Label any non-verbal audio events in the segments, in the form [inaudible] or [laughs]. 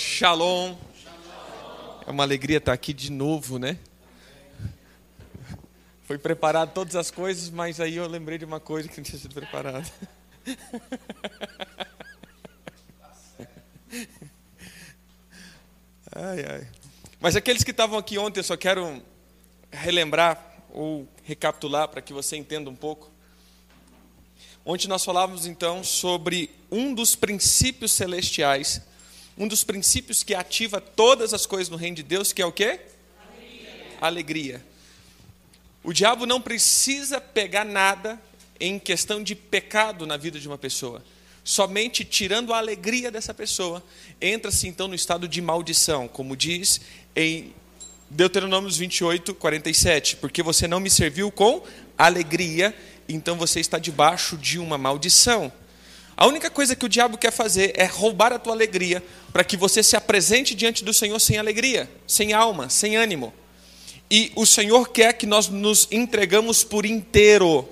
Shalom. É uma alegria estar aqui de novo, né? Foi preparado todas as coisas, mas aí eu lembrei de uma coisa que não tinha sido preparada. Ai, ai. Mas aqueles que estavam aqui ontem, eu só quero relembrar ou recapitular para que você entenda um pouco. Ontem nós falávamos então sobre um dos princípios celestiais, um dos princípios que ativa todas as coisas no reino de Deus, que é o quê? Alegria. Alegria. O diabo não precisa pegar nada em questão de pecado na vida de uma pessoa. Somente tirando a alegria dessa pessoa, entra-se então no estado de maldição, como diz em Deuteronômio 28, 47. Porque você não me serviu com alegria, então você está debaixo de uma maldição. A única coisa que o diabo quer fazer é roubar a tua alegria, para que você se apresente diante do Senhor sem alegria, sem alma, sem ânimo. E o Senhor quer que nós nos entregamos por inteiro.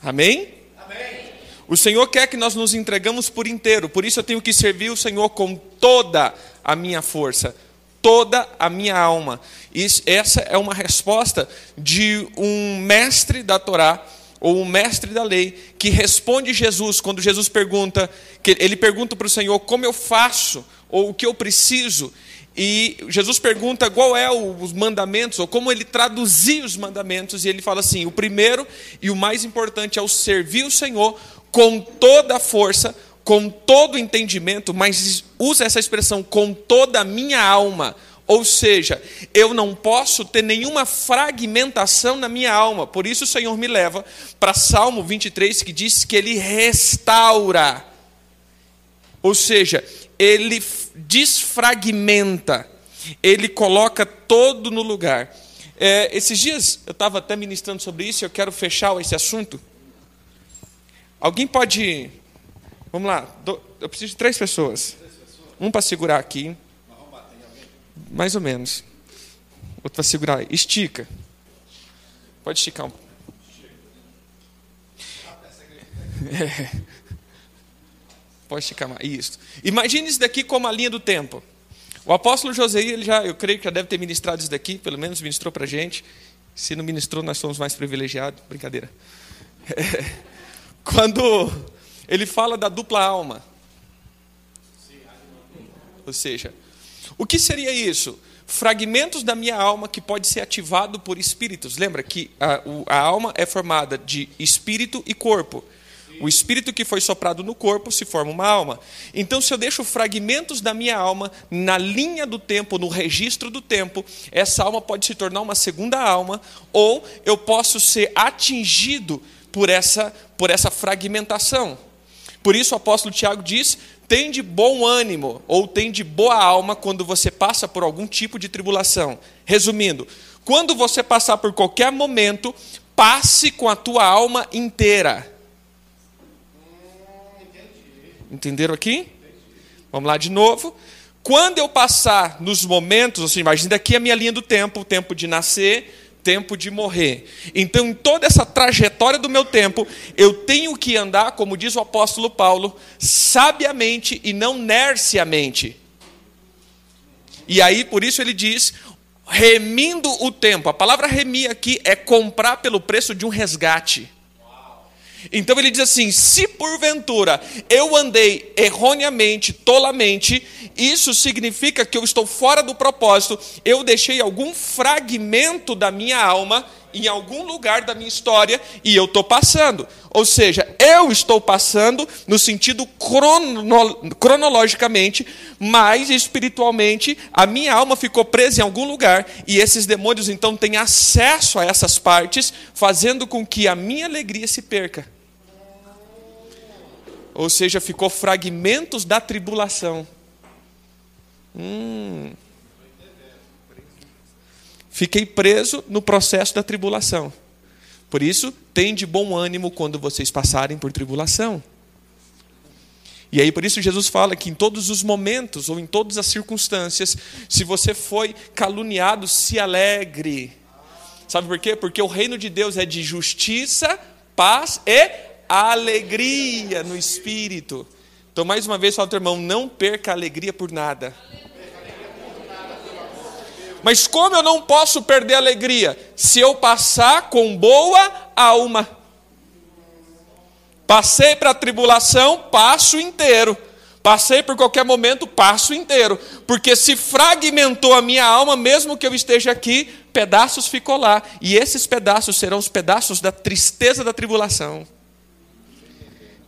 Amém? Amém. O Senhor quer que nós nos entregamos por inteiro. Por isso eu tenho que servir o Senhor com toda a minha força, toda a minha alma. Isso, essa é uma resposta de um mestre da Torá ou um mestre da lei que responde Jesus quando Jesus pergunta, ele pergunta para o Senhor como eu faço ou o que eu preciso. E Jesus pergunta qual é os mandamentos, ou como ele traduzia os mandamentos, e ele fala assim: o primeiro e o mais importante é o servir o Senhor com toda a força, com todo o entendimento, mas usa essa expressão com toda a minha alma. Ou seja, eu não posso ter nenhuma fragmentação na minha alma. Por isso o Senhor me leva para Salmo 23, que diz que ele restaura. Ou seja, ele desfragmenta, ele coloca todo no lugar. É, esses dias eu estava até ministrando sobre isso e eu quero fechar esse assunto. Alguém pode. Vamos lá, eu preciso de três pessoas. Um para segurar aqui. Mais ou menos. Outro para segurar. Estica. Pode esticar um. É. Pode esticar mais. Isso. Imagine isso daqui como a linha do tempo. O apóstolo José, ele já, eu creio que já deve ter ministrado isso daqui, pelo menos ministrou para a gente. Se não ministrou, nós somos mais privilegiados. Brincadeira. É. [laughs] Quando ele fala da dupla alma. Ou seja, o que seria isso? Fragmentos da minha alma que pode ser ativado por espíritos. Lembra que a, a alma é formada de espírito e corpo. O espírito que foi soprado no corpo se forma uma alma. Então, se eu deixo fragmentos da minha alma na linha do tempo, no registro do tempo, essa alma pode se tornar uma segunda alma, ou eu posso ser atingido por essa, por essa fragmentação. Por isso o apóstolo Tiago diz: tem de bom ânimo, ou tem de boa alma quando você passa por algum tipo de tribulação. Resumindo, quando você passar por qualquer momento, passe com a tua alma inteira. Entenderam aqui? Vamos lá de novo. Quando eu passar nos momentos, assim, imagina aqui a minha linha do tempo, o tempo de nascer, tempo de morrer. Então, em toda essa trajetória do meu tempo, eu tenho que andar, como diz o apóstolo Paulo, sabiamente e não nerciamente. E aí, por isso ele diz, remindo o tempo. A palavra remir aqui é comprar pelo preço de um resgate. Então ele diz assim: se porventura eu andei erroneamente, tolamente, isso significa que eu estou fora do propósito, eu deixei algum fragmento da minha alma em algum lugar da minha história e eu estou passando. Ou seja, eu estou passando no sentido crono, cronologicamente, mas espiritualmente a minha alma ficou presa em algum lugar e esses demônios então têm acesso a essas partes, fazendo com que a minha alegria se perca. Ou seja, ficou fragmentos da tribulação. Hum. Fiquei preso no processo da tribulação. Por isso, tem de bom ânimo quando vocês passarem por tribulação. E aí, por isso, Jesus fala que em todos os momentos ou em todas as circunstâncias, se você foi caluniado, se alegre. Sabe por quê? Porque o reino de Deus é de justiça, paz e alegria no espírito. Então, mais uma vez, fala teu irmão, não perca a alegria por nada. Mas como eu não posso perder a alegria? Se eu passar com boa alma. Passei para a tribulação, passo inteiro. Passei por qualquer momento, passo inteiro. Porque se fragmentou a minha alma, mesmo que eu esteja aqui, pedaços ficou lá. E esses pedaços serão os pedaços da tristeza da tribulação.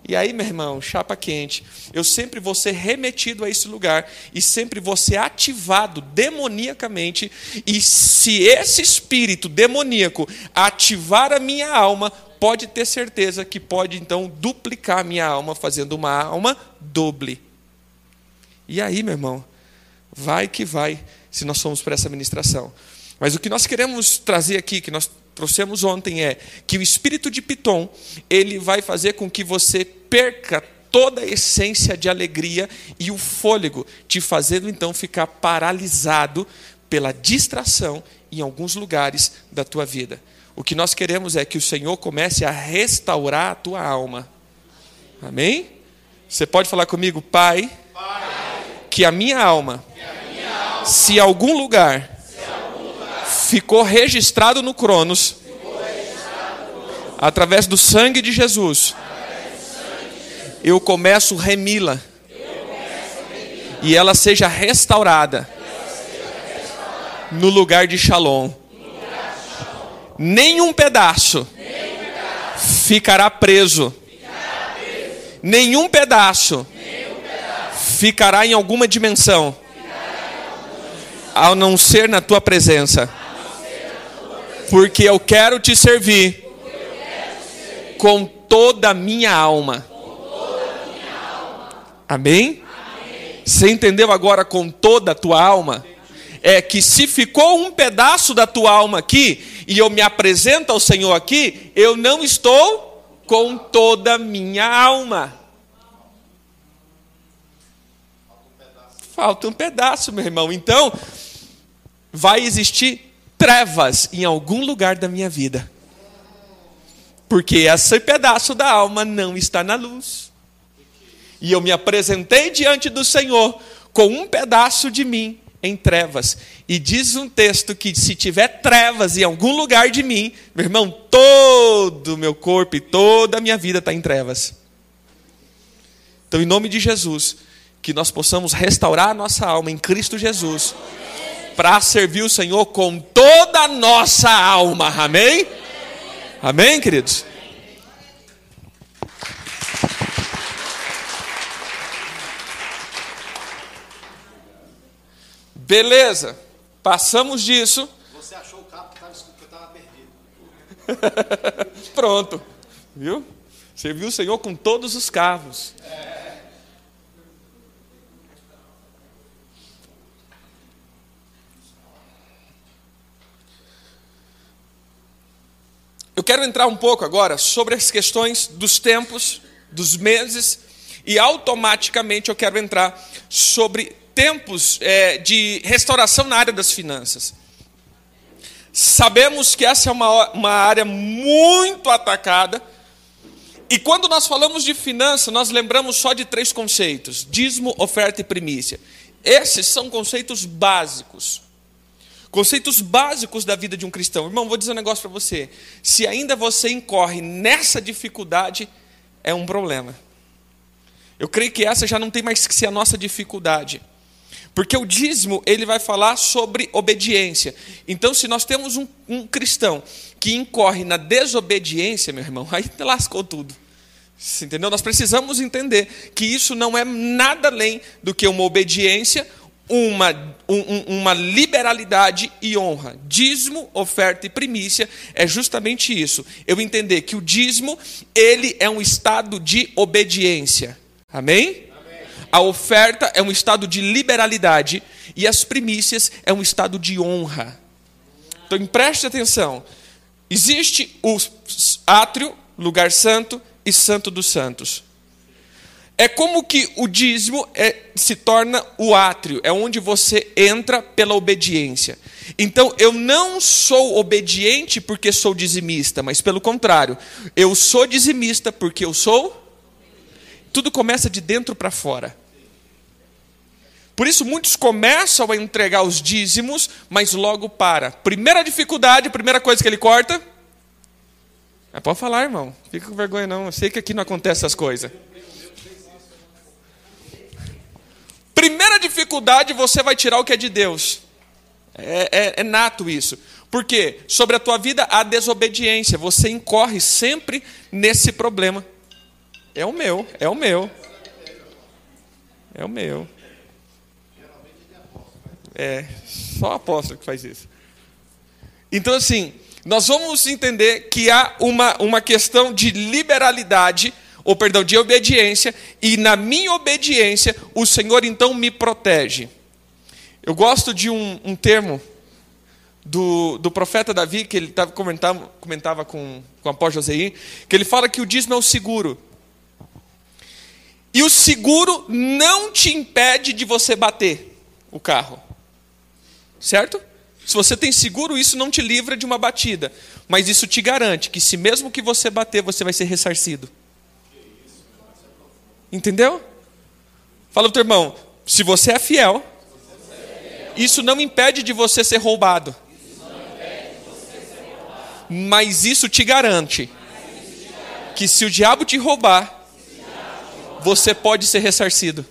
E aí, meu irmão, chapa quente, eu sempre vou ser remetido a esse lugar e sempre vou ser ativado demoniacamente. E se esse espírito demoníaco ativar a minha alma, pode ter certeza que pode então duplicar a minha alma, fazendo uma alma doble. E aí, meu irmão, vai que vai, se nós formos para essa ministração. Mas o que nós queremos trazer aqui, que nós trouxemos ontem é que o espírito de Piton, ele vai fazer com que você perca toda a essência de alegria e o fôlego, te fazendo então ficar paralisado pela distração em alguns lugares da tua vida. O que nós queremos é que o Senhor comece a restaurar a tua alma. Amém? Você pode falar comigo, Pai, Pai que a alma, a minha alma se algum lugar ficou registrado no Cronos, através do sangue de Jesus, eu começo remi-la. E ela seja restaurada. No lugar de Shalom. Nenhum pedaço ficará preso. Nenhum pedaço ficará em alguma dimensão, ao não ser na tua presença porque eu quero te servir com toda a minha alma. Amém? Você entendeu agora com toda a tua alma? É que se ficou um pedaço da tua alma aqui, e eu me apresento ao Senhor aqui, eu não estou com toda a minha alma. Falta um pedaço, meu irmão. Então, vai existir trevas em algum lugar da minha vida. Porque esse pedaço da alma não está na luz. E eu me apresentei diante do Senhor com um pedaço de mim em trevas. E diz um texto que se tiver trevas em algum lugar de mim, meu irmão, todo o meu corpo e toda a minha vida está em trevas. Então, em nome de Jesus, que nós possamos restaurar a nossa alma em Cristo Jesus para servir o Senhor com toda a nossa alma. Amém? Amém, queridos? Beleza, passamos disso. Você achou o carro que estava perdido. [laughs] Pronto, viu? Serviu o Senhor com todos os carros. É. Eu quero entrar um pouco agora sobre as questões dos tempos, dos meses, e automaticamente eu quero entrar sobre tempos é, de restauração na área das finanças. Sabemos que essa é uma, uma área muito atacada, e quando nós falamos de finanças, nós lembramos só de três conceitos: dízimo, oferta e primícia. Esses são conceitos básicos. Conceitos básicos da vida de um cristão. Irmão, vou dizer um negócio para você. Se ainda você incorre nessa dificuldade, é um problema. Eu creio que essa já não tem mais que ser a nossa dificuldade. Porque o dízimo, ele vai falar sobre obediência. Então, se nós temos um, um cristão que incorre na desobediência, meu irmão, aí [laughs] lascou tudo. Você entendeu? Nós precisamos entender que isso não é nada além do que uma obediência, uma, um, uma liberalidade e honra. Dízimo, oferta e primícia é justamente isso. Eu entender que o dízimo, ele é um estado de obediência. Amém? Amém? A oferta é um estado de liberalidade e as primícias é um estado de honra. Então preste atenção. Existe o átrio, lugar santo e santo dos santos. É como que o dízimo é, se torna o átrio, é onde você entra pela obediência. Então, eu não sou obediente porque sou dizimista, mas pelo contrário, eu sou dizimista porque eu sou. tudo começa de dentro para fora. Por isso, muitos começam a entregar os dízimos, mas logo para. Primeira dificuldade, primeira coisa que ele corta. É, pode falar, irmão. Fica com vergonha, não. Eu sei que aqui não acontece essas coisas. Primeira dificuldade, você vai tirar o que é de Deus. É, é, é nato isso. Porque sobre a tua vida há desobediência. Você incorre sempre nesse problema. É o meu, é o meu. É o meu. É, só o apóstolo que faz isso. Então, assim, nós vamos entender que há uma, uma questão de liberalidade, ou perdão, de obediência, e na minha obediência, o Senhor então me protege. Eu gosto de um, um termo do, do profeta Davi, que ele tava, comentava, comentava com, com o apóstolo Josei, que ele fala que o dízimo é o seguro. E o seguro não te impede de você bater o carro. Certo? Se você tem seguro, isso não te livra de uma batida. Mas isso te garante que, se mesmo que você bater, você vai ser ressarcido. Entendeu? Fala para o teu irmão: se você é fiel, isso não impede de você ser roubado. Mas isso te garante que, se o diabo te roubar, você pode ser ressarcido.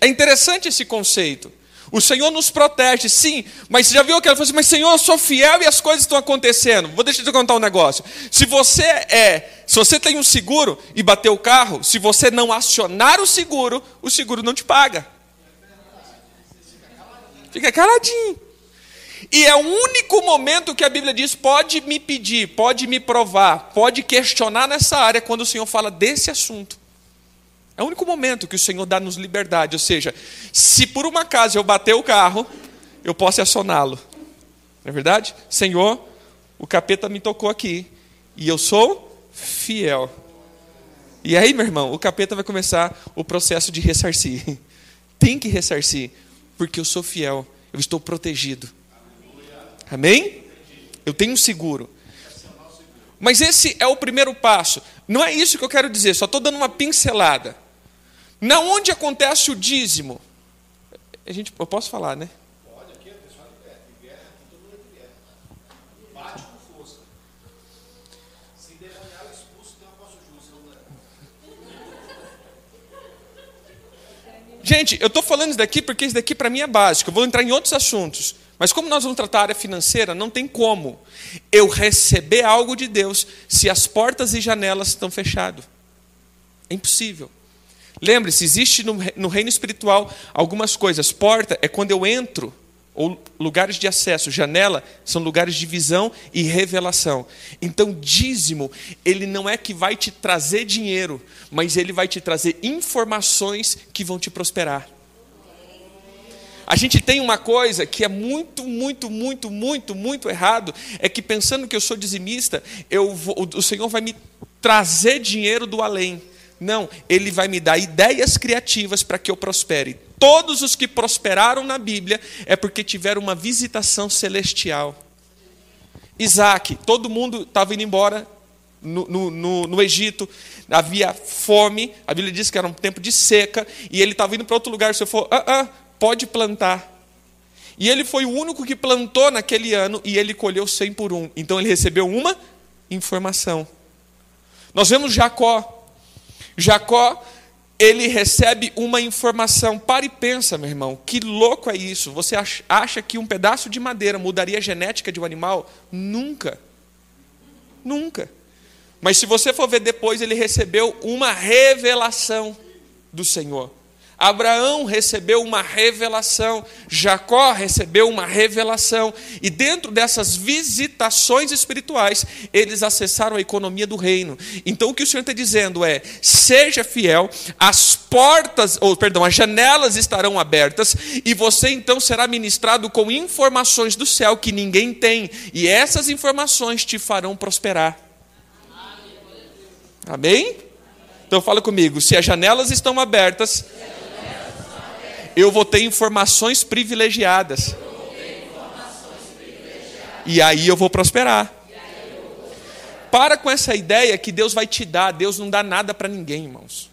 É interessante esse conceito. O Senhor nos protege, sim, mas você já viu aquela assim, mas Senhor, eu sou fiel e as coisas estão acontecendo. Vou deixar te contar um negócio. Se você é, se você tem um seguro e bater o carro, se você não acionar o seguro, o seguro não te paga. Fica caladinho. E é o único momento que a Bíblia diz: pode me pedir, pode me provar, pode questionar nessa área quando o Senhor fala desse assunto. É o único momento que o Senhor dá-nos liberdade. Ou seja, se por uma casa eu bater o carro, eu posso acioná-lo. Não é verdade? Senhor, o capeta me tocou aqui. E eu sou fiel. E aí, meu irmão, o capeta vai começar o processo de ressarcir. [laughs] Tem que ressarcir, porque eu sou fiel, eu estou protegido. Amém? Eu tenho um seguro. Mas esse é o primeiro passo. Não é isso que eu quero dizer, só estou dando uma pincelada. Na onde acontece o dízimo? A gente, eu posso falar, né? Pode, aqui é pessoal de guerra, guerra, todo mundo é de guerra. Bate com força. Se demoniar expulso, eu posso Gente, eu estou falando isso daqui porque isso daqui para mim é básico. Eu vou entrar em outros assuntos. Mas como nós vamos tratar a área financeira, não tem como eu receber algo de Deus se as portas e janelas estão fechadas. É impossível. Lembre-se, existe no, no reino espiritual algumas coisas. Porta é quando eu entro, ou lugares de acesso, janela são lugares de visão e revelação. Então, dízimo, ele não é que vai te trazer dinheiro, mas ele vai te trazer informações que vão te prosperar. A gente tem uma coisa que é muito, muito, muito, muito, muito errado, é que pensando que eu sou dizimista, eu vou, o Senhor vai me trazer dinheiro do além. Não, ele vai me dar ideias criativas para que eu prospere. Todos os que prosperaram na Bíblia é porque tiveram uma visitação celestial. Isaac, todo mundo estava indo embora no, no, no, no, Egito, havia fome, a Bíblia diz que era um tempo de seca, e ele estava indo para outro lugar. Você falou: ah, ah, pode plantar. E ele foi o único que plantou naquele ano e ele colheu cem por um. Então ele recebeu uma informação. Nós vemos Jacó, Jacó, ele recebe uma informação. Para e pensa, meu irmão, que louco é isso? Você acha que um pedaço de madeira mudaria a genética de um animal? Nunca. Nunca. Mas se você for ver depois, ele recebeu uma revelação do Senhor. Abraão recebeu uma revelação, Jacó recebeu uma revelação, e dentro dessas visitações espirituais, eles acessaram a economia do reino. Então o que o Senhor está dizendo é: seja fiel, as portas, ou perdão, as janelas estarão abertas, e você então será ministrado com informações do céu que ninguém tem, e essas informações te farão prosperar. Amém? Então fala comigo, se as janelas estão abertas, eu vou ter informações privilegiadas. E aí eu vou prosperar. Para com essa ideia que Deus vai te dar, Deus não dá nada para ninguém, irmãos.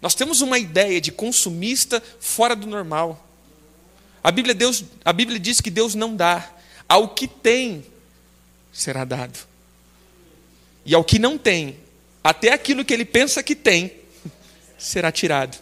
Nós temos uma ideia de consumista fora do normal. A Bíblia, Deus, a Bíblia diz que Deus não dá. Ao que tem, será dado. E ao que não tem, até aquilo que ele pensa que tem, será tirado.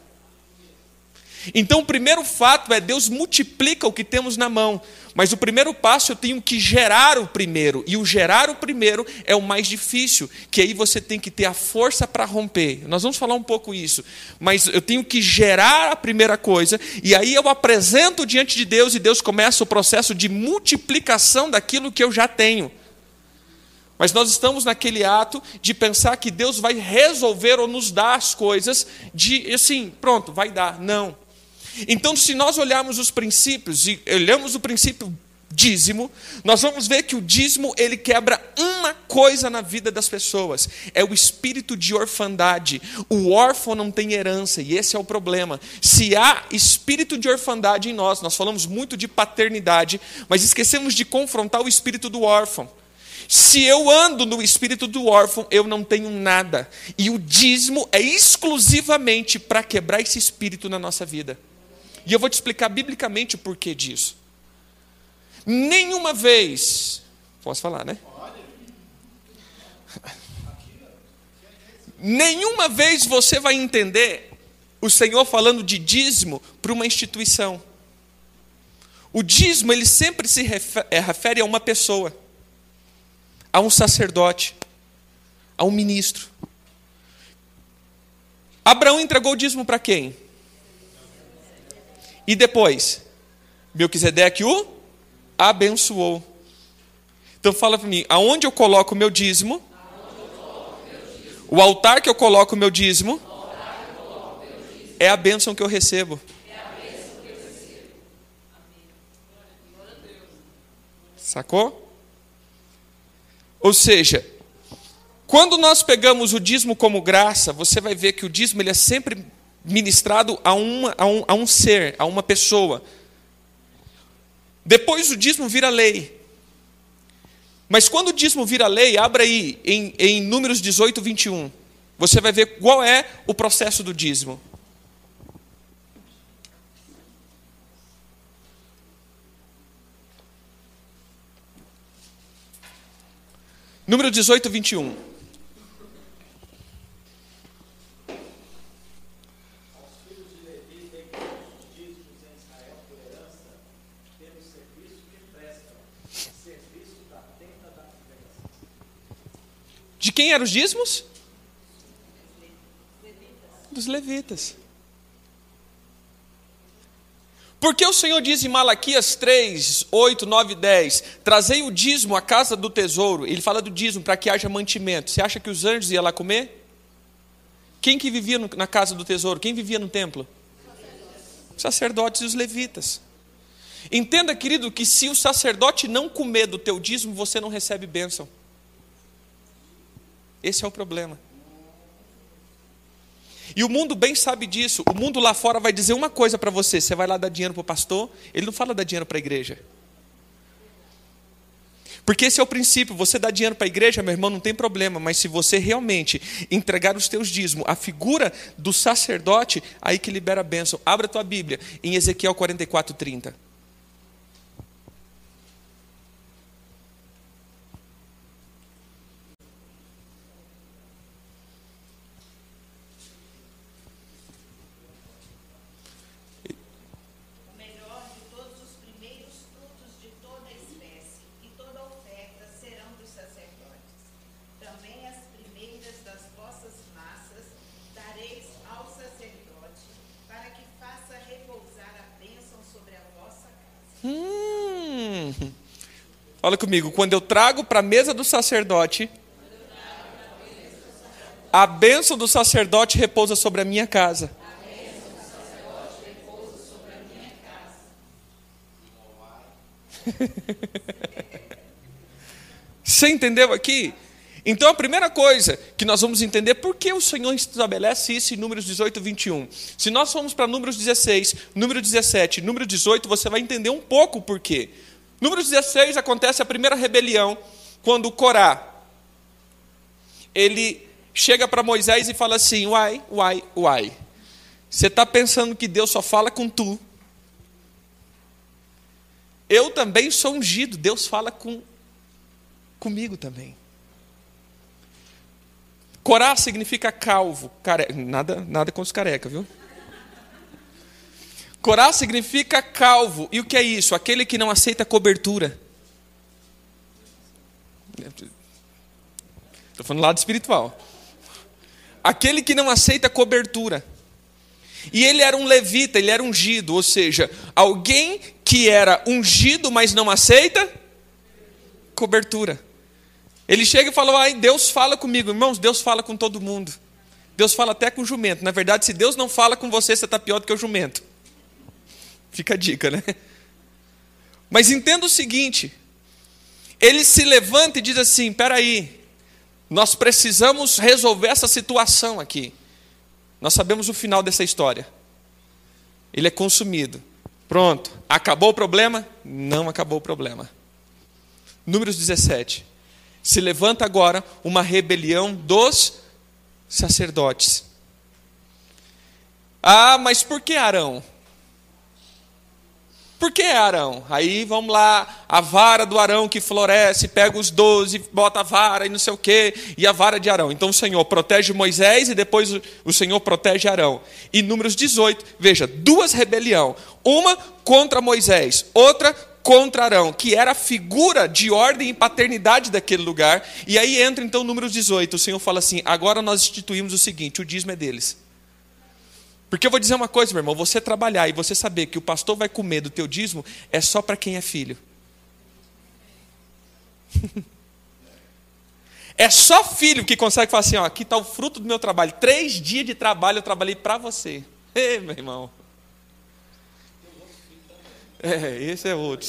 Então, o primeiro fato é Deus multiplica o que temos na mão, mas o primeiro passo eu tenho que gerar o primeiro, e o gerar o primeiro é o mais difícil, que aí você tem que ter a força para romper. Nós vamos falar um pouco isso, mas eu tenho que gerar a primeira coisa, e aí eu apresento diante de Deus, e Deus começa o processo de multiplicação daquilo que eu já tenho. Mas nós estamos naquele ato de pensar que Deus vai resolver ou nos dar as coisas de assim, pronto, vai dar. Não. Então, se nós olharmos os princípios e olhamos o princípio dízimo, nós vamos ver que o dízimo ele quebra uma coisa na vida das pessoas, é o espírito de orfandade. O órfão não tem herança e esse é o problema. Se há espírito de orfandade em nós, nós falamos muito de paternidade, mas esquecemos de confrontar o espírito do órfão. Se eu ando no espírito do órfão, eu não tenho nada. E o dízimo é exclusivamente para quebrar esse espírito na nossa vida. E eu vou te explicar biblicamente o porquê disso. Nenhuma vez. Posso falar, né? Nenhuma vez você vai entender o Senhor falando de dízimo para uma instituição. O dízimo, ele sempre se é, refere a uma pessoa, a um sacerdote, a um ministro. Abraão entregou o dízimo para quem? E depois, Melquisedeque o abençoou. Então fala para mim, aonde eu coloco o meu dízimo? O altar que eu coloco o meu dízimo é a bênção que eu recebo. Sacou? Ou seja, quando nós pegamos o dízimo como graça, você vai ver que o dízimo ele é sempre ministrado a, uma, a, um, a um ser, a uma pessoa. Depois o dízimo vira lei. Mas quando o dízimo vira lei, abra aí em, em Números 18, 21. Você vai ver qual é o processo do dízimo. Número 18, 21. De quem eram os dízimos? Dos levitas. Porque o Senhor diz em Malaquias 3, 8, 9 10: Trazei o dízimo à casa do tesouro. Ele fala do dízimo para que haja mantimento. Você acha que os anjos iam lá comer? Quem que vivia na casa do tesouro? Quem vivia no templo? Os sacerdotes e os levitas. Entenda, querido, que se o sacerdote não comer do teu dízimo, você não recebe bênção. Esse é o problema. E o mundo bem sabe disso. O mundo lá fora vai dizer uma coisa para você: você vai lá dar dinheiro para o pastor, ele não fala dar dinheiro para a igreja. Porque esse é o princípio, você dá dinheiro para a igreja, meu irmão, não tem problema, mas se você realmente entregar os teus dízimos, a figura do sacerdote, aí que libera a bênção. Abra a tua Bíblia em Ezequiel 44, 30. Fala comigo, quando eu trago para a mesa do sacerdote, a bênção do sacerdote repousa sobre a minha casa. [laughs] Você entendeu aqui? Então a primeira coisa que nós vamos entender por que o Senhor estabelece isso em Números 18, 21. Se nós formos para Números 16, número 17, número 18, você vai entender um pouco o porquê. Número 16 acontece a primeira rebelião, quando Corá, ele chega para Moisés e fala assim: Uai, uai, uai. Você está pensando que Deus só fala com tu? Eu também sou ungido, Deus fala com comigo também. Corá significa calvo, care... nada, nada com os careca, viu? Corá significa calvo. E o que é isso? Aquele que não aceita cobertura. Estou falando lado espiritual. Aquele que não aceita cobertura. E ele era um levita, ele era ungido, ou seja, alguém que era ungido, mas não aceita cobertura. Ele chega e fala: Ai, Deus fala comigo. Irmãos, Deus fala com todo mundo. Deus fala até com o jumento. Na verdade, se Deus não fala com você, você está pior do que o jumento. Fica a dica, né? Mas entenda o seguinte: ele se levanta e diz assim: peraí, nós precisamos resolver essa situação aqui. Nós sabemos o final dessa história. Ele é consumido. Pronto. Acabou o problema? Não acabou o problema. Números 17. Se levanta agora uma rebelião dos sacerdotes. Ah, mas por que Arão? Por que Arão? Aí vamos lá, a vara do Arão que floresce, pega os doze, bota a vara e não sei o quê, e a vara de Arão. Então o Senhor protege Moisés e depois o Senhor protege Arão. E números 18, veja, duas rebelião, uma contra Moisés, outra contra Arão, que era a figura de ordem e paternidade daquele lugar. E aí entra então números 18, o Senhor fala assim: agora nós instituímos o seguinte: o dízimo é deles. Porque eu vou dizer uma coisa, meu irmão, você trabalhar e você saber que o pastor vai comer do teu dízimo é só para quem é filho. [laughs] é só filho que consegue falar assim, ó, aqui está o fruto do meu trabalho. Três dias de trabalho eu trabalhei para você. [laughs] Ei, meu irmão. É, esse é outro.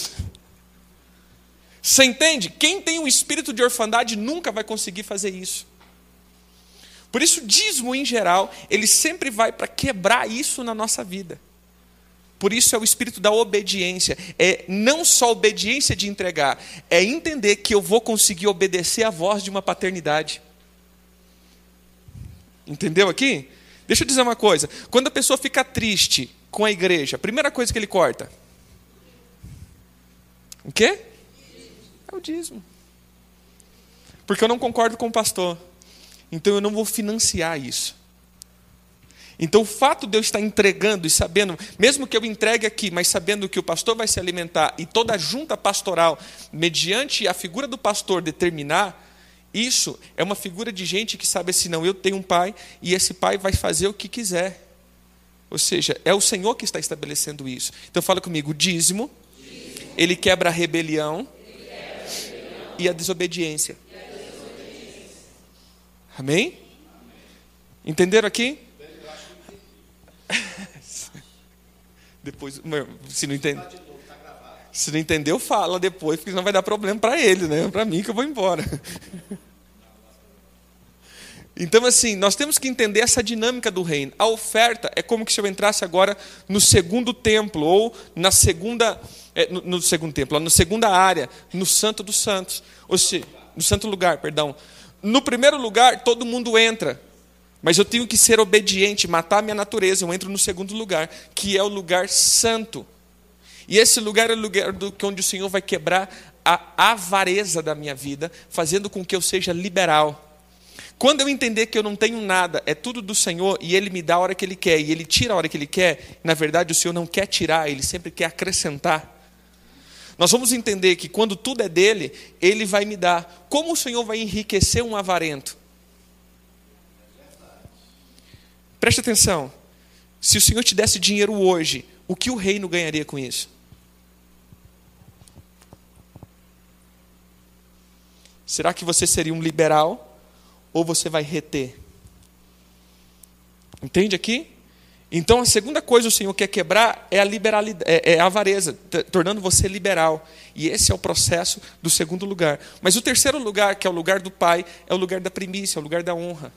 Você entende? Quem tem um espírito de orfandade nunca vai conseguir fazer isso. Por isso, dízimo em geral, ele sempre vai para quebrar isso na nossa vida. Por isso é o espírito da obediência. É não só obediência de entregar, é entender que eu vou conseguir obedecer à voz de uma paternidade. Entendeu aqui? Deixa eu dizer uma coisa. Quando a pessoa fica triste com a igreja, a primeira coisa que ele corta. O quê? É o dízimo. Porque eu não concordo com o pastor. Então eu não vou financiar isso. Então o fato de eu estar entregando e sabendo, mesmo que eu entregue aqui, mas sabendo que o pastor vai se alimentar e toda a junta pastoral, mediante a figura do pastor determinar, isso é uma figura de gente que sabe assim, não, eu tenho um pai e esse pai vai fazer o que quiser. Ou seja, é o Senhor que está estabelecendo isso. Então fala comigo, o dízimo, ele quebra a rebelião, e a desobediência. Amém? Entenderam aqui? [laughs] Depois, se não entender. Se não entendeu, fala depois, porque não vai dar problema para ele, né? Para mim que eu vou embora. [laughs] Então, assim, nós temos que entender essa dinâmica do reino. A oferta é como se eu entrasse agora no segundo templo, ou na segunda. É, no, no, segundo templo, na segunda área, no Santo dos Santos. Ou seja, no santo lugar, perdão. No primeiro lugar, todo mundo entra, mas eu tenho que ser obediente, matar a minha natureza. Eu entro no segundo lugar, que é o lugar santo. E esse lugar é o lugar do, onde o Senhor vai quebrar a avareza da minha vida, fazendo com que eu seja liberal. Quando eu entender que eu não tenho nada, é tudo do Senhor e Ele me dá a hora que Ele quer e Ele tira a hora que Ele quer, na verdade o Senhor não quer tirar, Ele sempre quer acrescentar. Nós vamos entender que quando tudo é dele, ele vai me dar. Como o Senhor vai enriquecer um avarento? Preste atenção. Se o Senhor te desse dinheiro hoje, o que o reino ganharia com isso? Será que você seria um liberal ou você vai reter? Entende aqui? Então a segunda coisa o Senhor quer quebrar é a liberalidade, é, é a avareza, tornando você liberal. E esse é o processo do segundo lugar. Mas o terceiro lugar, que é o lugar do Pai, é o lugar da primícia, é o lugar da honra.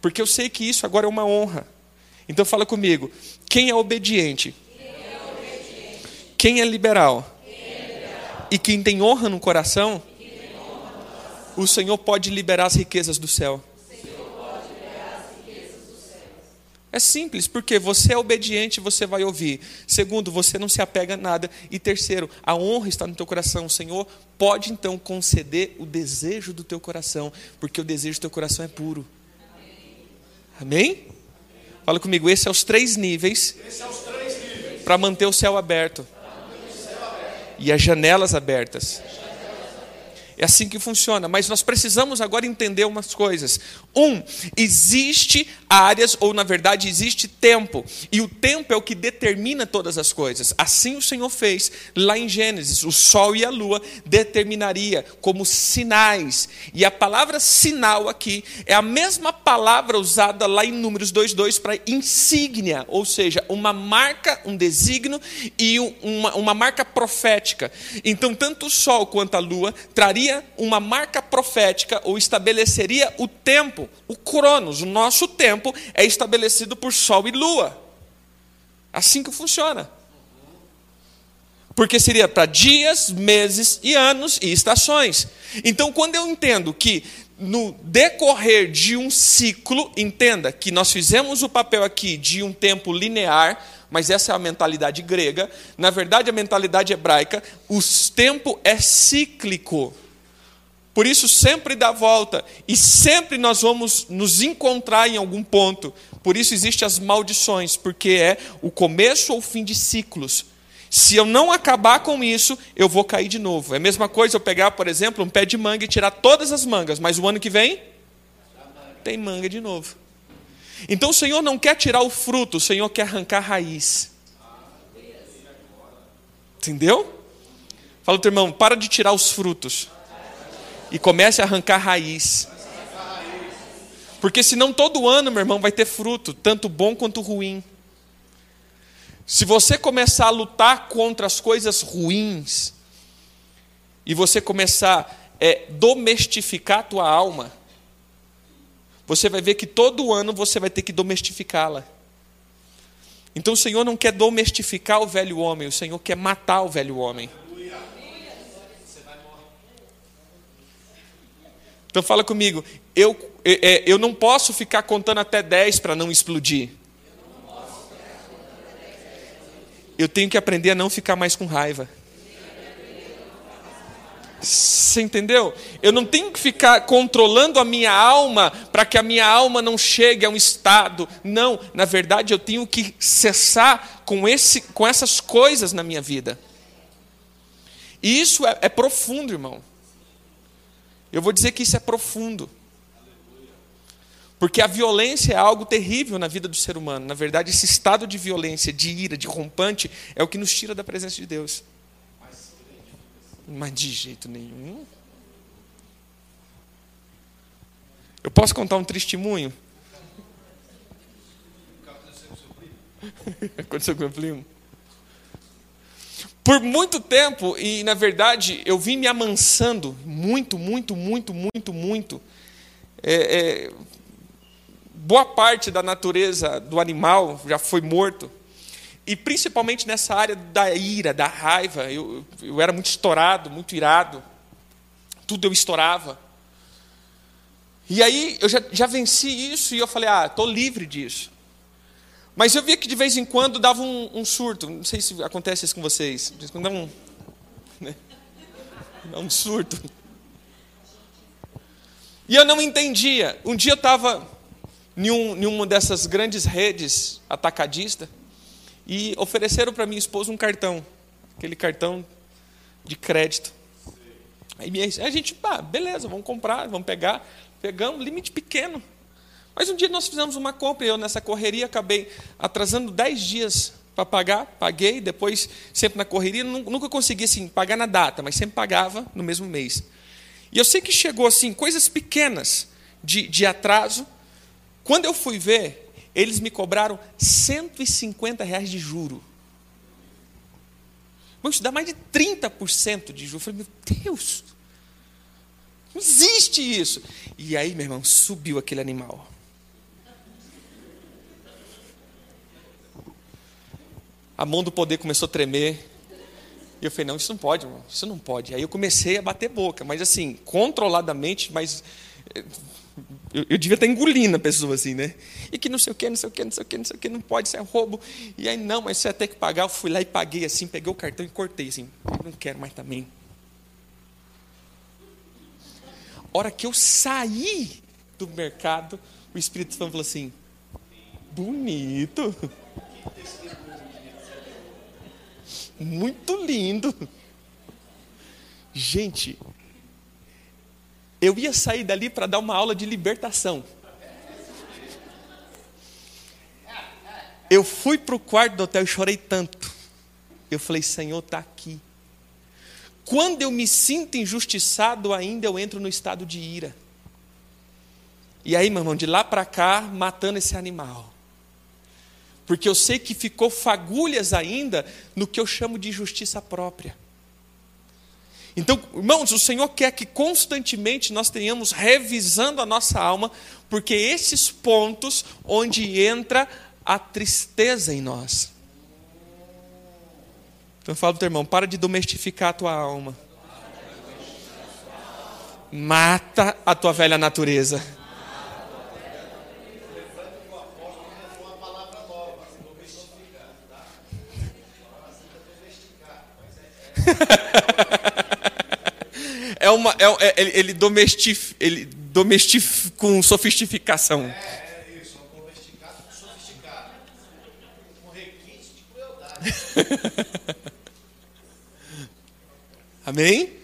Porque eu sei que isso agora é uma honra. Então fala comigo. Quem é obediente? Quem é, liberal? E quem tem? Honra no coração? o Senhor pode liberar as riquezas do céu. É simples, porque você é obediente, você vai ouvir. Segundo, você não se apega a nada. E terceiro, a honra está no teu coração. O Senhor pode então conceder o desejo do teu coração, porque o desejo do teu coração é puro. Amém? Fala comigo, esse é os três níveis, níveis. para manter o céu aberto. O céu aberto. E as janelas abertas. É assim que funciona, mas nós precisamos agora entender umas coisas. Um, existe áreas, ou na verdade existe tempo, e o tempo é o que determina todas as coisas. Assim o Senhor fez lá em Gênesis: o sol e a lua determinaria como sinais, e a palavra sinal aqui é a mesma palavra usada lá em Números 2,2 para insígnia, ou seja, uma marca, um designo e uma, uma marca profética. Então, tanto o sol quanto a lua traria uma marca profética ou estabeleceria o tempo, o cronos, o nosso tempo é estabelecido por sol e lua. Assim que funciona. Porque seria para dias, meses e anos e estações. Então, quando eu entendo que no decorrer de um ciclo, entenda que nós fizemos o papel aqui de um tempo linear, mas essa é a mentalidade grega. Na verdade, a mentalidade hebraica, o tempo é cíclico. Por isso, sempre dá volta e sempre nós vamos nos encontrar em algum ponto. Por isso, existem as maldições, porque é o começo ou fim de ciclos. Se eu não acabar com isso, eu vou cair de novo. É a mesma coisa eu pegar, por exemplo, um pé de manga e tirar todas as mangas, mas o ano que vem tem manga de novo. Então o Senhor não quer tirar o fruto, o Senhor quer arrancar a raiz. Entendeu? Fala, teu irmão, para de tirar os frutos e comece a arrancar raiz. Porque senão todo ano, meu irmão, vai ter fruto, tanto bom quanto ruim. Se você começar a lutar contra as coisas ruins, e você começar a é, domestificar a tua alma, você vai ver que todo ano você vai ter que domestificá-la. Então o Senhor não quer domestificar o velho homem, o Senhor quer matar o velho homem. Então fala comigo, eu, é, eu não posso ficar contando até 10 para não explodir. Eu tenho que aprender a não ficar mais com raiva. Você entendeu? Eu não tenho que ficar controlando a minha alma para que a minha alma não chegue a um estado. Não, na verdade eu tenho que cessar com, esse, com essas coisas na minha vida. E isso é, é profundo, irmão. Eu vou dizer que isso é profundo. Porque a violência é algo terrível na vida do ser humano. Na verdade, esse estado de violência, de ira, de rompante, é o que nos tira da presença de Deus. Mas de jeito nenhum. Eu posso contar um testemunho? [laughs] Aconteceu com meu primo. Por muito tempo, e na verdade eu vim me amansando muito, muito, muito, muito, muito. É, é, boa parte da natureza do animal já foi morto. E principalmente nessa área da ira, da raiva, eu, eu era muito estourado, muito irado. Tudo eu estourava. E aí eu já, já venci isso e eu falei, ah, estou livre disso. Mas eu via que de vez em quando dava um, um surto. Não sei se acontece isso com vocês. De vez em quando dá um, né? dá um surto. E eu não entendia. Um dia eu estava em, um, em uma dessas grandes redes atacadista e ofereceram para minha esposa um cartão, aquele cartão de crédito. Aí a gente, ah, beleza, vamos comprar, vamos pegar. Pegamos, limite pequeno. Mas um dia nós fizemos uma compra e eu, nessa correria, acabei atrasando 10 dias para pagar. Paguei, depois, sempre na correria, nunca consegui assim, pagar na data, mas sempre pagava no mesmo mês. E eu sei que chegou assim, coisas pequenas de, de atraso. Quando eu fui ver, eles me cobraram 150 reais de juro. Mas isso dá mais de 30% de juro. Eu falei, meu Deus, não existe isso. E aí, meu irmão, subiu aquele animal. A mão do poder começou a tremer. E eu falei, não, isso não pode, irmão, isso não pode. Aí eu comecei a bater boca, mas assim, controladamente, mas eh, eu, eu, devia estar engolindo a pessoa assim, né? E que não sei o que, não sei o que, não sei o que, não sei o que, não pode, isso é roubo. E aí, não, mas você vai ter que pagar. Eu fui lá e paguei assim, peguei o cartão e cortei assim. Não quero mais também. hora que eu saí do mercado, o Espírito Santo falou assim: bonito. Muito lindo. Gente, eu ia sair dali para dar uma aula de libertação. Eu fui para o quarto do hotel e chorei tanto. Eu falei, Senhor, está aqui. Quando eu me sinto injustiçado, ainda eu entro no estado de ira. E aí, meu irmão, de lá para cá, matando esse animal. Porque eu sei que ficou fagulhas ainda no que eu chamo de justiça própria. Então, irmãos, o Senhor quer que constantemente nós tenhamos revisando a nossa alma, porque esses pontos onde entra a tristeza em nós. Então fala para o teu irmão, para de domestificar a tua alma. Mata a tua velha natureza. [laughs] é uma, é, é, ele, ele domestif, ele domestif com sofisticação. É, é isso, domesticado com sofisticado. Requinte de crueldade. [laughs] Amém?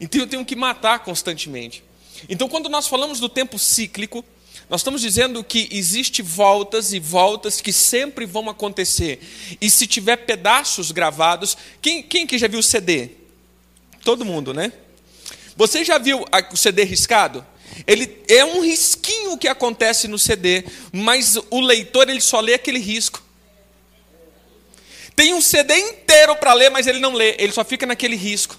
Então eu tenho que matar constantemente. Então, quando nós falamos do tempo cíclico, nós estamos dizendo que existe voltas e voltas que sempre vão acontecer. E se tiver pedaços gravados, quem, quem que já viu o CD? Todo mundo, né? Você já viu o CD riscado? Ele é um risquinho que acontece no CD, mas o leitor ele só lê aquele risco. Tem um CD inteiro para ler, mas ele não lê, ele só fica naquele risco.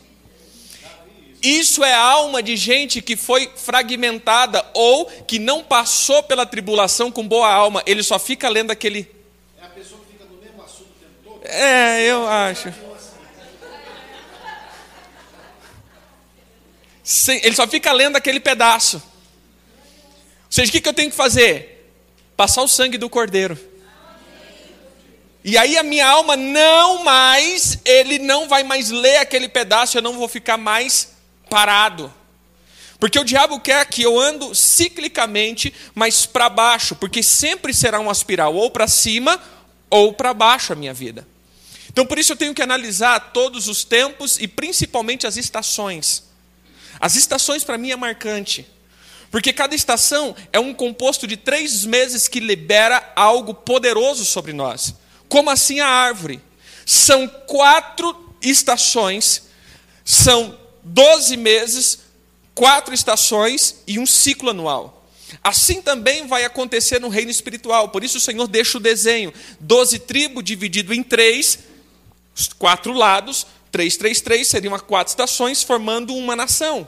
Isso é alma de gente que foi fragmentada ou que não passou pela tribulação com boa alma, ele só fica lendo aquele. É a pessoa que fica no mesmo assunto o tempo todo? É, eu acho. Sim, ele só fica lendo aquele pedaço. Ou seja, o que eu tenho que fazer? Passar o sangue do cordeiro. E aí a minha alma não mais, ele não vai mais ler aquele pedaço, eu não vou ficar mais parado. Porque o diabo quer que eu ando ciclicamente, mas para baixo, porque sempre será uma espiral ou para cima ou para baixo a minha vida. Então por isso eu tenho que analisar todos os tempos e principalmente as estações. As estações para mim é marcante. Porque cada estação é um composto de três meses que libera algo poderoso sobre nós. Como assim a árvore? São quatro estações, são doze meses, quatro estações e um ciclo anual. Assim também vai acontecer no reino espiritual. Por isso o Senhor deixa o desenho: doze tribos dividido em três, quatro lados, três, três, três, seriam quatro estações, formando uma nação.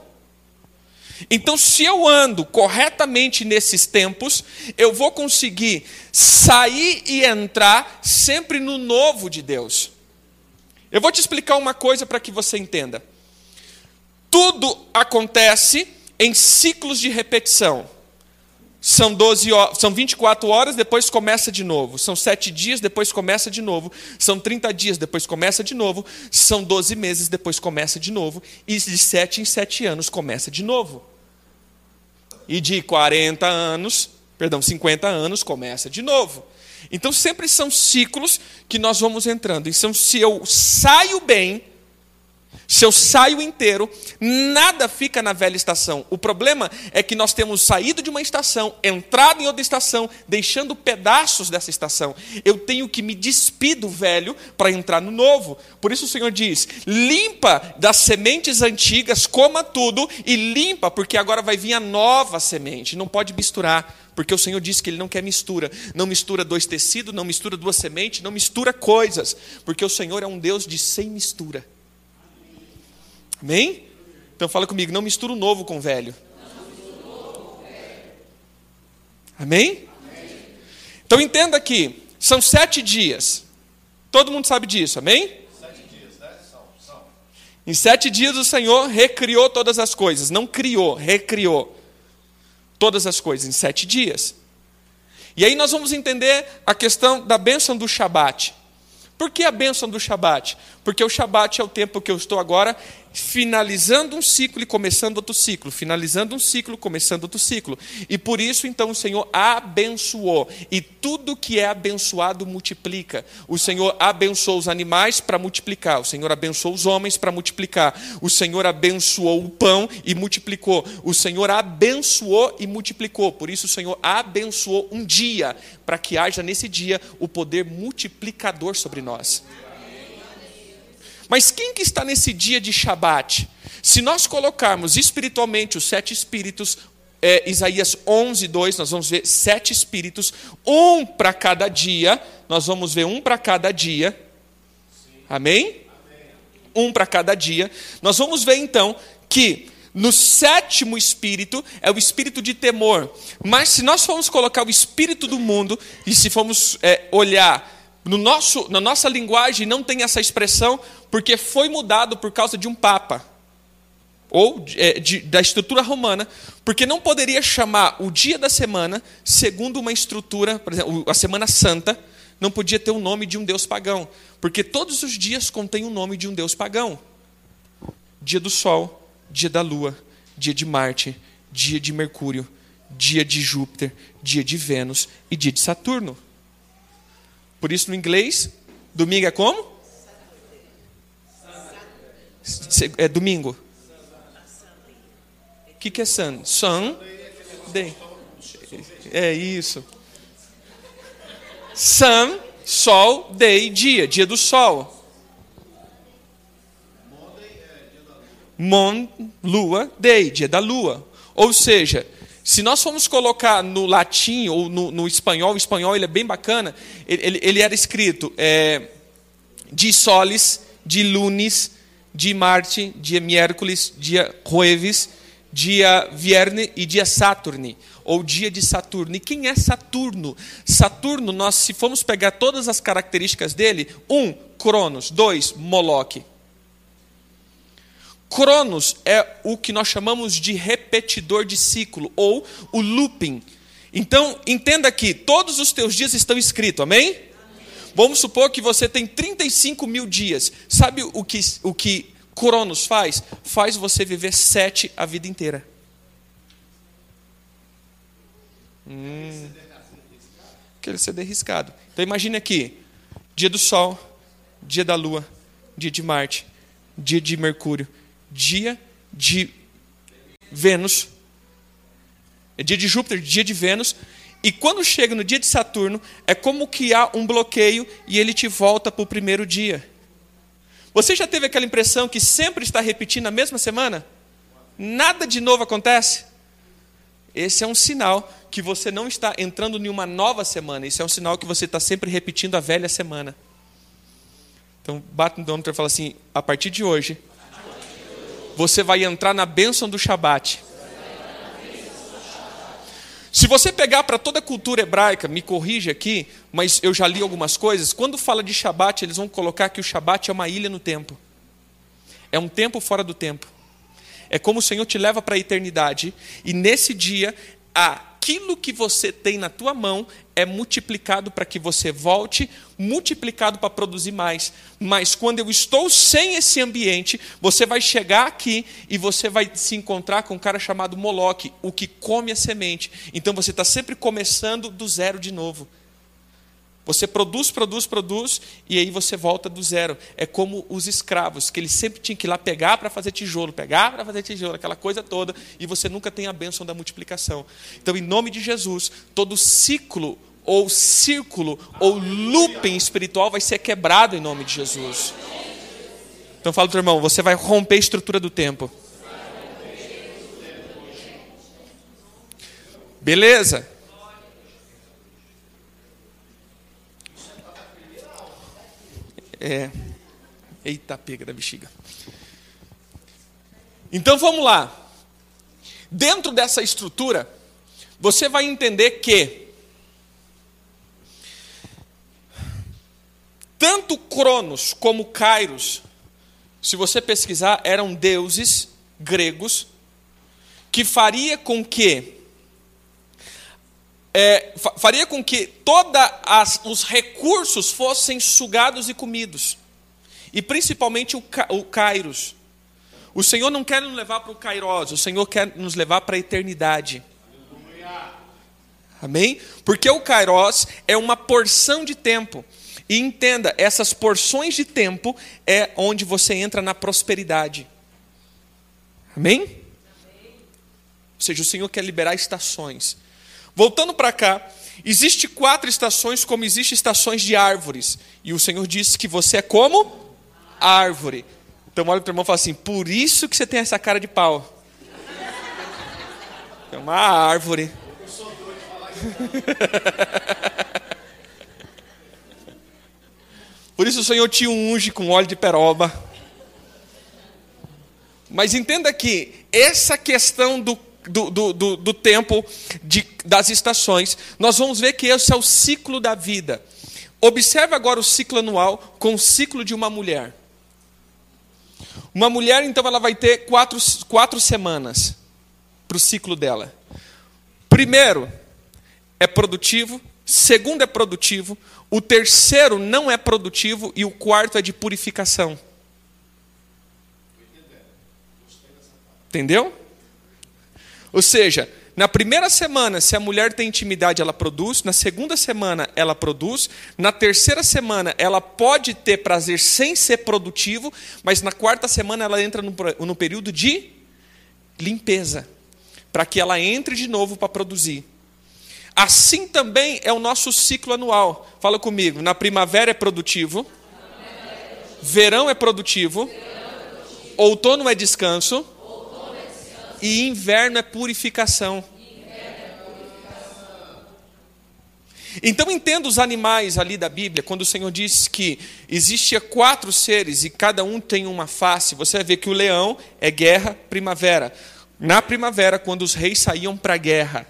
Então, se eu ando corretamente nesses tempos, eu vou conseguir sair e entrar sempre no novo de Deus. Eu vou te explicar uma coisa para que você entenda. Tudo acontece em ciclos de repetição. São, 12 horas, são 24 horas, depois começa de novo. São 7 dias, depois começa de novo. São 30 dias, depois começa de novo. São 12 meses, depois começa de novo. E de 7 em 7 anos começa de novo. E de 40 anos, perdão, 50 anos, começa de novo. Então sempre são ciclos que nós vamos entrando. Então, se eu saio bem, se eu saio inteiro, nada fica na velha estação. O problema é que nós temos saído de uma estação, entrado em outra estação, deixando pedaços dessa estação. Eu tenho que me despir do velho para entrar no novo. Por isso o Senhor diz: limpa das sementes antigas, coma tudo e limpa, porque agora vai vir a nova semente. Não pode misturar. Porque o Senhor disse que Ele não quer mistura. Não mistura dois tecidos, não mistura duas sementes, não mistura coisas. Porque o Senhor é um Deus de sem mistura. Amém? Então fala comigo, não mistura o novo com o velho. Amém? Então entenda aqui, são sete dias. Todo mundo sabe disso, amém? Sete dias, né? São Em sete dias o Senhor recriou todas as coisas. Não criou, recriou todas as coisas em sete dias. E aí nós vamos entender a questão da bênção do Shabat. Por que a bênção do Shabat? Porque o Shabat é o tempo que eu estou agora finalizando um ciclo e começando outro ciclo, finalizando um ciclo, começando outro ciclo. E por isso, então, o Senhor abençoou. E tudo que é abençoado multiplica. O Senhor abençoou os animais para multiplicar. O Senhor abençoou os homens para multiplicar. O Senhor abençoou o pão e multiplicou. O Senhor abençoou e multiplicou. Por isso, o Senhor abençoou um dia, para que haja nesse dia o poder multiplicador sobre nós. Mas quem que está nesse dia de Shabat? Se nós colocarmos espiritualmente os sete espíritos, é, Isaías 11, 2, nós vamos ver sete espíritos, um para cada dia, nós vamos ver um para cada dia. Amém? Um para cada dia. Nós vamos ver então que no sétimo espírito é o espírito de temor. Mas se nós formos colocar o espírito do mundo, e se formos é, olhar no nosso, na nossa linguagem não tem essa expressão porque foi mudado por causa de um papa ou é, de, da estrutura romana, porque não poderia chamar o dia da semana segundo uma estrutura, por exemplo, a Semana Santa não podia ter o nome de um deus pagão, porque todos os dias contêm o nome de um deus pagão. Dia do Sol, dia da Lua, dia de Marte, dia de Mercúrio, dia de Júpiter, dia de Vênus e dia de Saturno. Por isso, no inglês, domingo é como? É domingo. O que, que é sun? Sun, day. É isso. Sun, sol, day, dia, dia do sol. Mon, lua, day, dia da lua. Ou seja, se nós formos colocar no latim ou no, no espanhol, o espanhol ele é bem bacana, ele, ele, ele era escrito é, de solis, de lunes, de Marte, dia miércoles, dia jueves, dia vierne e dia saturni, ou dia de Saturno. E quem é Saturno? Saturno, nós se formos pegar todas as características dele, um, Cronos, dois, Moloque. Cronos é o que nós chamamos de repetidor de ciclo, ou o looping. Então, entenda que todos os teus dias estão escritos, amém? amém? Vamos supor que você tem 35 mil dias. Sabe o que, o que Cronos faz? Faz você viver sete a vida inteira. Hum, quer ser derriscado. Então imagine aqui: dia do Sol, dia da Lua, dia de Marte, dia de Mercúrio, dia de Vênus, é dia de Júpiter, dia de Vênus, e quando chega no dia de Saturno, é como que há um bloqueio e ele te volta para o primeiro dia. Você já teve aquela impressão que sempre está repetindo a mesma semana? Nada de novo acontece? Esse é um sinal que você não está entrando em uma nova semana. Isso é um sinal que você está sempre repetindo a velha semana. Então, bate no dono e fala assim: a partir de hoje, você vai entrar na bênção do Shabat. Se você pegar para toda a cultura hebraica, me corrige aqui, mas eu já li algumas coisas, quando fala de Shabat, eles vão colocar que o Shabat é uma ilha no tempo. É um tempo fora do tempo. É como o Senhor te leva para a eternidade, e nesse dia aquilo que você tem na tua mão é multiplicado para que você volte, multiplicado para produzir mais. Mas quando eu estou sem esse ambiente, você vai chegar aqui e você vai se encontrar com um cara chamado Moloque, o que come a semente. Então você está sempre começando do zero de novo. Você produz, produz, produz, e aí você volta do zero. É como os escravos, que eles sempre tinham que ir lá pegar para fazer tijolo, pegar para fazer tijolo, aquela coisa toda, e você nunca tem a bênção da multiplicação. Então, em nome de Jesus, todo ciclo, ou círculo, ou looping espiritual vai ser quebrado em nome de Jesus. Então, fala para irmão, você vai romper a estrutura do tempo. Beleza? É. Eita, pega da bexiga. Então vamos lá. Dentro dessa estrutura, você vai entender que tanto Cronos como Kairos se você pesquisar, eram deuses gregos que faria com que é, faria com que todos os recursos fossem sugados e comidos. E principalmente o, o Kairos. O Senhor não quer nos levar para o Kairos, o Senhor quer nos levar para a eternidade. Amém? Porque o Kairos é uma porção de tempo. E entenda, essas porções de tempo é onde você entra na prosperidade. Amém? Amém. Ou seja, o Senhor quer liberar estações. Voltando para cá, existe quatro estações, como existem estações de árvores. E o Senhor disse que você é como árvore. Então olha para o irmão e fala assim: por isso que você tem essa cara de pau. É uma árvore. [laughs] Por isso o Senhor te unge com óleo de peroba. Mas entenda que essa questão do do, do, do, do tempo de, das estações, nós vamos ver que esse é o ciclo da vida. Observe agora o ciclo anual com o ciclo de uma mulher. Uma mulher, então, ela vai ter quatro, quatro semanas para o ciclo dela. Primeiro, é produtivo. Segundo, é produtivo. O terceiro não é produtivo. E o quarto é de purificação. Entendeu? Ou seja, na primeira semana, se a mulher tem intimidade, ela produz. Na segunda semana, ela produz. Na terceira semana, ela pode ter prazer sem ser produtivo. Mas na quarta semana, ela entra no, no período de limpeza para que ela entre de novo para produzir. Assim também é o nosso ciclo anual. Fala comigo. Na primavera é produtivo. Verão é produtivo. Outono é descanso e inverno é purificação. Então entenda os animais ali da Bíblia, quando o Senhor diz que existia quatro seres e cada um tem uma face, você vai ver que o leão é guerra, primavera. Na primavera, quando os reis saíam para a guerra.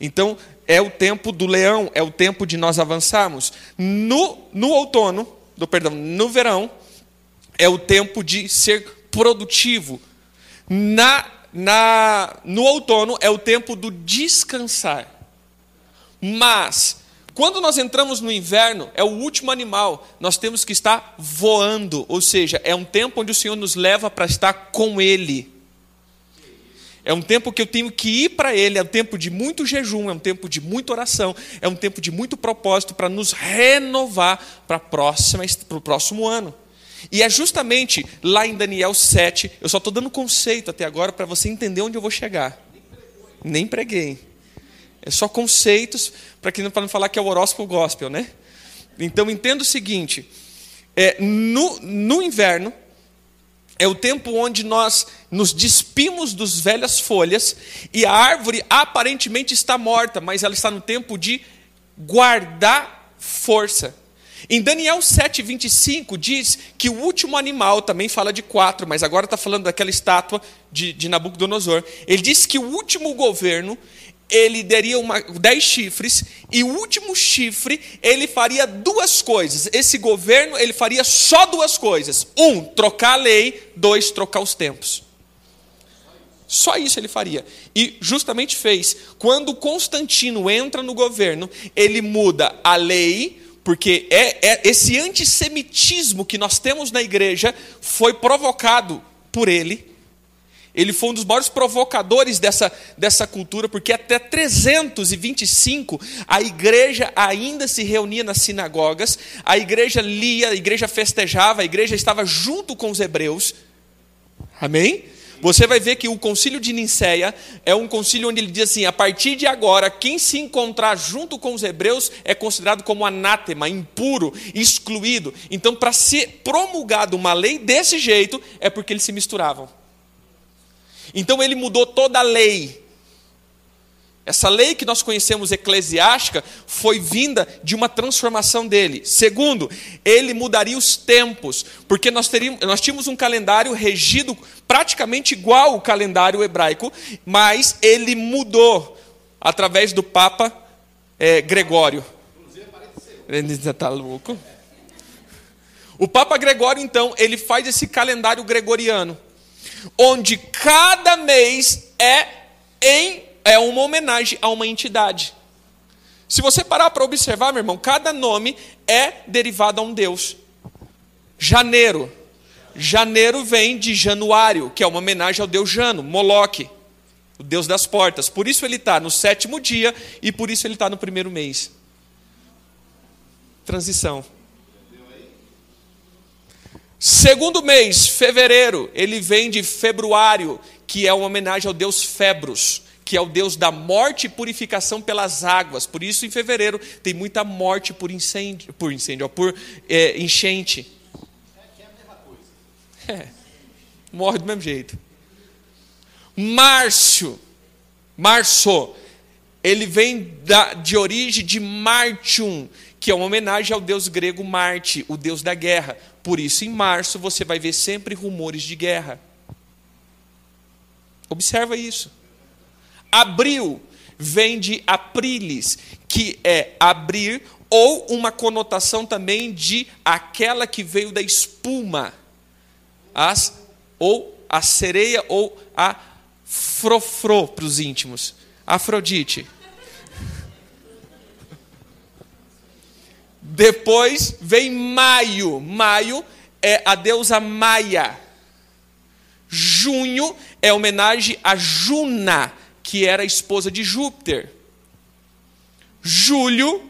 Então, é o tempo do leão, é o tempo de nós avançarmos. No, no outono, do, perdão, no verão, é o tempo de ser produtivo. Na na, no outono é o tempo do descansar. Mas, quando nós entramos no inverno, é o último animal, nós temos que estar voando, ou seja, é um tempo onde o Senhor nos leva para estar com Ele. É um tempo que eu tenho que ir para Ele, é um tempo de muito jejum, é um tempo de muita oração, é um tempo de muito propósito para nos renovar para o próximo ano. E é justamente lá em Daniel 7, eu só estou dando conceito até agora para você entender onde eu vou chegar. Nem preguei. É só conceitos para que não não falar que é o horóscopo gospel, né? Então entenda o seguinte: é, no, no inverno é o tempo onde nós nos despimos dos velhas folhas e a árvore aparentemente está morta, mas ela está no tempo de guardar força. Em Daniel 7,25 diz que o último animal, também fala de quatro, mas agora está falando daquela estátua de, de Nabucodonosor. Ele diz que o último governo, ele daria uma, dez chifres, e o último chifre, ele faria duas coisas. Esse governo, ele faria só duas coisas. Um, trocar a lei. Dois, trocar os tempos. Só isso ele faria. E justamente fez. Quando Constantino entra no governo, ele muda a lei porque é, é, esse antissemitismo que nós temos na igreja foi provocado por ele. Ele foi um dos maiores provocadores dessa, dessa cultura, porque até 325 a igreja ainda se reunia nas sinagogas, a igreja lia, a igreja festejava, a igreja estava junto com os hebreus. Amém? Você vai ver que o concílio de Nicéia é um concílio onde ele diz assim: a partir de agora, quem se encontrar junto com os hebreus é considerado como anátema, impuro, excluído. Então, para ser promulgada uma lei desse jeito, é porque eles se misturavam. Então, ele mudou toda a lei essa lei que nós conhecemos eclesiástica foi vinda de uma transformação dele. Segundo, ele mudaria os tempos, porque nós, teríamos, nós tínhamos um calendário regido praticamente igual ao calendário hebraico, mas ele mudou através do Papa é, Gregório. Está louco. O Papa Gregório, então, ele faz esse calendário gregoriano, onde cada mês é em é uma homenagem a uma entidade. Se você parar para observar, meu irmão, cada nome é derivado a um deus. Janeiro. Janeiro vem de Januário, que é uma homenagem ao deus Jano, Moloque, o deus das portas. Por isso ele está no sétimo dia e por isso ele está no primeiro mês. Transição. Segundo mês, fevereiro, ele vem de Februário, que é uma homenagem ao deus Febros, que é o deus da morte e purificação pelas águas. Por isso, em fevereiro, tem muita morte por incêndio, por incêndio, por é, enchente. É, é a mesma coisa. É, morre do mesmo jeito. Márcio, março, ele vem da, de origem de Martium, que é uma homenagem ao deus grego Marte, o deus da guerra. Por isso, em março, você vai ver sempre rumores de guerra. Observa isso. Abril vem de aprilis, que é abrir, ou uma conotação também de aquela que veio da espuma, as, ou a sereia, ou a frofro para os íntimos, Afrodite. Depois vem maio. Maio é a deusa Maia. Junho é homenagem a Juna, que era a esposa de Júpiter. Julho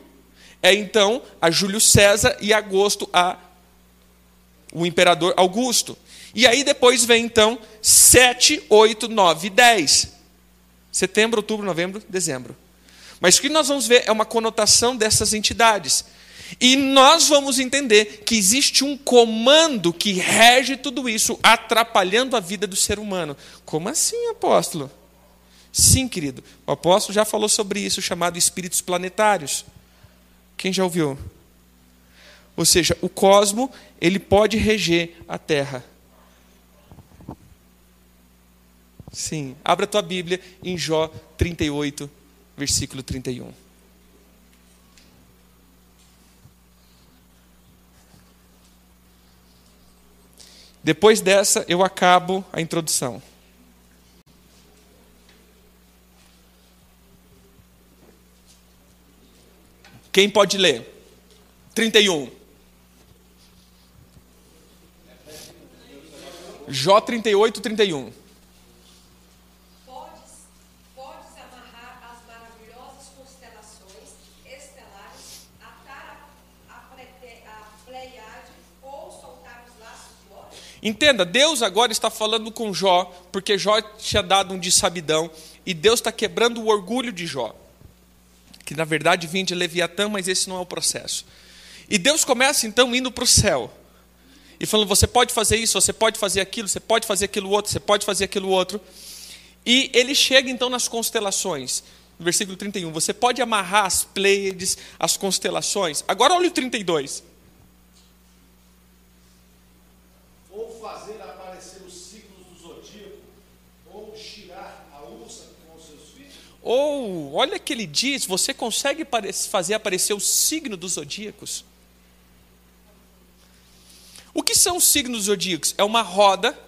é então a Júlio César e agosto a o imperador Augusto. E aí depois vem então 7, 8, 9 e 10. Setembro, outubro, novembro, dezembro. Mas o que nós vamos ver é uma conotação dessas entidades. E nós vamos entender que existe um comando que rege tudo isso, atrapalhando a vida do ser humano. Como assim, apóstolo? Sim, querido. O apóstolo já falou sobre isso, chamado espíritos planetários. Quem já ouviu? Ou seja, o cosmo, ele pode reger a Terra. Sim. Abra a tua Bíblia em Jó 38, versículo 31. Depois dessa, eu acabo a introdução. Quem pode ler? 31. Jó 38, 31. Entenda, Deus agora está falando com Jó, porque Jó tinha dado um de sabidão, e Deus está quebrando o orgulho de Jó, que na verdade vinha de Leviatã, mas esse não é o processo. E Deus começa então indo para o céu, e falando: você pode fazer isso, você pode fazer aquilo, você pode fazer aquilo outro, você pode fazer aquilo outro. E ele chega então nas constelações. Versículo 31, você pode amarrar as Pleiades, as constelações. Agora olha o 32. Ou, olha que ele diz: você consegue fazer aparecer o signo dos zodíacos? O que são os signos zodíacos? É uma roda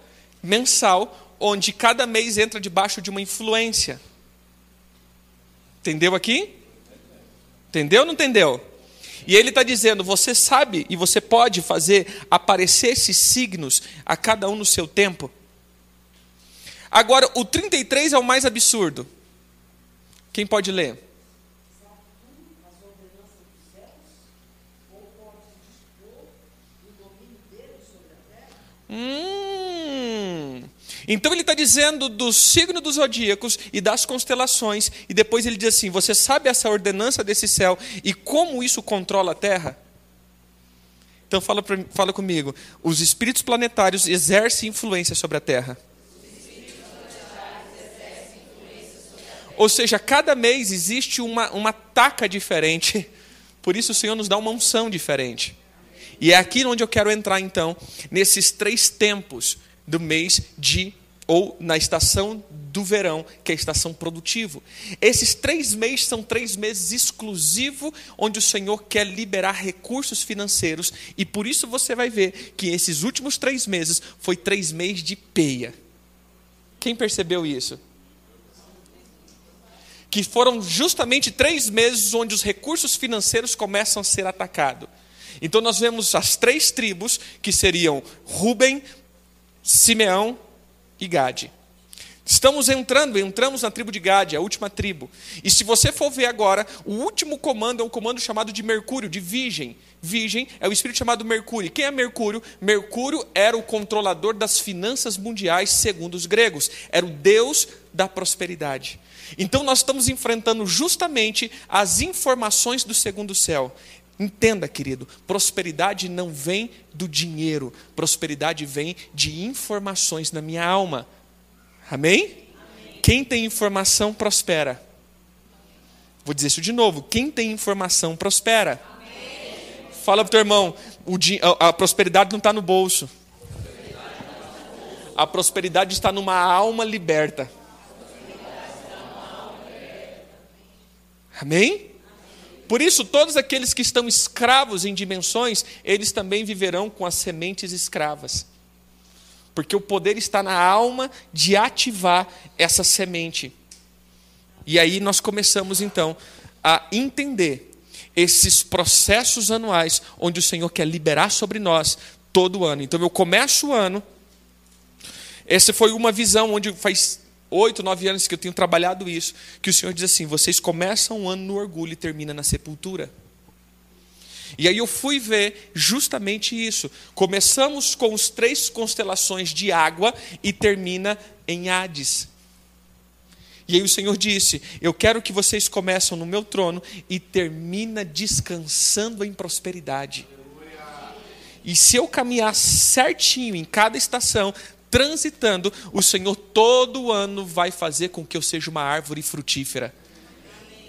mensal onde cada mês entra debaixo de uma influência. Entendeu aqui? Entendeu ou não entendeu? E ele está dizendo: você sabe e você pode fazer aparecer esses signos a cada um no seu tempo. Agora, o 33 é o mais absurdo. Quem pode ler? Hum. Então ele está dizendo do signo dos zodíacos e das constelações, e depois ele diz assim: Você sabe essa ordenança desse céu e como isso controla a terra? Então fala, pra, fala comigo: os espíritos planetários exercem influência sobre a terra. Ou seja, cada mês existe uma, uma taca diferente. Por isso o Senhor nos dá uma unção diferente. E é aqui onde eu quero entrar então, nesses três tempos do mês de ou na estação do verão, que é a estação produtivo. Esses três meses são três meses exclusivos, onde o Senhor quer liberar recursos financeiros, e por isso você vai ver que esses últimos três meses foi três meses de peia. Quem percebeu isso? Que foram justamente três meses onde os recursos financeiros começam a ser atacados. Então nós vemos as três tribos, que seriam Ruben, Simeão e Gade. Estamos entrando, entramos na tribo de Gade, a última tribo. E se você for ver agora, o último comando é um comando chamado de Mercúrio, de Virgem. Virgem é o espírito chamado Mercúrio. Quem é Mercúrio? Mercúrio era o controlador das finanças mundiais, segundo os gregos. Era o deus da prosperidade. Então nós estamos enfrentando justamente as informações do segundo céu. Entenda, querido, prosperidade não vem do dinheiro, prosperidade vem de informações na minha alma. Amém? Amém? Quem tem informação prospera. Vou dizer isso de novo: quem tem informação prospera. Amém. Fala para o teu irmão: a prosperidade não está no bolso. A prosperidade está numa alma liberta. Amém? Por isso, todos aqueles que estão escravos em dimensões, eles também viverão com as sementes escravas. Porque o poder está na alma de ativar essa semente. E aí nós começamos então a entender esses processos anuais onde o Senhor quer liberar sobre nós todo ano. Então eu começo o ano. Essa foi uma visão onde faz oito, nove anos que eu tenho trabalhado isso, que o Senhor diz assim: vocês começam o ano no orgulho e terminam na sepultura. E aí eu fui ver justamente isso. Começamos com os três constelações de água e termina em Hades. E aí o Senhor disse: Eu quero que vocês começam no meu trono e termina descansando em prosperidade. E se eu caminhar certinho em cada estação, transitando, o Senhor todo ano vai fazer com que eu seja uma árvore frutífera.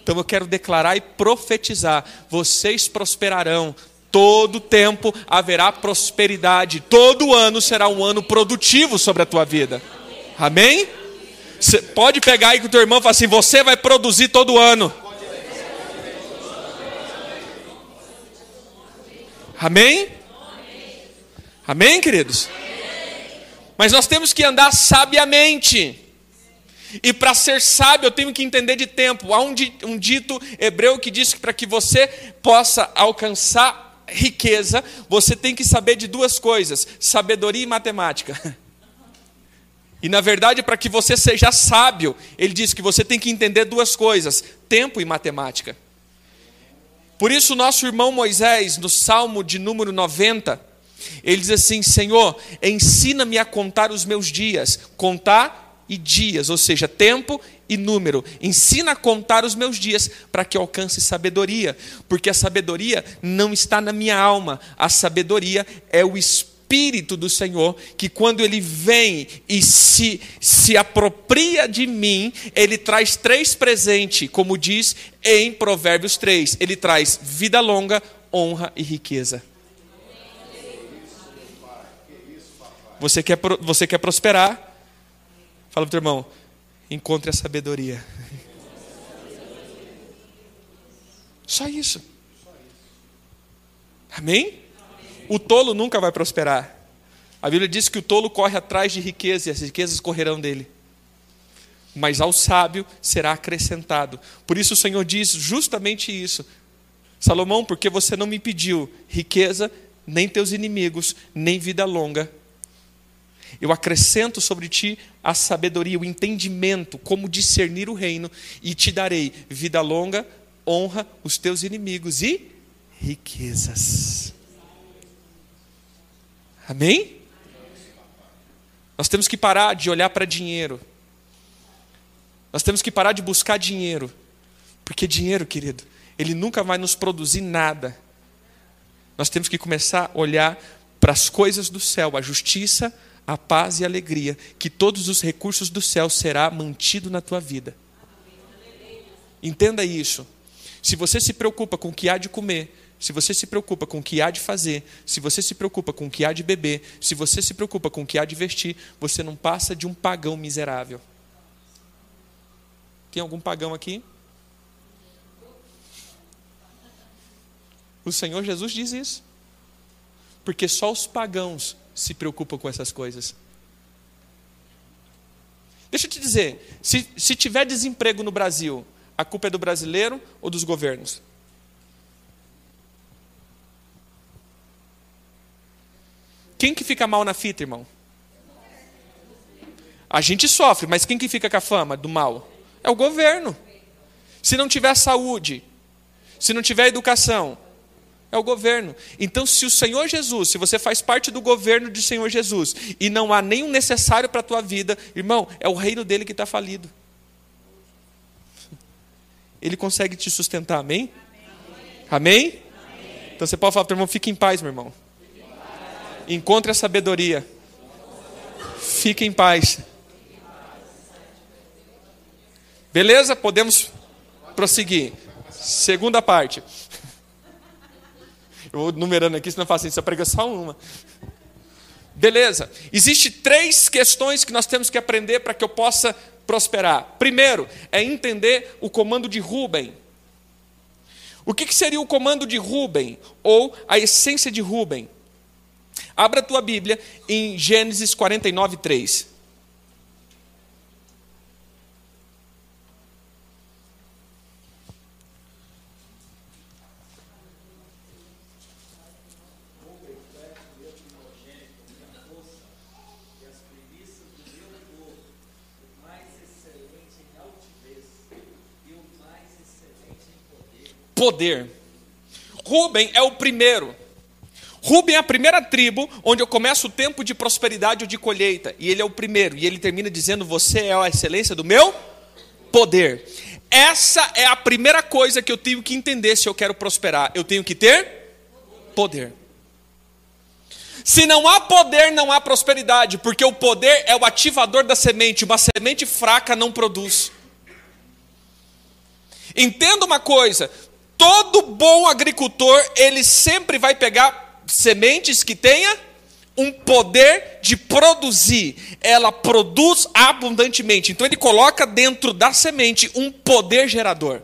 Então eu quero declarar e profetizar: vocês prosperarão. Todo tempo haverá prosperidade. Todo ano será um ano produtivo sobre a tua vida. Amém? Você pode pegar aí com o teu irmão e falar assim: você vai produzir todo ano. Amém? Amém, queridos? Mas nós temos que andar sabiamente. E para ser sábio, eu tenho que entender de tempo. Há um, um dito hebreu que diz que para que você possa alcançar riqueza, você tem que saber de duas coisas: sabedoria e matemática. [laughs] E na verdade, para que você seja sábio, ele diz que você tem que entender duas coisas: tempo e matemática. Por isso, nosso irmão Moisés, no Salmo de número 90, ele diz assim: Senhor, ensina-me a contar os meus dias, contar e dias, ou seja, tempo e número. Ensina a contar os meus dias para que alcance sabedoria, porque a sabedoria não está na minha alma, a sabedoria é o Espírito do Senhor, que quando ele vem e se, se apropria de mim, ele traz três presentes, como diz em Provérbios 3: ele traz vida longa, honra e riqueza. Você quer, você quer prosperar? Fala para o teu irmão, encontre a sabedoria. Só isso. Amém? O tolo nunca vai prosperar. A Bíblia diz que o tolo corre atrás de riqueza e as riquezas correrão dele. Mas ao sábio será acrescentado. Por isso o Senhor diz justamente isso. Salomão, porque você não me pediu riqueza, nem teus inimigos, nem vida longa, eu acrescento sobre ti a sabedoria, o entendimento, como discernir o reino, e te darei vida longa, honra os teus inimigos e riquezas. Amém? Nós temos que parar de olhar para dinheiro. Nós temos que parar de buscar dinheiro. Porque dinheiro, querido, ele nunca vai nos produzir nada. Nós temos que começar a olhar para as coisas do céu, a justiça, a paz e a alegria, que todos os recursos do céu será mantido na tua vida. Entenda isso. Se você se preocupa com o que há de comer, se você se preocupa com o que há de fazer, se você se preocupa com o que há de beber, se você se preocupa com o que há de vestir, você não passa de um pagão miserável. Tem algum pagão aqui? O Senhor Jesus diz isso. Porque só os pagãos se preocupam com essas coisas. Deixa eu te dizer, se, se tiver desemprego no Brasil, a culpa é do brasileiro ou dos governos? Quem que fica mal na fita, irmão? A gente sofre, mas quem que fica com a fama do mal? É o governo. Se não tiver saúde, se não tiver educação, é o governo. Então, se o Senhor Jesus, se você faz parte do governo do Senhor Jesus e não há nenhum necessário para a tua vida, irmão, é o reino dele que está falido. Ele consegue te sustentar, amém? Amém? amém? Então você pode falar para o irmão, fique em paz, meu irmão. Encontre a sabedoria. Fique em paz. Beleza? Podemos prosseguir. Segunda parte. Eu vou numerando aqui, senão eu faço isso, prega só uma. Beleza. Existem três questões que nós temos que aprender para que eu possa prosperar. Primeiro, é entender o comando de Rubem. O que, que seria o comando de Rubem? Ou a essência de Rubem? Abra a tua Bíblia em Gênesis 49, 3. Poder. Rubem é o primeiro. Ruben é a primeira tribo onde eu começo o tempo de prosperidade ou de colheita. E ele é o primeiro. E ele termina dizendo: Você é a excelência do meu poder. Essa é a primeira coisa que eu tenho que entender se eu quero prosperar. Eu tenho que ter poder. Se não há poder, não há prosperidade, porque o poder é o ativador da semente. Uma semente fraca não produz. Entenda uma coisa: todo bom agricultor, ele sempre vai pegar sementes que tenha um poder de produzir. Ela produz abundantemente. Então ele coloca dentro da semente um poder gerador.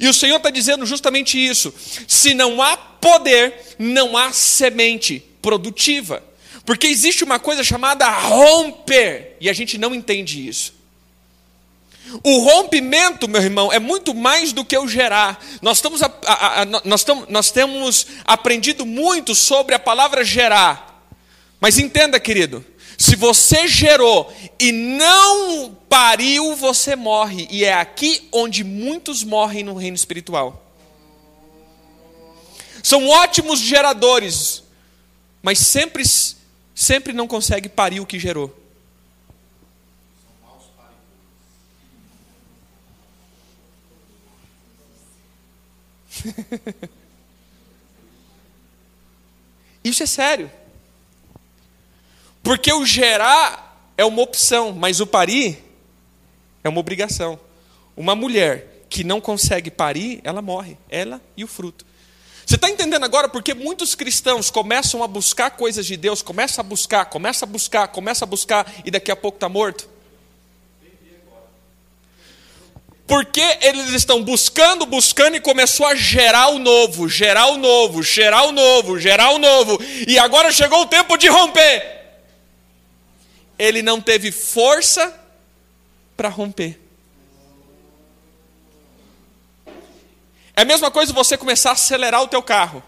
E o Senhor está dizendo justamente isso. Se não há poder, não há semente produtiva. Porque existe uma coisa chamada romper, e a gente não entende isso. O rompimento, meu irmão, é muito mais do que o gerar. Nós, estamos a, a, a, nós, estamos, nós temos aprendido muito sobre a palavra gerar. Mas entenda, querido, se você gerou e não pariu, você morre. E é aqui onde muitos morrem no reino espiritual. São ótimos geradores, mas sempre, sempre não consegue parir o que gerou. [laughs] Isso é sério. Porque o gerar é uma opção, mas o parir é uma obrigação. Uma mulher que não consegue parir, ela morre, ela e o fruto. Você está entendendo agora porque muitos cristãos começam a buscar coisas de Deus, começam a buscar, começam a buscar, começam a buscar e daqui a pouco está morto? Porque eles estão buscando, buscando e começou a gerar o novo, gerar o novo, gerar o novo, gerar o novo. E agora chegou o tempo de romper. Ele não teve força para romper. É a mesma coisa você começar a acelerar o teu carro.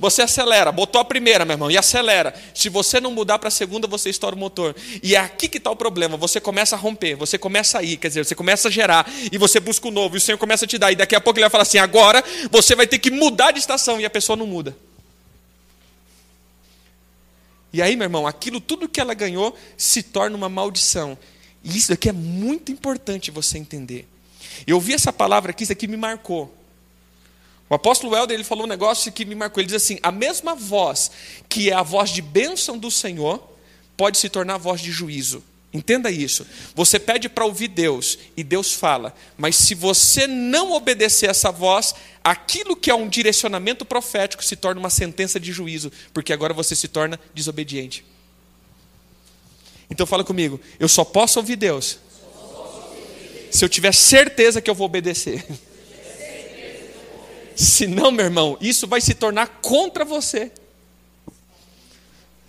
Você acelera, botou a primeira, meu irmão, e acelera. Se você não mudar para a segunda, você estoura o motor. E é aqui que está o problema. Você começa a romper, você começa a ir, quer dizer, você começa a gerar, e você busca o novo, e o Senhor começa a te dar. E daqui a pouco ele vai falar assim: agora você vai ter que mudar de estação, e a pessoa não muda. E aí, meu irmão, aquilo tudo que ela ganhou se torna uma maldição. E isso aqui é muito importante você entender. Eu ouvi essa palavra aqui, isso aqui me marcou. O apóstolo Helder ele falou um negócio que me marcou. Ele diz assim: a mesma voz que é a voz de bênção do Senhor pode se tornar a voz de juízo. Entenda isso. Você pede para ouvir Deus e Deus fala, mas se você não obedecer essa voz, aquilo que é um direcionamento profético se torna uma sentença de juízo, porque agora você se torna desobediente. Então fala comigo, eu só posso ouvir Deus se eu tiver certeza que eu vou obedecer. [laughs] Se não, meu irmão, isso vai se tornar contra você.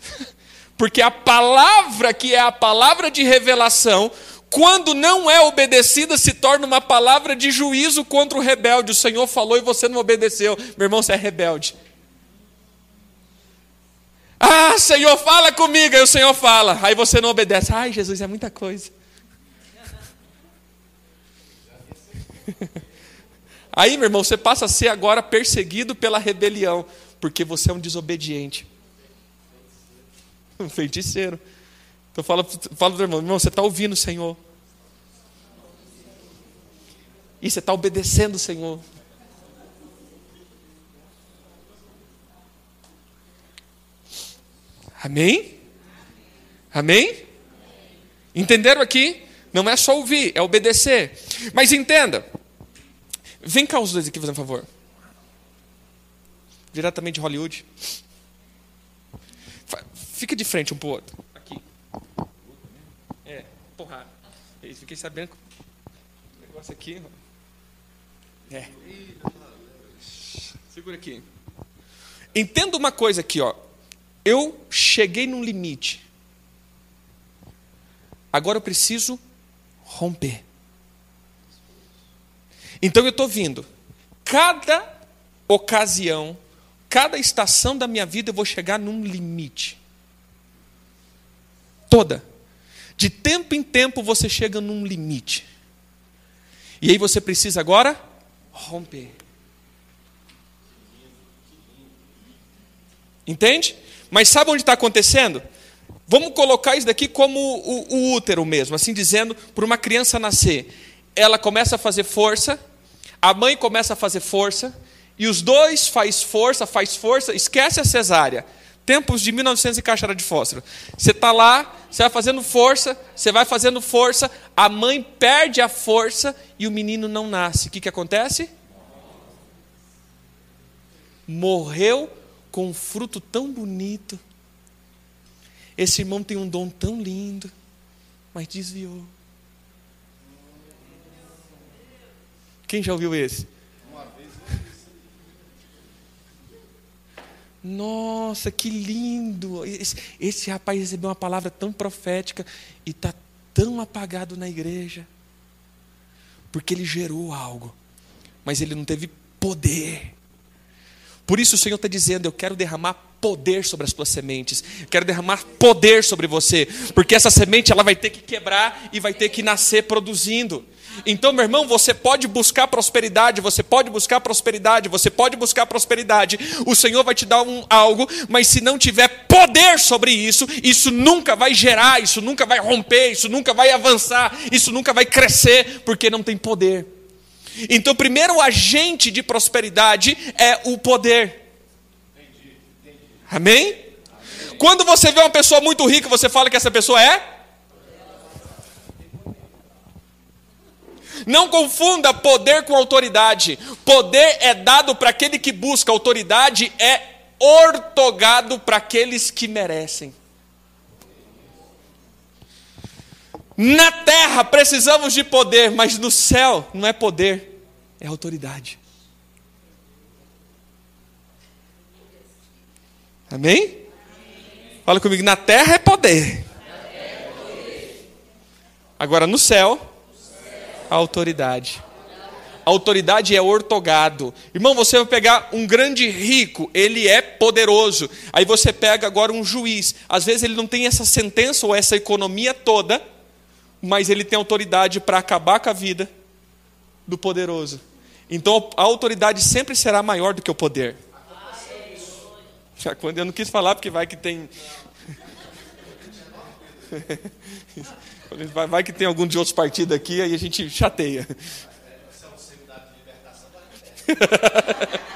[laughs] Porque a palavra que é a palavra de revelação, quando não é obedecida, se torna uma palavra de juízo contra o rebelde. O Senhor falou e você não obedeceu. Meu irmão, você é rebelde. Ah, Senhor, fala comigo. Aí o Senhor fala. Aí você não obedece. Ai, Jesus, é muita coisa. [laughs] Aí, meu irmão, você passa a ser agora perseguido pela rebelião, porque você é um desobediente [laughs] um feiticeiro. Então fala, fala para o irmão, irmão, você está ouvindo o Senhor. E você está obedecendo o Senhor. Amém? Amém? Entenderam aqui? Não é só ouvir, é obedecer. Mas entenda. Vem cá os dois aqui, fazendo um favor. Diretamente de Hollywood. Fica de frente um pro outro. Aqui. É, porrada. É fiquei sabendo. O negócio aqui. É. Segura aqui. Entenda uma coisa aqui, ó. Eu cheguei num limite. Agora eu preciso romper. Então eu estou vindo. Cada ocasião, cada estação da minha vida eu vou chegar num limite toda. De tempo em tempo você chega num limite. E aí você precisa agora romper. Entende? Mas sabe onde está acontecendo? Vamos colocar isso daqui como o, o útero mesmo, assim dizendo, para uma criança nascer. Ela começa a fazer força, a mãe começa a fazer força, e os dois faz força, faz força, esquece a cesárea tempos de 1900 e caixara de fósforo. Você está lá, você vai fazendo força, você vai fazendo força, a mãe perde a força e o menino não nasce. O que, que acontece? Morreu com um fruto tão bonito. Esse irmão tem um dom tão lindo, mas desviou. Quem já ouviu esse? Nossa, que lindo! Esse, esse, rapaz recebeu uma palavra tão profética e está tão apagado na igreja. Porque ele gerou algo, mas ele não teve poder. Por isso o Senhor está dizendo: Eu quero derramar poder sobre as tuas sementes, quero derramar poder sobre você, porque essa semente ela vai ter que quebrar e vai ter que nascer produzindo. Então, meu irmão, você pode buscar prosperidade, você pode buscar prosperidade, você pode buscar prosperidade. O Senhor vai te dar um, algo, mas se não tiver poder sobre isso, isso nunca vai gerar, isso nunca vai romper, isso nunca vai avançar, isso nunca vai crescer, porque não tem poder. Então, o primeiro agente de prosperidade é o poder. Amém? Quando você vê uma pessoa muito rica, você fala que essa pessoa é Não confunda poder com autoridade. Poder é dado para aquele que busca, autoridade é ortogado para aqueles que merecem. Na terra precisamos de poder, mas no céu não é poder, é autoridade. Amém? Fala comigo, na terra é poder. Agora no céu a autoridade. A autoridade é ortogado. Irmão, você vai pegar um grande rico, ele é poderoso. Aí você pega agora um juiz. Às vezes ele não tem essa sentença ou essa economia toda, mas ele tem autoridade para acabar com a vida do poderoso. Então a autoridade sempre será maior do que o poder. Quando eu não quis falar, porque vai que tem. [laughs] Vai que tem algum de outros partidos aqui, aí a gente chateia. [laughs]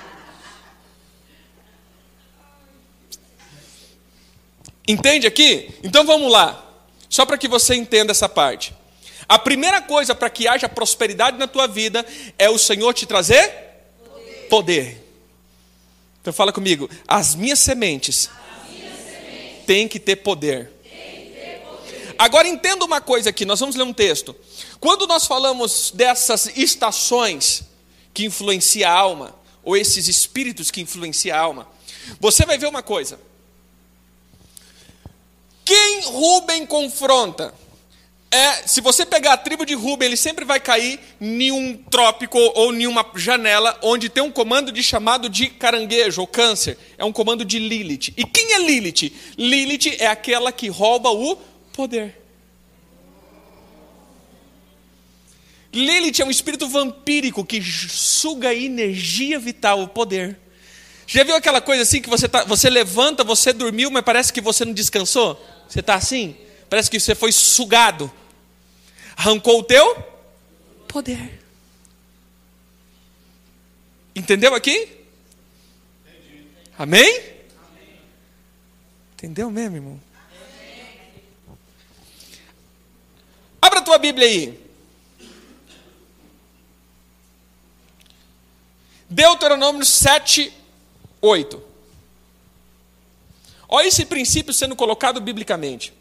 Entende aqui? Então vamos lá. Só para que você entenda essa parte. A primeira coisa para que haja prosperidade na tua vida é o Senhor te trazer poder. poder. Então fala comigo, as minhas sementes, as minhas sementes têm que ter poder. Agora entenda uma coisa aqui, nós vamos ler um texto. Quando nós falamos dessas estações que influenciam a alma, ou esses espíritos que influenciam a alma, você vai ver uma coisa. Quem Rubem confronta? É, se você pegar a tribo de Rubem, ele sempre vai cair em um trópico ou em uma janela onde tem um comando de chamado de caranguejo ou câncer. É um comando de Lilith. E quem é Lilith? Lilith é aquela que rouba o poder. Lilith é um espírito vampírico que suga a energia vital, o poder. Já viu aquela coisa assim que você, tá, você levanta, você dormiu, mas parece que você não descansou? Você está assim? Parece que você foi sugado. Arrancou o teu poder. Entendeu aqui? Amém? Entendeu mesmo, irmão? Abra a tua Bíblia aí. Deuteronômio 7, 8. Olha esse princípio sendo colocado biblicamente.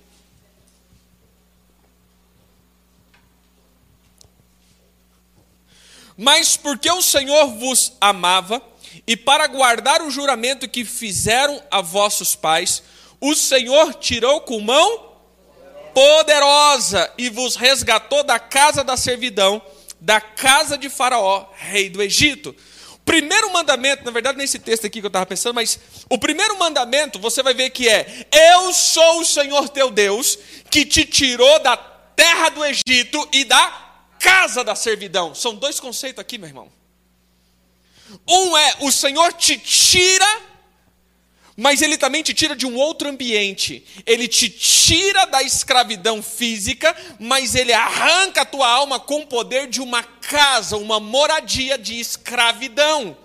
Mas porque o Senhor vos amava, e para guardar o juramento que fizeram a vossos pais, o Senhor tirou com mão poderosa e vos resgatou da casa da servidão, da casa de Faraó, rei do Egito primeiro mandamento, na verdade, nesse texto aqui que eu estava pensando, mas o primeiro mandamento você vai ver que é: Eu sou o Senhor teu Deus, que te tirou da terra do Egito e da casa da servidão. São dois conceitos aqui, meu irmão. Um é: o Senhor te tira mas ele também te tira de um outro ambiente. Ele te tira da escravidão física, mas ele arranca a tua alma com o poder de uma casa, uma moradia de escravidão.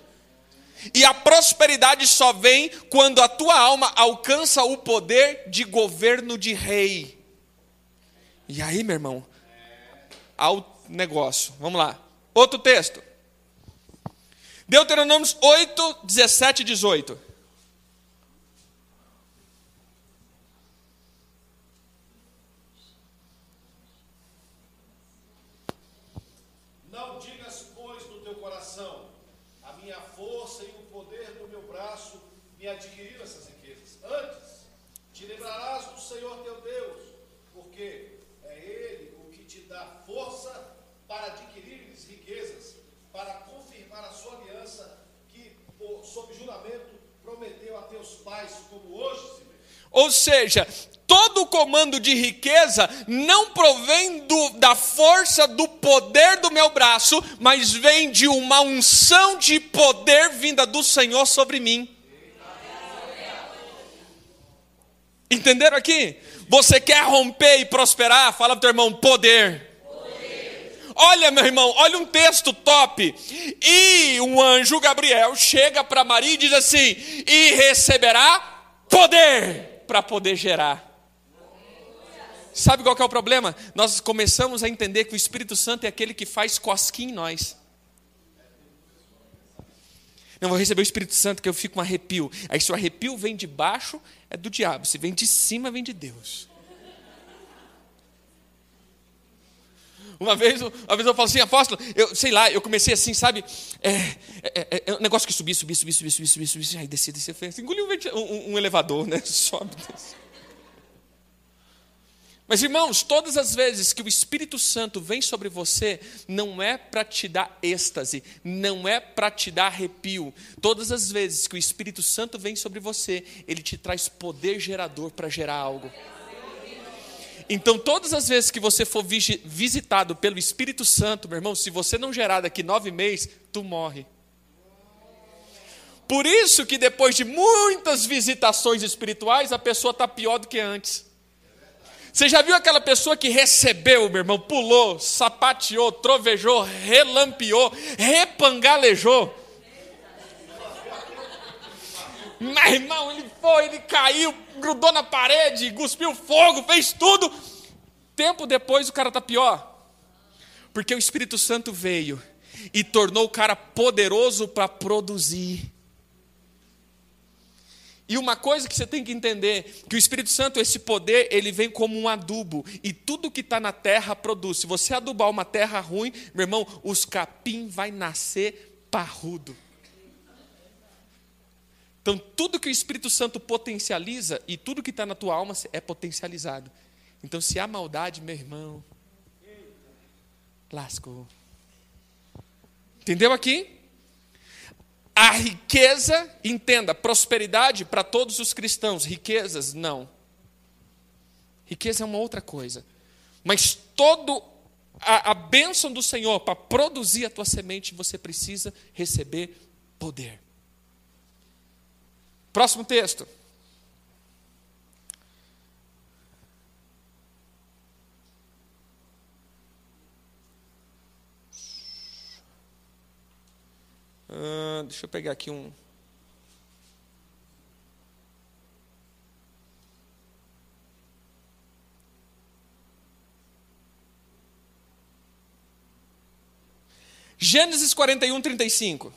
E a prosperidade só vem quando a tua alma alcança o poder de governo de rei. E aí, meu irmão, ao negócio. Vamos lá. Outro texto. Deuteronômios 8, 17 e 18. Ou seja, todo o comando de riqueza não provém do, da força do poder do meu braço, mas vem de uma unção de poder vinda do Senhor sobre mim. Entenderam aqui? Você quer romper e prosperar? Fala para o teu irmão: poder. Olha, meu irmão, olha um texto top. E um anjo Gabriel chega para Maria e diz assim: e receberá poder para poder gerar. Sabe qual é o problema? Nós começamos a entender que o Espírito Santo é aquele que faz cosquinha em nós. Não vou receber o Espírito Santo que eu fico um arrepio. Aí se o arrepio vem de baixo, é do diabo. Se vem de cima, vem de Deus. Uma vez, uma vez eu falo assim, apóstolo, eu sei lá, eu comecei assim, sabe? É, é, é, é um negócio que subia, subia, subia, subia, subia, subia, subia, aí descia, descia, assim, engoliu um, um, elevador, né? [laughs] Sobe, desce. Mas irmãos, todas as vezes que o Espírito Santo vem sobre você, não é para te dar êxtase, não é para te dar arrepio. Todas as vezes que o Espírito Santo vem sobre você, ele te traz poder gerador para gerar algo. Então, todas as vezes que você for visitado pelo Espírito Santo, meu irmão, se você não gerar daqui nove meses, tu morre. Por isso que depois de muitas visitações espirituais, a pessoa está pior do que antes. Você já viu aquela pessoa que recebeu, meu irmão, pulou, sapateou, trovejou, relampeou, repangalejou? Mas, irmão, ele foi, ele caiu, grudou na parede, cuspiu fogo, fez tudo. tempo depois o cara está pior? Porque o Espírito Santo veio e tornou o cara poderoso para produzir. E uma coisa que você tem que entender, que o Espírito Santo, esse poder, ele vem como um adubo, e tudo que está na terra produz. Se você adubar uma terra ruim, meu irmão, os capim vai nascer parrudo. Então, tudo que o Espírito Santo potencializa, e tudo que está na tua alma é potencializado. Então, se há maldade, meu irmão, lascou. Entendeu aqui? A riqueza, entenda, prosperidade para todos os cristãos, riquezas, não. Riqueza é uma outra coisa. Mas todo a, a bênção do Senhor para produzir a tua semente, você precisa receber poder. Próximo texto. Uh, deixa eu pegar aqui um. Gênesis 41, 35.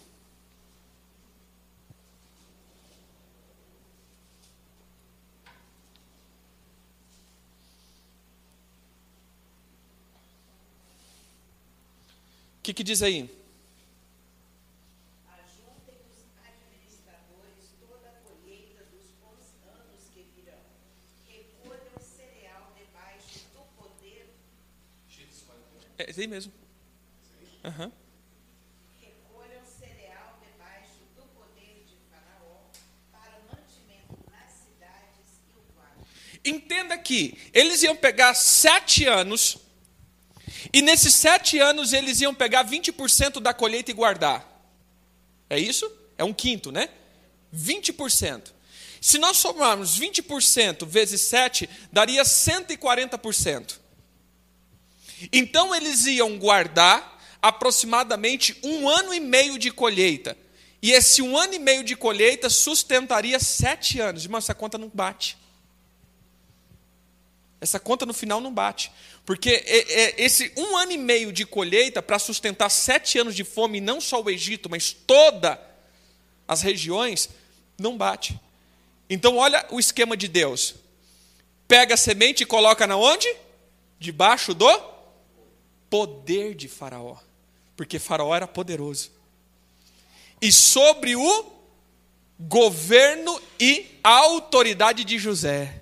Que, que diz aí? É isso aí mesmo. Uhum. Recolham cereal debaixo do poder de Faraó para mantimento nas cidades e o guarda. Entenda que eles iam pegar sete anos, e nesses sete anos eles iam pegar 20% da colheita e guardar. É isso? É um quinto, né? 20%. Se nós somarmos 20% vezes 7, daria 140%. Então eles iam guardar aproximadamente um ano e meio de colheita. E esse um ano e meio de colheita sustentaria sete anos. Irmão, essa conta não bate. Essa conta no final não bate. Porque esse um ano e meio de colheita para sustentar sete anos de fome, não só o Egito, mas todas as regiões, não bate. Então olha o esquema de Deus. Pega a semente e coloca na onde? Debaixo do poder de Faraó, porque Faraó era poderoso. E sobre o governo e a autoridade de José.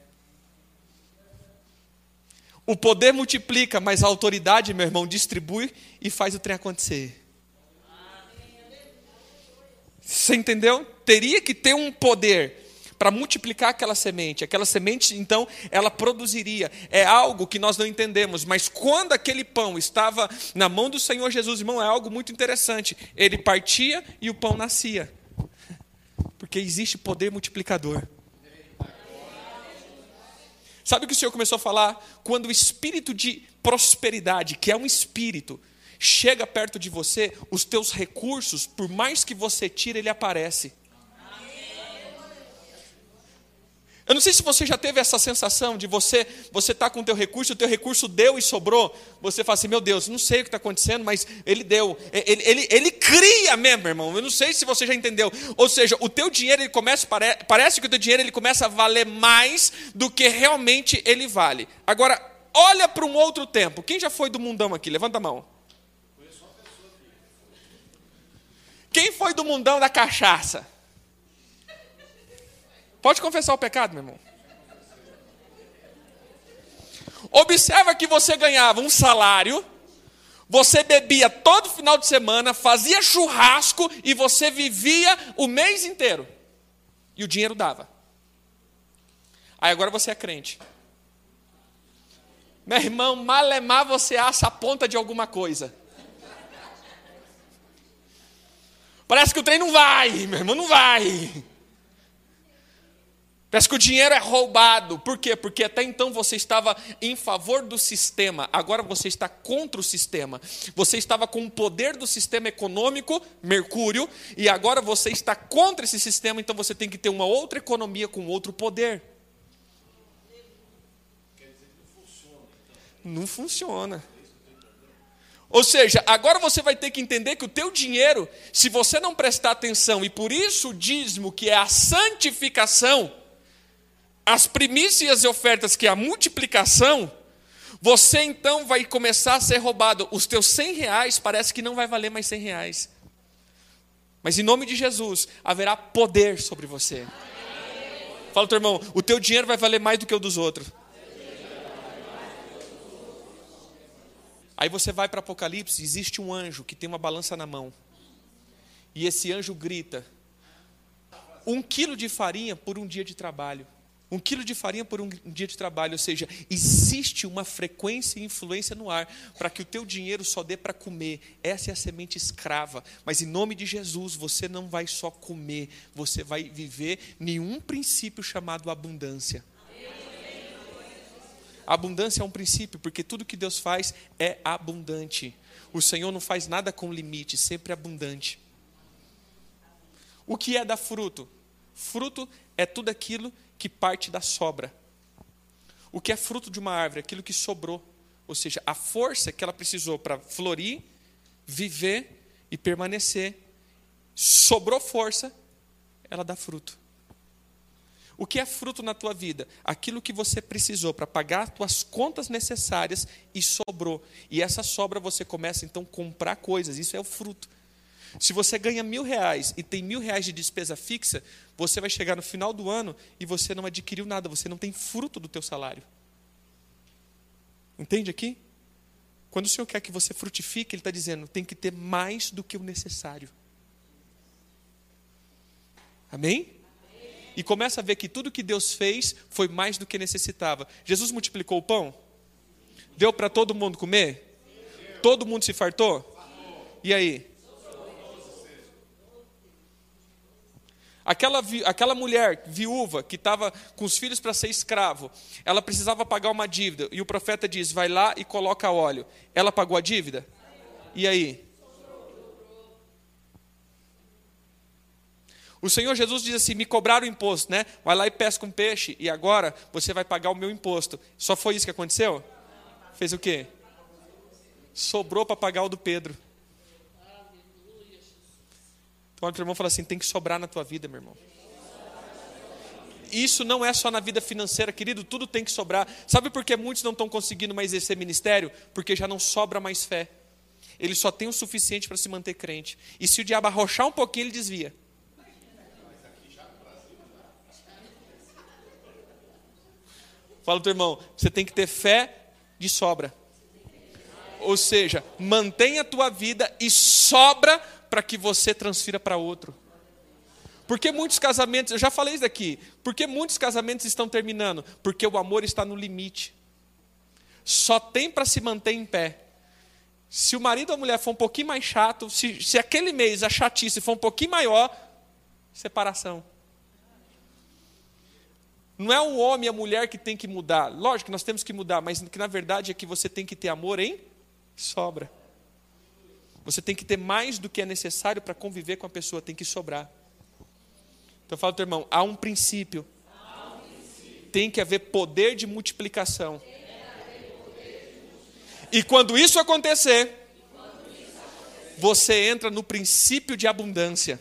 O poder multiplica, mas a autoridade, meu irmão, distribui e faz o trem acontecer. Você entendeu? Teria que ter um poder para multiplicar aquela semente. Aquela semente, então, ela produziria. É algo que nós não entendemos, mas quando aquele pão estava na mão do Senhor Jesus, irmão, é algo muito interessante. Ele partia e o pão nascia. Porque existe poder multiplicador. Sabe o que o Senhor começou a falar? Quando o espírito de prosperidade, que é um espírito, chega perto de você, os teus recursos, por mais que você tire, ele aparece. Eu não sei se você já teve essa sensação de você você tá com o teu recurso, o teu recurso deu e sobrou. Você fala assim, meu Deus, não sei o que está acontecendo, mas ele deu. Ele, ele, ele cria mesmo, irmão. Eu não sei se você já entendeu. Ou seja, o teu dinheiro, ele começa, pare, parece que o teu dinheiro ele começa a valer mais do que realmente ele vale. Agora, olha para um outro tempo. Quem já foi do mundão aqui? Levanta a mão. Quem foi do mundão da cachaça? Pode confessar o pecado, meu irmão. Observa que você ganhava um salário, você bebia todo final de semana, fazia churrasco e você vivia o mês inteiro. E o dinheiro dava. Aí agora você é crente. Meu irmão, malemar você assa a ponta de alguma coisa. Parece que o trem não vai, meu irmão, não vai. Parece que o dinheiro é roubado. Por quê? Porque até então você estava em favor do sistema, agora você está contra o sistema. Você estava com o poder do sistema econômico, Mercúrio, e agora você está contra esse sistema, então você tem que ter uma outra economia com outro poder. Não funciona. Ou seja, agora você vai ter que entender que o teu dinheiro, se você não prestar atenção, e por isso o dízimo, que é a santificação, as primícias e as ofertas, que é a multiplicação, você então vai começar a ser roubado. Os teus 100 reais parece que não vai valer mais 100 reais. Mas em nome de Jesus, haverá poder sobre você. Fala, teu irmão, o teu dinheiro vai valer mais do que o dos outros. Aí você vai para Apocalipse, existe um anjo que tem uma balança na mão. E esse anjo grita: um quilo de farinha por um dia de trabalho. Um quilo de farinha por um dia de trabalho, ou seja, existe uma frequência e influência no ar para que o teu dinheiro só dê para comer. Essa é a semente escrava. Mas em nome de Jesus, você não vai só comer, você vai viver nenhum princípio chamado abundância. Abundância é um princípio, porque tudo que Deus faz é abundante. O Senhor não faz nada com limite, sempre abundante. O que é dar fruto? Fruto é tudo aquilo que parte da sobra. O que é fruto de uma árvore? Aquilo que sobrou. Ou seja, a força que ela precisou para florir, viver e permanecer. Sobrou força, ela dá fruto. O que é fruto na tua vida? Aquilo que você precisou para pagar as tuas contas necessárias e sobrou. E essa sobra você começa então a comprar coisas. Isso é o fruto. Se você ganha mil reais e tem mil reais de despesa fixa, você vai chegar no final do ano e você não adquiriu nada, você não tem fruto do teu salário. Entende aqui? Quando o Senhor quer que você frutifique, Ele está dizendo, tem que ter mais do que o necessário. Amém? E começa a ver que tudo que Deus fez foi mais do que necessitava. Jesus multiplicou o pão? Deu para todo mundo comer? Todo mundo se fartou? E aí? Aquela, aquela mulher viúva que estava com os filhos para ser escravo, ela precisava pagar uma dívida. E o profeta diz: vai lá e coloca óleo. Ela pagou a dívida? E aí? O Senhor Jesus diz assim: me cobraram o imposto, né? Vai lá e pesca um peixe e agora você vai pagar o meu imposto. Só foi isso que aconteceu? Fez o quê? Sobrou para pagar o do Pedro. Olha para o irmão e fala assim: tem que sobrar na tua vida, meu irmão. Isso não é só na vida financeira, querido, tudo tem que sobrar. Sabe por que muitos não estão conseguindo mais exercer ministério? Porque já não sobra mais fé. Ele só tem o suficiente para se manter crente. E se o diabo arrochar um pouquinho, ele desvia. Fala, teu irmão, você tem que ter fé de sobra. Ou seja, mantenha a tua vida e sobra para que você transfira para outro. Porque muitos casamentos, eu já falei isso daqui, porque muitos casamentos estão terminando? Porque o amor está no limite. Só tem para se manter em pé. Se o marido ou a mulher for um pouquinho mais chato, se, se aquele mês a chatice for um pouquinho maior, separação. Não é o homem e a mulher que tem que mudar. Lógico que nós temos que mudar, mas que na verdade é que você tem que ter amor em sobra. Você tem que ter mais do que é necessário para conviver com a pessoa, tem que sobrar. Então fala teu irmão, há um princípio. Há um princípio. Tem que haver poder de multiplicação. E quando isso acontecer, você entra no princípio de abundância.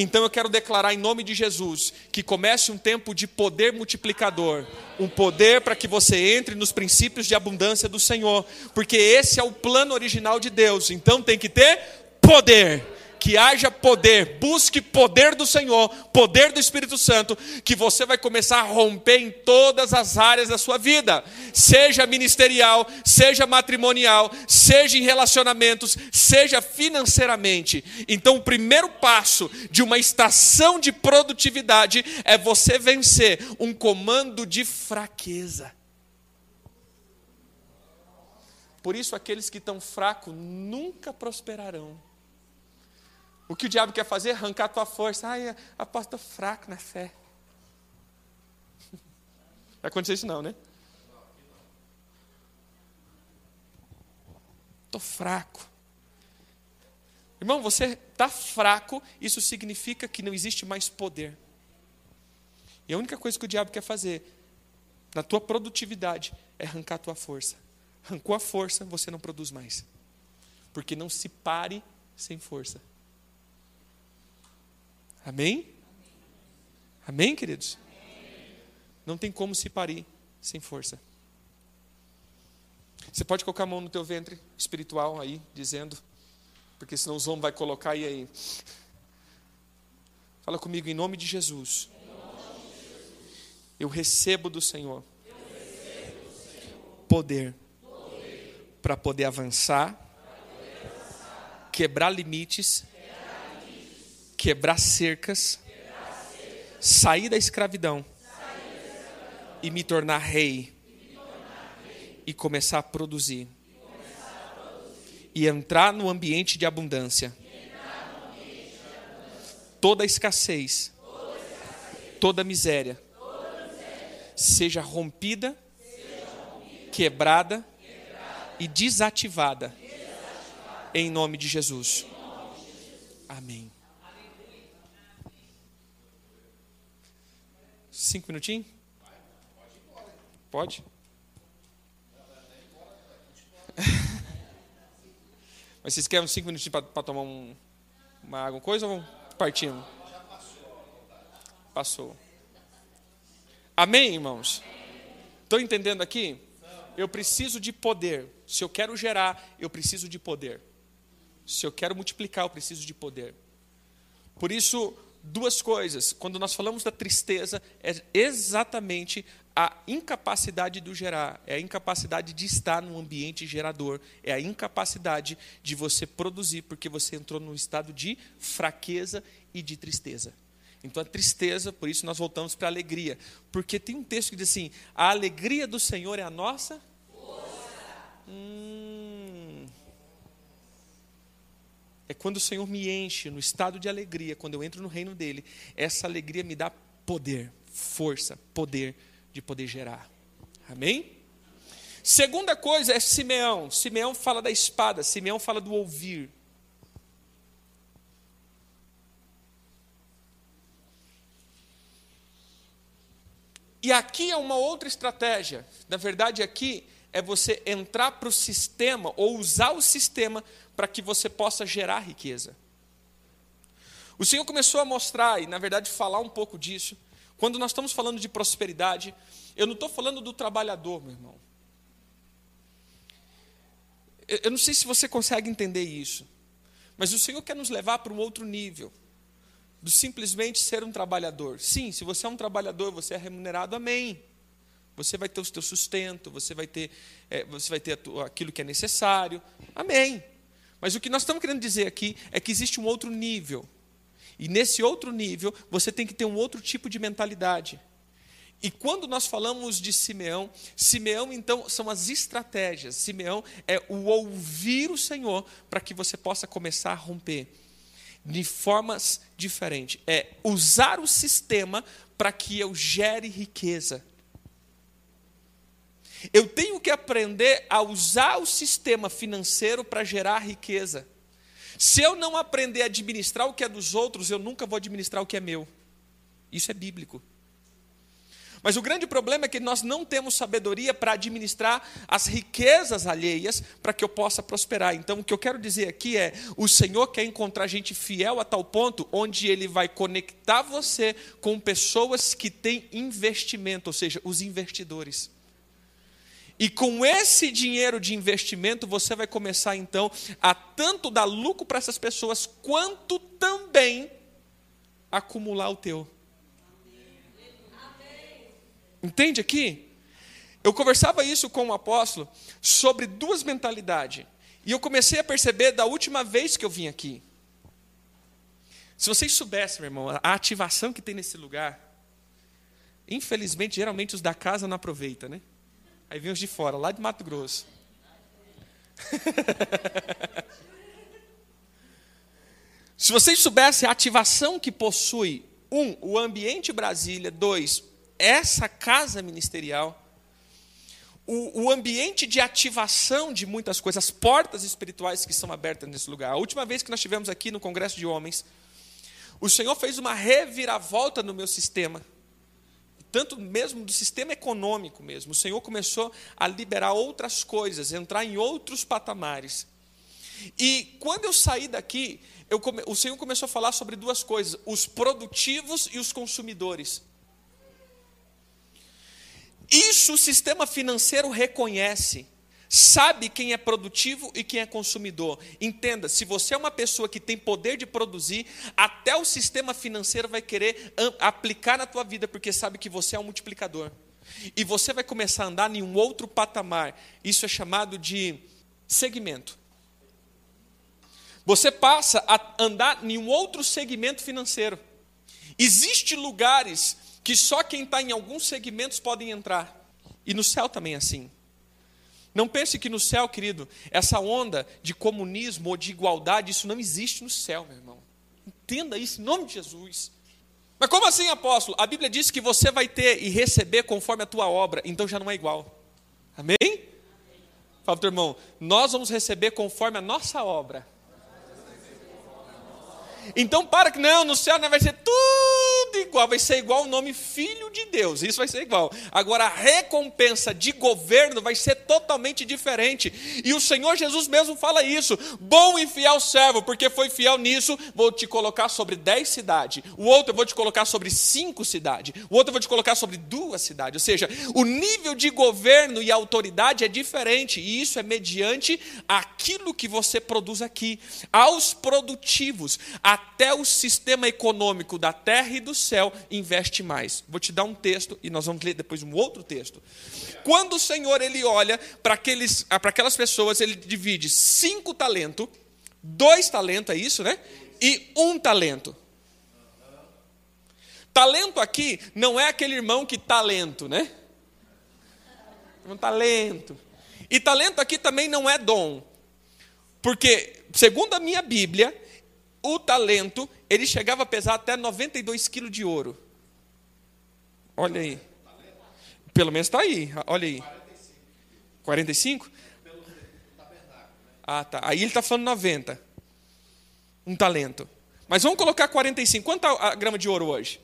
Então eu quero declarar em nome de Jesus que comece um tempo de poder multiplicador, um poder para que você entre nos princípios de abundância do Senhor, porque esse é o plano original de Deus. Então tem que ter poder que haja poder, busque poder do Senhor, poder do Espírito Santo, que você vai começar a romper em todas as áreas da sua vida, seja ministerial, seja matrimonial, seja em relacionamentos, seja financeiramente. Então, o primeiro passo de uma estação de produtividade é você vencer um comando de fraqueza. Por isso, aqueles que estão fracos nunca prosperarão. O que o diabo quer fazer? Arrancar a tua força. Ai, apóstolo fraco na fé. [laughs] Vai acontecer isso não, né? Estou fraco. Irmão, você está fraco, isso significa que não existe mais poder. E a única coisa que o diabo quer fazer na tua produtividade, é arrancar a tua força. Arrancou a força, você não produz mais. Porque não se pare sem força. Amém? Amém, queridos? Não tem como se parir sem força. Você pode colocar a mão no teu ventre espiritual aí, dizendo, porque senão os homens vai colocar e aí. Fala comigo em nome de Jesus. Eu recebo do Senhor poder para poder avançar, quebrar limites, quebrar cercas, sair da escravidão e me tornar rei e começar a produzir e entrar no ambiente de abundância. Toda escassez, toda miséria, seja rompida, quebrada e desativada em nome de Jesus. Amém. Cinco minutinhos? Pode? [laughs] Mas vocês querem cinco minutinhos para tomar um, uma água, coisa ou partimos? Passou. Amém, irmãos? Estão entendendo aqui? Eu preciso de poder. Se eu quero gerar, eu preciso de poder. Se eu quero multiplicar, eu preciso de poder. Por isso, duas coisas. Quando nós falamos da tristeza, é exatamente a incapacidade do gerar, é a incapacidade de estar num ambiente gerador, é a incapacidade de você produzir, porque você entrou num estado de fraqueza e de tristeza. Então a tristeza, por isso nós voltamos para a alegria, porque tem um texto que diz assim: a alegria do Senhor é a nossa força. Hum, é quando o Senhor me enche no estado de alegria, quando eu entro no reino dele, essa alegria me dá poder, força, poder de poder gerar. Amém? Segunda coisa é Simeão. Simeão fala da espada, Simeão fala do ouvir. E aqui é uma outra estratégia. Na verdade, aqui é você entrar para o sistema ou usar o sistema para que você possa gerar riqueza. O Senhor começou a mostrar e, na verdade, falar um pouco disso quando nós estamos falando de prosperidade, eu não estou falando do trabalhador, meu irmão. Eu não sei se você consegue entender isso, mas o Senhor quer nos levar para um outro nível, do simplesmente ser um trabalhador. Sim, se você é um trabalhador, você é remunerado, amém. Você vai ter o seu sustento, você vai ter, é, você vai ter aquilo que é necessário, amém. Mas o que nós estamos querendo dizer aqui é que existe um outro nível e nesse outro nível, você tem que ter um outro tipo de mentalidade. E quando nós falamos de Simeão, Simeão então são as estratégias. Simeão é o ouvir o Senhor para que você possa começar a romper de formas diferentes. É usar o sistema para que eu gere riqueza. Eu tenho que aprender a usar o sistema financeiro para gerar riqueza. Se eu não aprender a administrar o que é dos outros, eu nunca vou administrar o que é meu. Isso é bíblico. Mas o grande problema é que nós não temos sabedoria para administrar as riquezas alheias para que eu possa prosperar. Então, o que eu quero dizer aqui é: o Senhor quer encontrar gente fiel a tal ponto onde Ele vai conectar você com pessoas que têm investimento, ou seja, os investidores. E com esse dinheiro de investimento, você vai começar então a tanto dar lucro para essas pessoas, quanto também acumular o teu. Entende aqui? Eu conversava isso com o um apóstolo sobre duas mentalidades. E eu comecei a perceber da última vez que eu vim aqui. Se vocês soubessem, meu irmão, a ativação que tem nesse lugar, infelizmente, geralmente os da casa não aproveitam, né? Aí vem os de fora, lá de Mato Grosso. [laughs] Se vocês soubessem a ativação que possui, um, o ambiente Brasília, dois, essa casa ministerial, o, o, ambiente de ativação de muitas coisas, as portas espirituais que são abertas nesse lugar. A última vez que nós estivemos aqui no Congresso de Homens, o Senhor fez uma reviravolta no meu sistema tanto mesmo do sistema econômico mesmo. O Senhor começou a liberar outras coisas, entrar em outros patamares. E quando eu saí daqui, eu come... o Senhor começou a falar sobre duas coisas: os produtivos e os consumidores. Isso o sistema financeiro reconhece sabe quem é produtivo e quem é consumidor. Entenda, se você é uma pessoa que tem poder de produzir, até o sistema financeiro vai querer aplicar na tua vida, porque sabe que você é um multiplicador. E você vai começar a andar em um outro patamar. Isso é chamado de segmento. Você passa a andar em um outro segmento financeiro. Existem lugares que só quem está em alguns segmentos podem entrar. E no céu também é assim. Não pense que no céu, querido, essa onda de comunismo ou de igualdade, isso não existe no céu, meu irmão. Entenda isso em nome de Jesus. Mas como assim, apóstolo? A Bíblia diz que você vai ter e receber conforme a tua obra, então já não é igual. Amém? Fala para o teu irmão, nós vamos receber conforme a nossa obra. Então para que não, no céu não vai ser tudo igual, vai ser igual o nome Filho de Deus, isso vai ser igual. Agora a recompensa de governo vai ser totalmente diferente. E o Senhor Jesus mesmo fala isso: bom e fiel servo, porque foi fiel nisso, vou te colocar sobre dez cidades, o outro eu vou te colocar sobre cinco cidades, o outro eu vou te colocar sobre duas cidades. Ou seja, o nível de governo e autoridade é diferente, e isso é mediante aquilo que você produz aqui, aos produtivos, a até o sistema econômico da terra e do céu investe mais. Vou te dar um texto e nós vamos ler depois um outro texto. Quando o Senhor ele olha para aqueles, para aquelas pessoas, ele divide cinco talentos, dois talentos, é isso, né? E um talento. Talento aqui não é aquele irmão que talento, né? Um talento. E talento aqui também não é dom. Porque, segundo a minha Bíblia, o talento, ele chegava a pesar até 92 quilos de ouro. Olha aí. Pelo menos está aí, olha aí. 45? Ah, tá. Aí ele está falando 90. Um talento. Mas vamos colocar 45. Quanto está a grama de ouro hoje?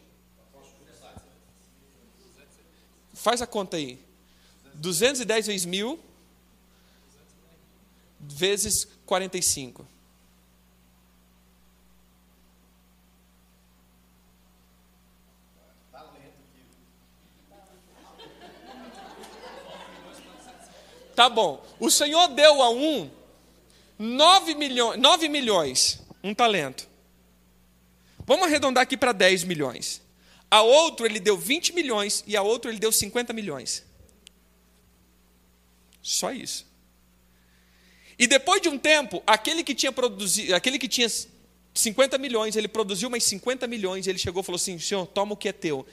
Faz a conta aí. 210 vezes mil vezes 45. Tá bom. O Senhor deu a um 9 milhões, 9 milhões, um talento. Vamos arredondar aqui para 10 milhões. A outro ele deu 20 milhões e a outro ele deu 50 milhões. Só isso. E depois de um tempo, aquele que tinha produzido, aquele que tinha 50 milhões, ele produziu mais 50 milhões, ele chegou e falou assim: "Senhor, toma o que é teu".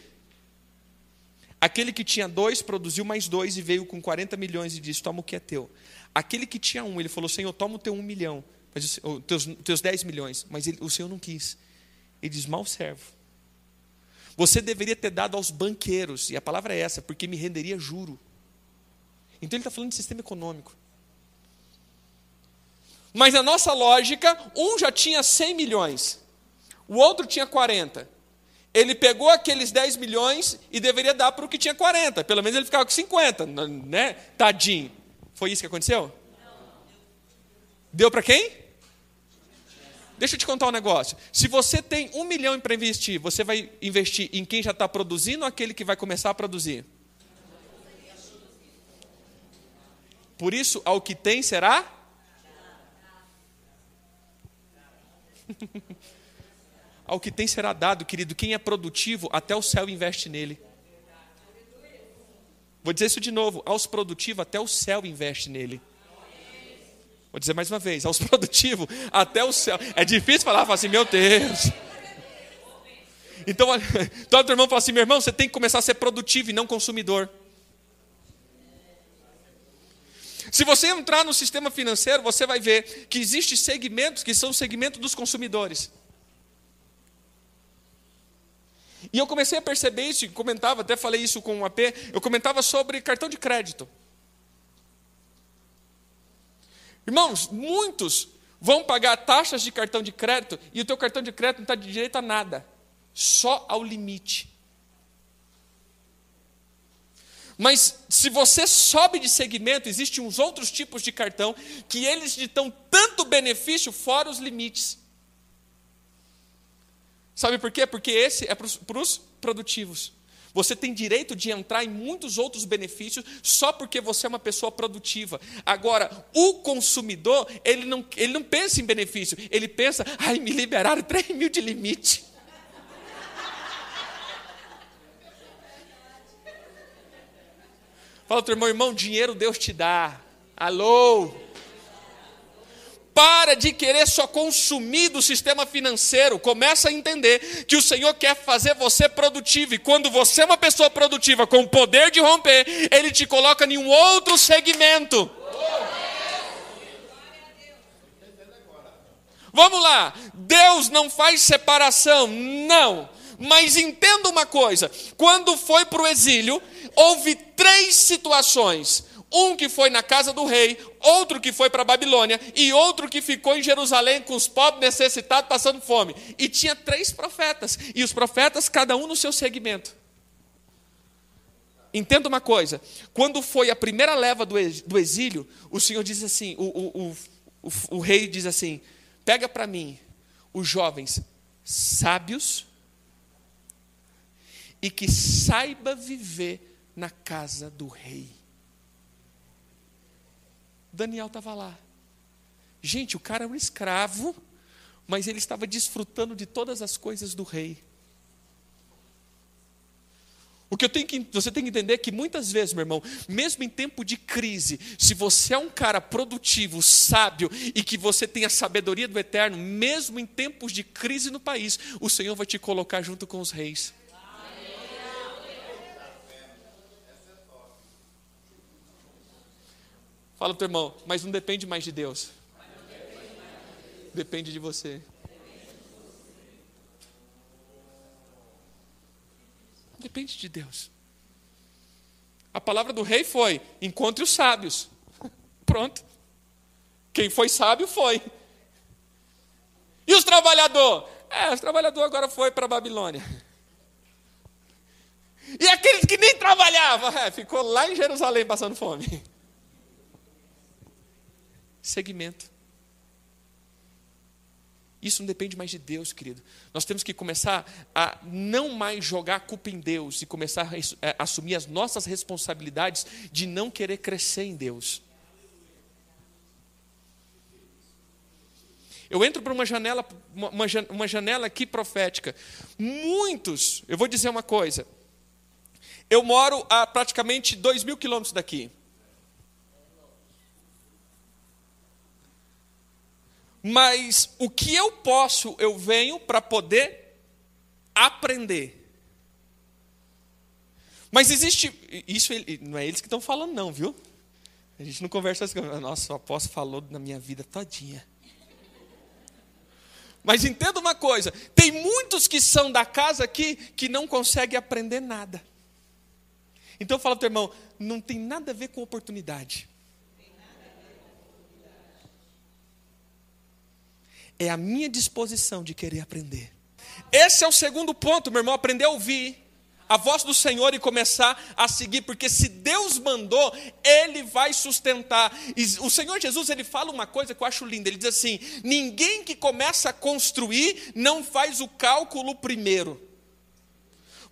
Aquele que tinha dois produziu mais dois e veio com 40 milhões e disse: Toma o que é teu. Aquele que tinha um, ele falou: Senhor, toma o teu um milhão, mas os teus, teus 10 milhões. Mas ele, o Senhor não quis. Ele diz: Mal servo. Você deveria ter dado aos banqueiros, e a palavra é essa, porque me renderia juro. Então ele está falando de sistema econômico. Mas na nossa lógica, um já tinha 100 milhões, o outro tinha 40. Ele pegou aqueles 10 milhões e deveria dar para o que tinha 40. Pelo menos ele ficava com 50, né? Tadinho. Foi isso que aconteceu? Deu para quem? Deixa eu te contar um negócio. Se você tem um milhão para investir, você vai investir em quem já está produzindo ou aquele que vai começar a produzir? Por isso, ao que tem será? [laughs] Ao que tem será dado, querido. Quem é produtivo, até o céu investe nele. Vou dizer isso de novo: aos produtivos, até o céu investe nele. Vou dizer mais uma vez: aos [laughs] produtivos, até o céu. É difícil falar, falar assim, meu Deus. Então, [laughs] todo irmão fala assim: meu irmão, você tem que começar a ser produtivo e não consumidor. Se você entrar no sistema financeiro, você vai ver que existem segmentos que são segmentos dos consumidores. E eu comecei a perceber isso, comentava, até falei isso com o AP, eu comentava sobre cartão de crédito. Irmãos, muitos vão pagar taxas de cartão de crédito e o teu cartão de crédito não está de direito a nada, só ao limite. Mas se você sobe de segmento, existem uns outros tipos de cartão que eles te dão tanto benefício fora os limites. Sabe por quê? Porque esse é para os produtivos. Você tem direito de entrar em muitos outros benefícios só porque você é uma pessoa produtiva. Agora, o consumidor, ele não, ele não pensa em benefício, ele pensa, ai, me liberaram 3 mil de limite. Fala, teu irmão, irmão, dinheiro Deus te dá. Alô? Para de querer só consumir do sistema financeiro. Começa a entender que o Senhor quer fazer você produtivo. E quando você é uma pessoa produtiva com o poder de romper, Ele te coloca em um outro segmento. Vamos lá. Deus não faz separação. Não. Mas entenda uma coisa: quando foi para o exílio, houve três situações um que foi na casa do rei, outro que foi para a Babilônia e outro que ficou em Jerusalém com os pobres necessitados passando fome. E tinha três profetas, e os profetas, cada um no seu segmento. Entenda uma coisa: quando foi a primeira leva do exílio, o Senhor diz assim: o, o, o, o rei diz assim: pega para mim os jovens sábios e que saiba viver na casa do rei. Daniel estava lá. Gente, o cara era um escravo, mas ele estava desfrutando de todas as coisas do rei. O que que, você tem que entender é que muitas vezes, meu irmão, mesmo em tempo de crise, se você é um cara produtivo, sábio e que você tem a sabedoria do eterno, mesmo em tempos de crise no país, o Senhor vai te colocar junto com os reis. Fala teu irmão, mas não depende mais de Deus. Depende de você. Depende de Deus. A palavra do rei foi: encontre os sábios. [laughs] Pronto. Quem foi sábio foi. E os trabalhadores? É, os trabalhadores agora foi para a Babilônia. E aqueles que nem trabalhavam, [laughs] é, ficou lá em Jerusalém passando fome segmento. Isso não depende mais de Deus, querido. Nós temos que começar a não mais jogar a culpa em Deus e começar a é, assumir as nossas responsabilidades de não querer crescer em Deus. Eu entro para uma janela, uma, uma janela aqui profética. Muitos, eu vou dizer uma coisa. Eu moro a praticamente dois mil quilômetros daqui. Mas o que eu posso, eu venho para poder aprender. Mas existe. Isso não é eles que estão falando, não, viu? A gente não conversa assim. Nossa, o apóstolo falou na minha vida todinha. Mas entenda uma coisa: tem muitos que são da casa aqui que não conseguem aprender nada. Então fala para o irmão, não tem nada a ver com oportunidade. É a minha disposição de querer aprender. Esse é o segundo ponto, meu irmão, aprender a ouvir a voz do Senhor e começar a seguir, porque se Deus mandou, Ele vai sustentar. E o Senhor Jesus, ele fala uma coisa que eu acho linda, ele diz assim: ninguém que começa a construir não faz o cálculo primeiro.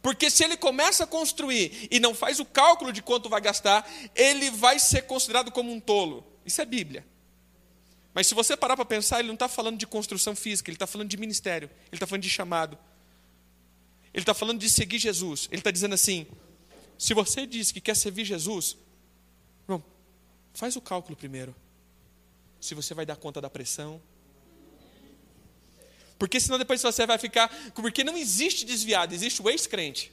Porque se ele começa a construir e não faz o cálculo de quanto vai gastar, ele vai ser considerado como um tolo. Isso é Bíblia. Mas se você parar para pensar, ele não está falando de construção física, ele está falando de ministério, ele está falando de chamado. Ele está falando de seguir Jesus. Ele está dizendo assim: se você diz que quer servir Jesus, irmão, faz o cálculo primeiro. Se você vai dar conta da pressão. Porque senão depois você vai ficar. Porque não existe desviado, existe o ex-crente.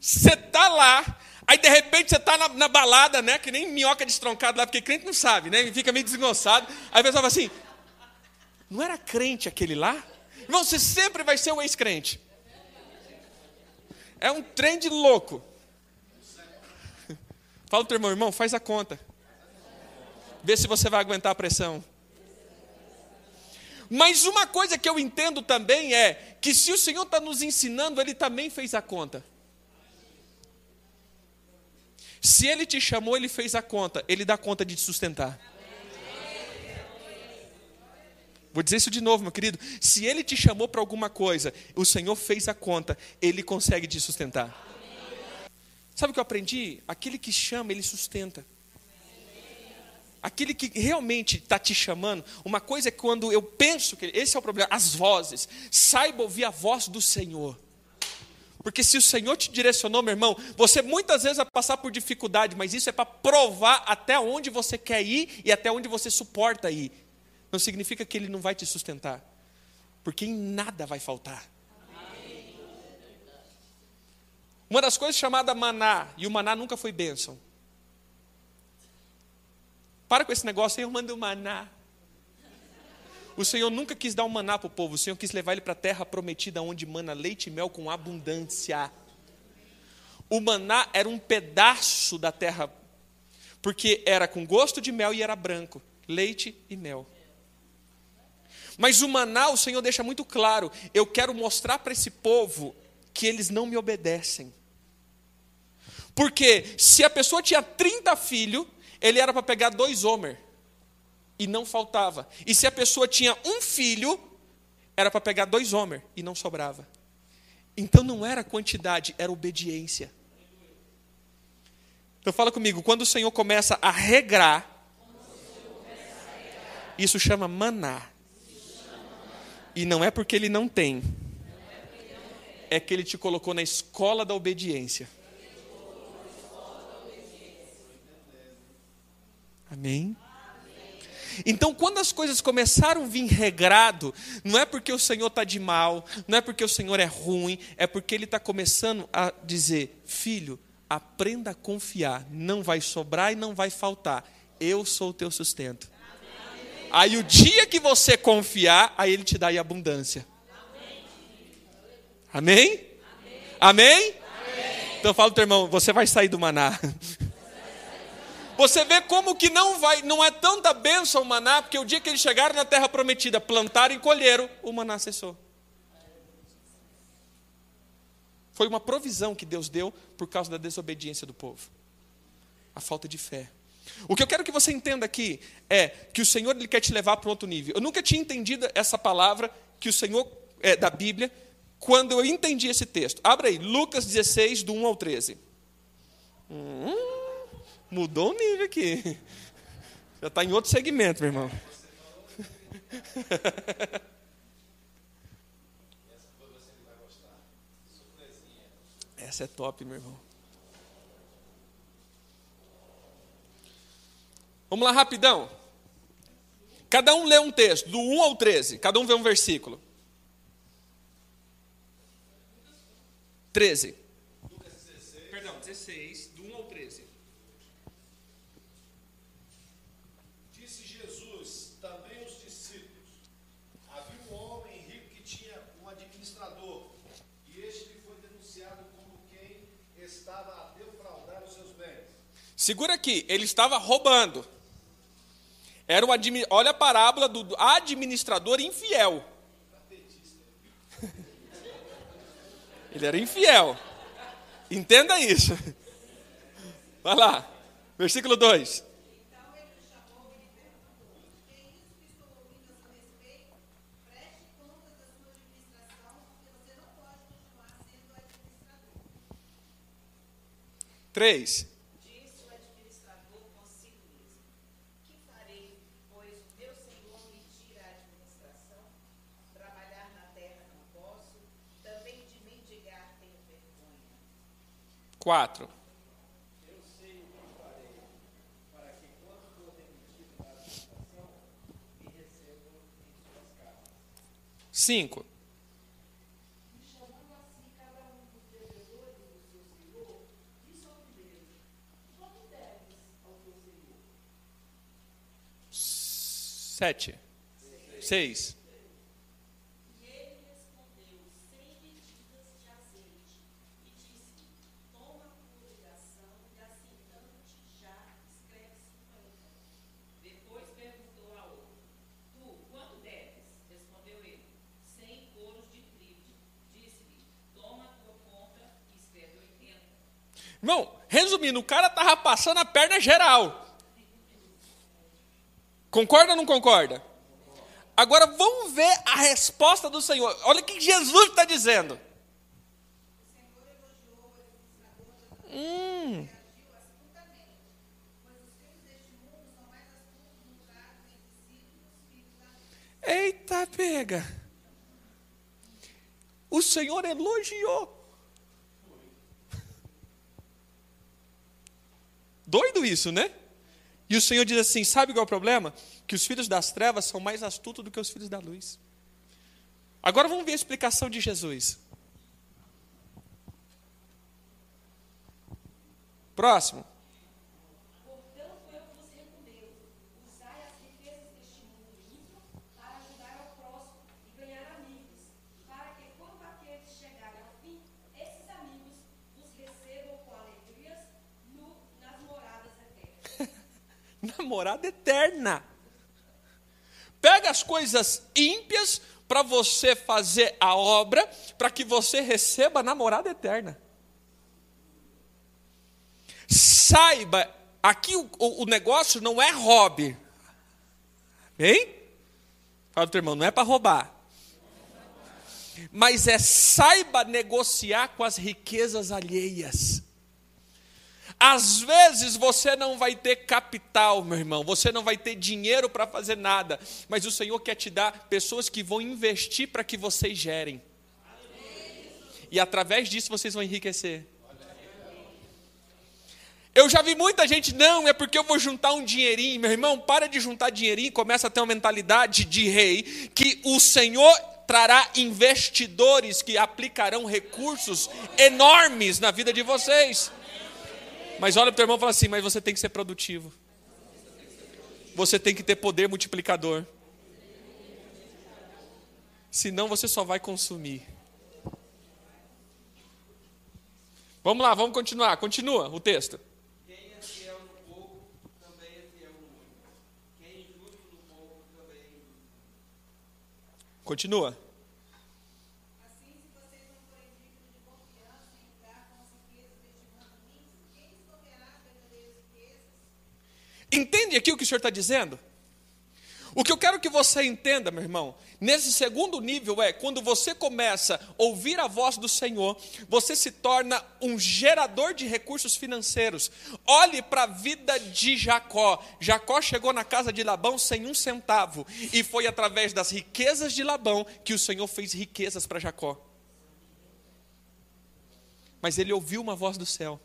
Você está lá, Aí de repente você está na, na, balada, né? Que nem minhoca destroncada lá, porque crente não sabe, né? Fica meio desgonçado. Aí a pessoa fala assim: não era crente aquele lá? Irmão, você sempre vai ser o ex-crente. É um trem de louco. [laughs] Fala o irmão, irmão, faz a conta. Vê se você vai aguentar a pressão. Mas uma coisa que eu entendo também é que se o Senhor está nos ensinando, Ele também fez a conta. Se ele te chamou, ele fez a conta, ele dá conta de te sustentar. Vou dizer isso de novo, meu querido. Se ele te chamou para alguma coisa, o Senhor fez a conta, ele consegue te sustentar. Sabe o que eu aprendi? Aquele que chama, ele sustenta. Aquele que realmente está te chamando, uma coisa é quando eu penso que esse é o problema, as vozes. Saiba ouvir a voz do Senhor. Porque se o Senhor te direcionou, meu irmão, você muitas vezes vai passar por dificuldade, mas isso é para provar até onde você quer ir e até onde você suporta ir não significa que Ele não vai te sustentar, porque em nada vai faltar. Uma das coisas chamada maná, e o maná nunca foi bênção. Para com esse negócio, eu mando maná. O Senhor nunca quis dar um maná para o povo, o Senhor quis levar ele para a terra prometida, onde mana leite e mel com abundância. O maná era um pedaço da terra, porque era com gosto de mel e era branco leite e mel. Mas o maná, o Senhor deixa muito claro: eu quero mostrar para esse povo que eles não me obedecem. Porque se a pessoa tinha 30 filhos, ele era para pegar dois homer, e não faltava. E se a pessoa tinha um filho, era para pegar dois homer, e não sobrava. Então não era quantidade, era obediência. Então fala comigo, quando o Senhor começa a regrar, isso chama maná. E não é porque ele não tem, é que ele te colocou na escola da obediência. Amém? Então, quando as coisas começaram a vir regrado, não é porque o Senhor está de mal, não é porque o Senhor é ruim, é porque Ele está começando a dizer: Filho, aprenda a confiar, não vai sobrar e não vai faltar, eu sou o teu sustento. Aí o dia que você confiar, aí ele te dá aí abundância. Amém? Amém? Então fala o teu irmão, você vai sair do maná. [laughs] Você vê como que não vai, não é tanta bênção o maná, porque o dia que eles chegaram na terra prometida, plantaram e colheram, o maná cessou. Foi uma provisão que Deus deu por causa da desobediência do povo. A falta de fé. O que eu quero que você entenda aqui é que o Senhor ele quer te levar para um outro nível. Eu nunca tinha entendido essa palavra que o Senhor é, da Bíblia quando eu entendi esse texto. Abra aí, Lucas 16, do 1 ao 13. Hum, mudou o nível aqui. [laughs] Já está em outro segmento, meu irmão. [laughs] Essa é top, meu irmão. Vamos lá rapidão. Cada um lê um texto, do 1 ao 13. Cada um vê um versículo. 13. Perdão, 16, do 1 ao 13. Disse Jesus também aos discípulos: Havia um homem rico que tinha um administrador, e este lhe foi denunciado como quem estava a defraudar os seus bens. Segura aqui, ele estava roubando. Era um olha a parábola do administrador infiel. [laughs] Ele era infiel. Entenda isso. [laughs] Vai lá. Versículo 2. Então ele o chamou e lhe perguntou: Que é isso que estou ouvindo a seu respeito? Preste contas da sua administração, porque você não pode continuar sendo administrador. 3. Disse o administrador consigo mesmo: Que farei, pois o meu senhor me tira a administração? Trabalhar na terra não posso, também de mendigar tenho vergonha. 4. Para que, quando for demitido da administração, me recebam em suas casas. 5. Chamando assim cada um dos devedores do seu senhor, disse ao primeiro: Quanto deves ao teu senhor? 7. 6. E ele respondeu: Cem medidas de azeite. E disse: Toma a tua obrigação, e aceitando-te já escreve cinquenta. Depois perguntou a outro: Tu, quanto deves? Respondeu ele: Cem coros de trigo. Disse-lhe: Toma a tua conta e escreve oitenta. Irmão, resumindo, o cara estava passando a perna geral. Concorda ou não concorda? Agora vamos ver a resposta do Senhor. Olha o que Jesus está dizendo. Hum. Eita, pega. O Senhor elogiou. Doido isso, né? E o Senhor diz assim: sabe qual é o problema? Que os filhos das trevas são mais astutos do que os filhos da luz. Agora vamos ver a explicação de Jesus. Próximo. Portanto, eu vos recomendo, usai as riquezas deste mundo ímpio para ajudar ao próximo e ganhar amigos, para que quando aqueles chegarem ao fim, esses amigos vos recebam com alegrias no- nas moradas eternas. Namorada eterna. Pega as coisas ímpias para você fazer a obra, para que você receba namorada eterna. Saiba, aqui o, o- o negócio não é hobby. Hein? Fala teu irmão, não é para roubar. Mas é saiba negociar com as riquezas alheias. Às vezes você não vai ter capital, meu irmão, você não vai ter dinheiro para fazer nada, mas o Senhor quer te dar pessoas que vão investir para que vocês gerem. E através disso vocês vão enriquecer. Eu já vi muita gente, não, é porque eu vou juntar um dinheirinho. Meu irmão, para de juntar dinheirinho, começa a ter uma mentalidade de rei, que o Senhor trará investidores que aplicarão recursos enormes na vida de vocês. Mas olha para o teu irmão e fala assim: mas você tem que ser produtivo. Você tem que ter poder multiplicador. Senão você só vai consumir. Vamos lá, vamos continuar. Continua o texto. Quem é fiel no pouco, também é fiel no muito. Quem é injusto no pouco, também é injusto. Continua. Assim, se vocês não forem dignos de confiança em entrar com as riquezas deste mundo ímpio, quem escolherá as verdadeiras riquezas? Entende aqui o que o Senhor está dizendo? O que eu quero que você entenda, meu irmão, nesse segundo nível é quando você começa a ouvir a voz do Senhor, você se torna um gerador de recursos financeiros. Olhe para a vida de Jacó. Jacó chegou na casa de Labão sem um centavo, e foi através das riquezas de Labão que o Senhor fez riquezas para Jacó. Mas ele ouviu uma voz do céu.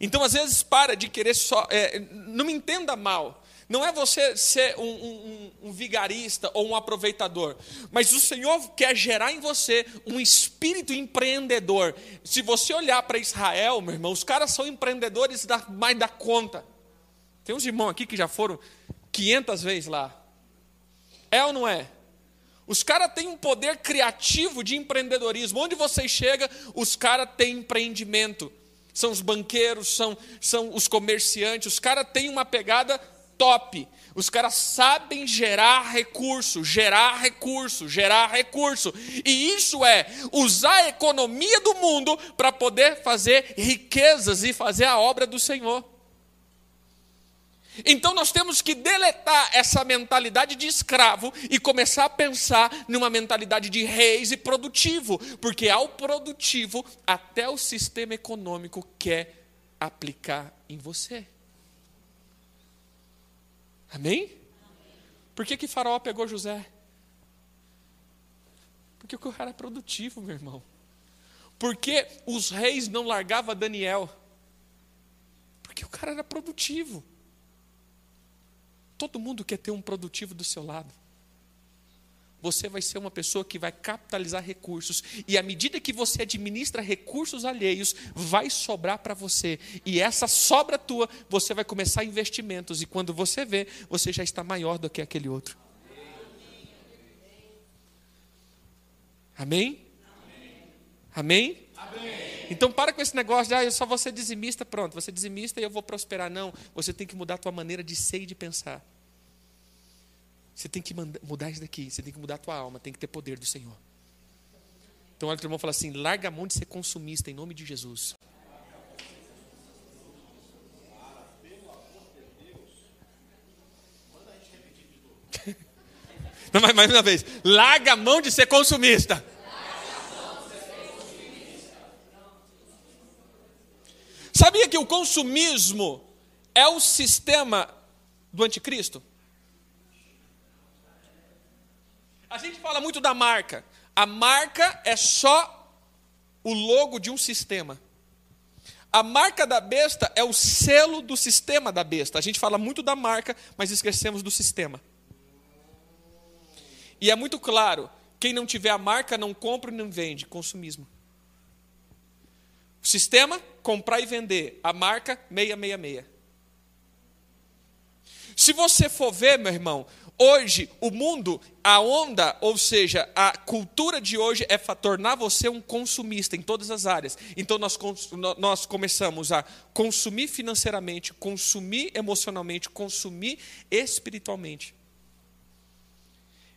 Então, às vezes, para de querer só. é, não me entenda mal. Não é você ser um, um- um- vigarista ou um aproveitador, mas o Senhor quer gerar em você um espírito empreendedor. Se você olhar para Israel, meu irmão, os caras são empreendedores da, mais da conta. Tem uns irmãos aqui que já foram 500 vezes lá. É ou não é? Os caras têm um poder criativo de empreendedorismo. Onde você chega, os caras têm empreendimento. São os banqueiros, são, são os comerciantes. Os caras têm uma pegada top. Os caras sabem gerar recurso, gerar recurso, gerar recurso. E isso é usar a economia do mundo para poder fazer riquezas e fazer a obra do Senhor. Então nós temos que deletar essa mentalidade de escravo e começar a pensar numa mentalidade de reis e produtivo, porque ao produtivo até o sistema econômico quer aplicar em você. Amém? Por que que Faraó pegou José? Porque o cara era produtivo, meu irmão. Porque os reis não largavam Daniel? Porque o cara era produtivo. Todo mundo quer ter um produtivo do seu lado. Você vai ser uma pessoa que vai capitalizar recursos. E à medida que você administra recursos alheios, vai sobrar para você. E essa sobra tua, você vai começar investimentos. E quando você vê, você já está maior do que aquele outro. Amém? Amém? Então para com esse negócio de, ah, eu só vou ser dizimista, pronto, você dizimista e eu vou prosperar. Não, você tem que mudar a tua maneira de ser e de pensar. Você tem que mudar isso daqui, você tem que mudar a tua alma, tem que ter poder do Senhor. Então olha o teu irmão fala assim: larga a mão de ser consumista em nome de Jesus. [laughs] Não, mais, mais uma vez. Larga a mão de ser consumista. Sabia que o consumismo é o sistema do anticristo? A gente fala muito da marca. A marca é só o logo de um sistema. A marca da besta é o selo do sistema da besta. A gente fala muito da marca, mas esquecemos do sistema. E é muito claro: quem não tiver a marca não compra e não vende. Consumismo. O sistema, comprar e vender. A marca, 666. Se você for ver, meu irmão, Hoje, o mundo, a onda, ou seja, a cultura de hoje é tornar você um consumista em todas as áreas. Então, nós, nós começamos a consumir financeiramente, consumir emocionalmente, consumir espiritualmente.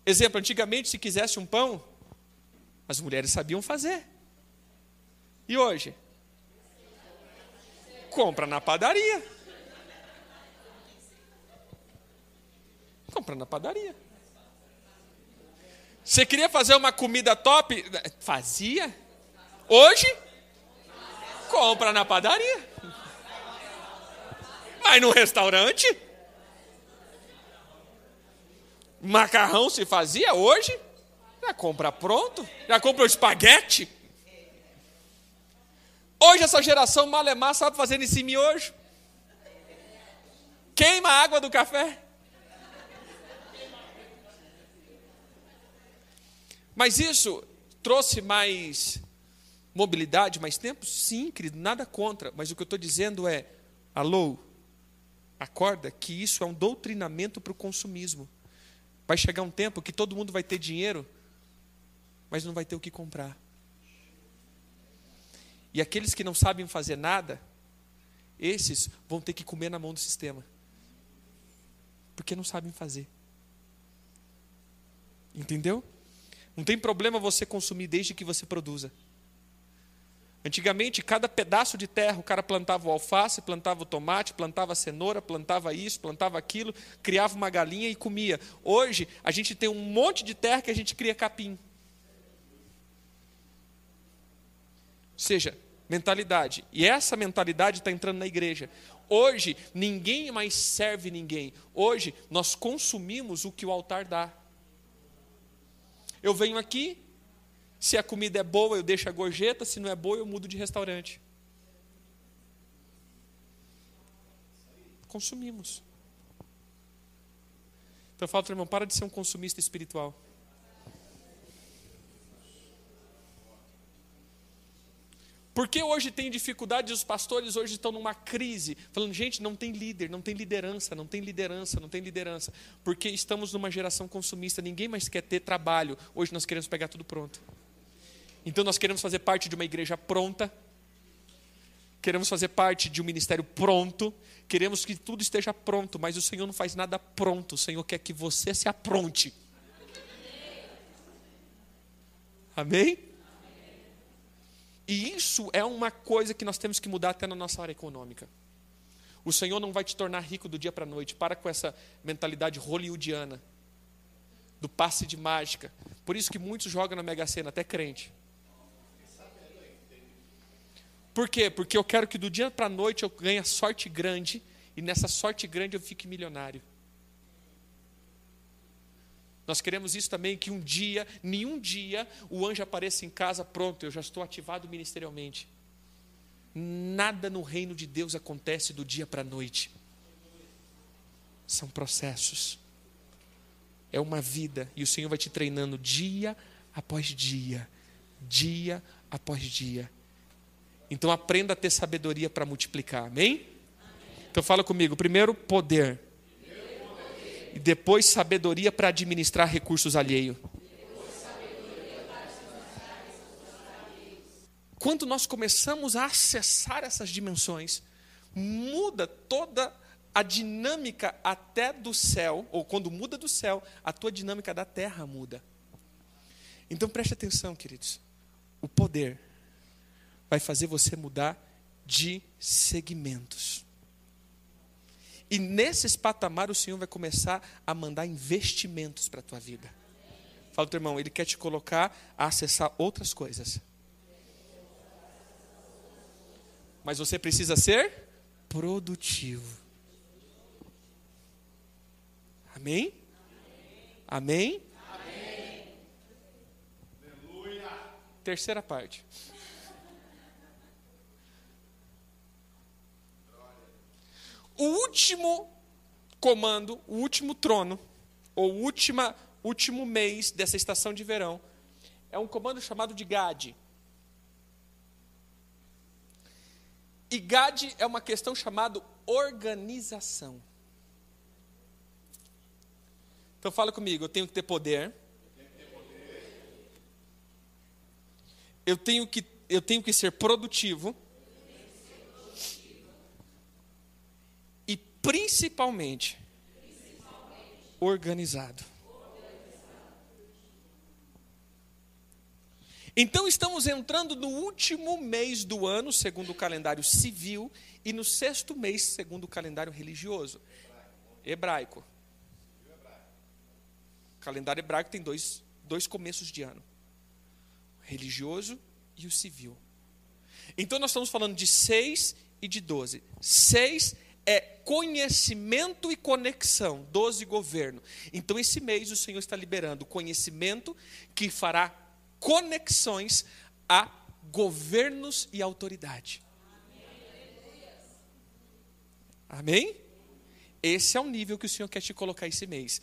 Exemplo, antigamente, se quisesse um pão, as mulheres sabiam fazer. E hoje? Compra na padaria. Compra na padaria. Você queria fazer uma comida top? Fazia. Hoje? Compra na padaria. Mas no restaurante? Macarrão se fazia hoje? Já compra pronto? Já compra o espaguete? Hoje essa geração malemar sabe fazer esse miojo. Queima a água do café. Mas isso trouxe mais mobilidade, mais tempo? Sim, querido, nada contra. Mas o que eu estou dizendo é: alô, acorda que isso é um doutrinamento para o consumismo. Vai chegar um tempo que todo mundo vai ter dinheiro, mas não vai ter o que comprar. E aqueles que não sabem fazer nada, esses vão ter que comer na mão do sistema. Porque não sabem fazer. Entendeu? Não tem problema você consumir desde que você produza. Antigamente, cada pedaço de terra, o cara plantava o alface, plantava o tomate, plantava a cenoura, plantava isso, plantava aquilo, criava uma galinha e comia. Hoje, a gente tem um monte de terra que a gente cria capim. Ou seja, mentalidade. E essa mentalidade está entrando na igreja. Hoje, ninguém mais serve ninguém. Hoje, nós consumimos o que o altar dá. Eu venho aqui, se a comida é boa, eu deixo a gorjeta, se não é boa, eu mudo de restaurante. Consumimos. Então eu falo para o irmão, para de ser um consumista espiritual. Por que hoje tem dificuldade os pastores hoje estão numa crise? Falando, gente, não tem líder, não tem liderança, não tem liderança, não tem liderança. Porque estamos numa geração consumista, ninguém mais quer ter trabalho. Hoje nós queremos pegar tudo pronto. Então nós queremos fazer parte de uma igreja pronta, queremos fazer parte de um ministério pronto, queremos que tudo esteja pronto, mas o Senhor não faz nada pronto, o Senhor quer que você se apronte. Amém? E isso é uma coisa que nós temos que mudar até na nossa área econômica. O Senhor não vai te tornar rico do dia para a noite. Para com essa mentalidade hollywoodiana, do passe de mágica. Por isso que muitos jogam na Mega Sena, até crente. Por quê? Porque eu quero que do dia para a noite eu ganhe sorte grande e nessa sorte grande eu fique milionário. Nós queremos isso também, que um dia, nenhum dia, o anjo apareça em casa, pronto, eu já estou ativado ministerialmente. Nada no reino de Deus acontece do dia para a noite. São processos. É uma vida, e o Senhor vai te treinando dia após dia, dia após dia. Então aprenda a ter sabedoria para multiplicar, amém? amém? Então fala comigo, primeiro poder e depois sabedoria para administrar recursos alheios. Quando nós começamos a acessar essas dimensões, muda toda a dinâmica até do céu, ou quando muda do céu, a tua dinâmica da terra muda. Então preste atenção, queridos. O poder vai fazer você mudar de segmentos. E nesses patamar o Senhor vai começar a mandar investimentos para a tua vida. Fala, teu irmão, ele quer te colocar a acessar outras coisas. Mas você precisa ser produtivo. Amém? Amém? Amém? Terceira parte. O último comando, o último trono, ou o última, último mês dessa estação de verão, é um comando chamado de Gade. E Gade é uma questão chamada organização. Então fala comigo, eu tenho que ter poder. Eu tenho que, eu tenho que ser produtivo. Principalmente, organizado. Então estamos entrando no último mês do ano, segundo o calendário civil, e no sexto mês, segundo o calendário religioso, hebraico. O calendário hebraico tem dois, dois começos de ano: o religioso e o civil. Então nós estamos falando de seis e de doze. Seis é conhecimento e conexão, doze governo. Então esse mês o Senhor está liberando conhecimento que fará conexões a governos e autoridade. Amém? Esse é o nível que o Senhor quer te colocar esse mês.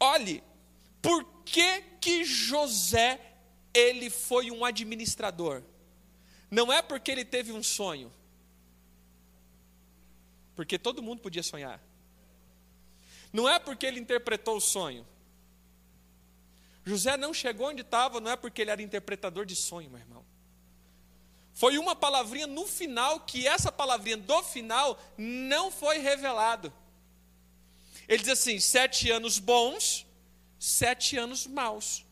Olhe, por que que José ele foi um administrador? Não é porque ele teve um sonho. Porque todo mundo podia sonhar. Não é porque ele interpretou o sonho. José não chegou onde estava, não é porque ele era interpretador de sonho, meu irmão. Foi uma palavrinha no final, que essa palavrinha do final não foi revelado. Ele diz assim: sete anos bons, sete anos maus.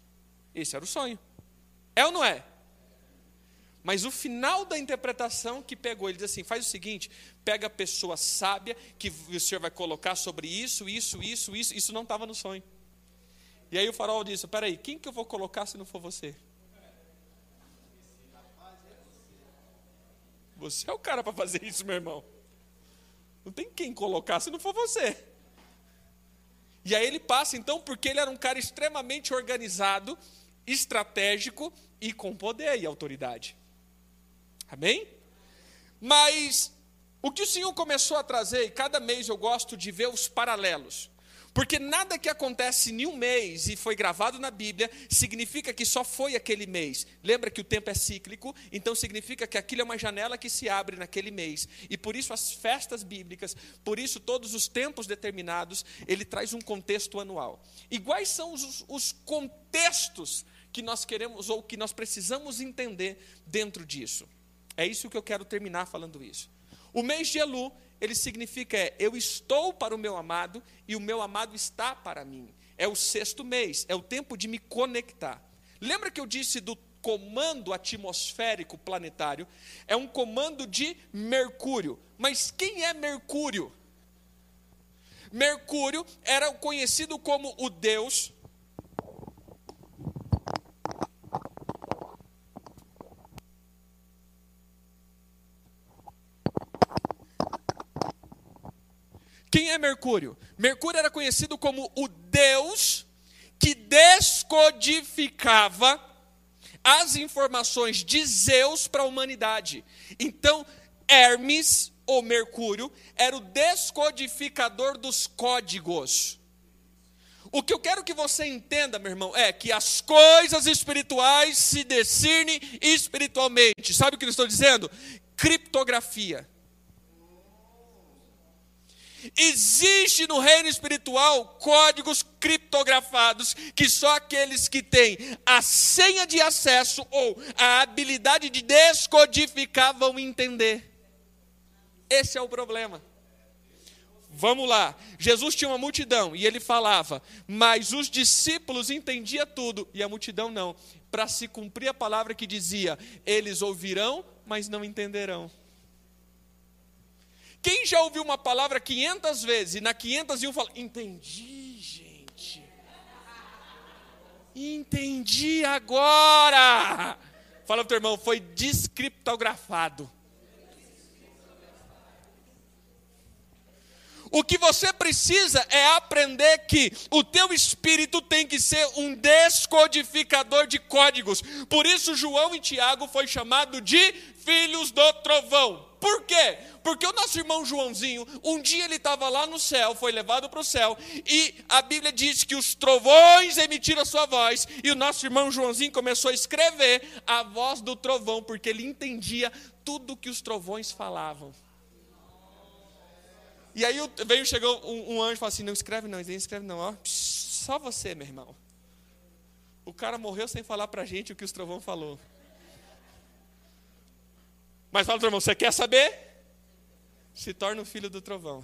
Esse era o sonho. É ou não é? Mas o final da interpretação que pegou, ele diz assim: faz o seguinte, pega a pessoa sábia que o senhor vai colocar sobre isso, isso, isso, isso. Isso não estava no sonho. E aí o farol disse: peraí, quem que eu vou colocar se não for você? Você é o cara para fazer isso, meu irmão. Não tem quem colocar se não for você. E aí ele passa então porque ele era um cara extremamente organizado, estratégico e com poder e autoridade. Amém? Mas o que o Senhor começou a trazer, e cada mês eu gosto de ver os paralelos. Porque nada que acontece em um mês e foi gravado na Bíblia significa que só foi aquele mês. Lembra que o tempo é cíclico, então significa que aquilo é uma janela que se abre naquele mês. E por isso as festas bíblicas, por isso todos os tempos determinados, ele traz um contexto anual. E quais são os, os contextos que nós queremos ou que nós precisamos entender dentro disso? É isso que eu quero terminar falando isso. O mês de Elu ele significa é, eu estou para o meu amado e o meu amado está para mim. É o sexto mês, é o tempo de me conectar. Lembra que eu disse do comando atmosférico planetário? É um comando de Mercúrio. Mas quem é Mercúrio? Mercúrio era conhecido como o deus Quem é Mercúrio? Mercúrio era conhecido como o deus que descodificava as informações de Zeus para a humanidade. Então, Hermes, ou Mercúrio, era o descodificador dos códigos. O que eu quero que você entenda, meu irmão, é que as coisas espirituais se discernem espiritualmente. Sabe o que eu estou dizendo? Criptografia. Existe no reino espiritual códigos criptografados que só aqueles que têm a senha de acesso ou a habilidade de descodificar vão entender. Esse é o problema. Vamos lá. Jesus tinha uma multidão e ele falava, mas os discípulos entendiam tudo e a multidão não. Para se cumprir a palavra que dizia: eles ouvirão, mas não entenderão. Quem já ouviu uma palavra 500 vezes e na 501 fala, entendi, gente. Entendi agora. Fala pro teu irmão, foi descriptografado. O que você precisa é aprender que o teu espírito tem que ser um descodificador de códigos. Por isso João e Tiago foi chamado de filhos do trovão. Por quê? Porque o nosso irmão Joãozinho, um dia ele estava lá no céu, foi levado para o céu, e a Bíblia diz que os trovões emitiram a sua voz, e o nosso irmão Joãozinho começou a escrever a voz do trovão, porque ele entendia tudo que os trovões falavam. E aí veio, chegou um, um anjo e falou assim: não escreve não, não escreve não, ó, só você, meu irmão. O cara morreu sem falar para a gente o que os trovão falou. Mas fala, trovão, você quer saber? Se torna o filho do trovão.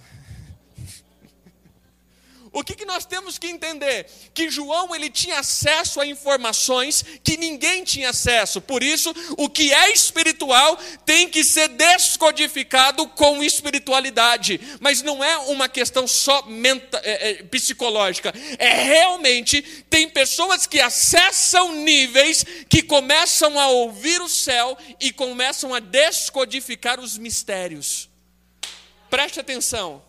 O que, que nós temos que entender? Que João ele tinha acesso a informações que ninguém tinha acesso. Por isso, o que é espiritual tem que ser descodificado com espiritualidade. Mas não é uma questão só menta, é, é, psicológica. É realmente tem pessoas que acessam níveis que começam a ouvir o céu e começam a descodificar os mistérios. Preste atenção.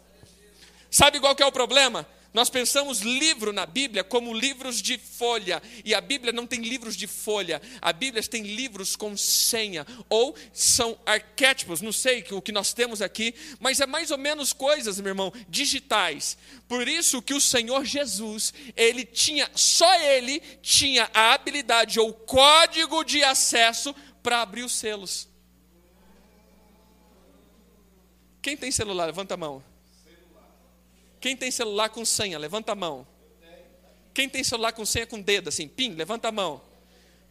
Sabe qual que é o problema? Nós pensamos livro na Bíblia como livros de folha, e a Bíblia não tem livros de folha, a Bíblia tem livros com senha, ou são arquétipos, não sei o que nós temos aqui, mas é mais ou menos coisas, meu irmão, digitais. Por isso que o Senhor Jesus, ele tinha, só ele tinha a habilidade ou código de acesso para abrir os selos. Quem tem celular? Levanta a mão. Quem tem celular com senha, levanta a mão. Quem tem celular com senha com dedo, assim, pim, levanta a mão.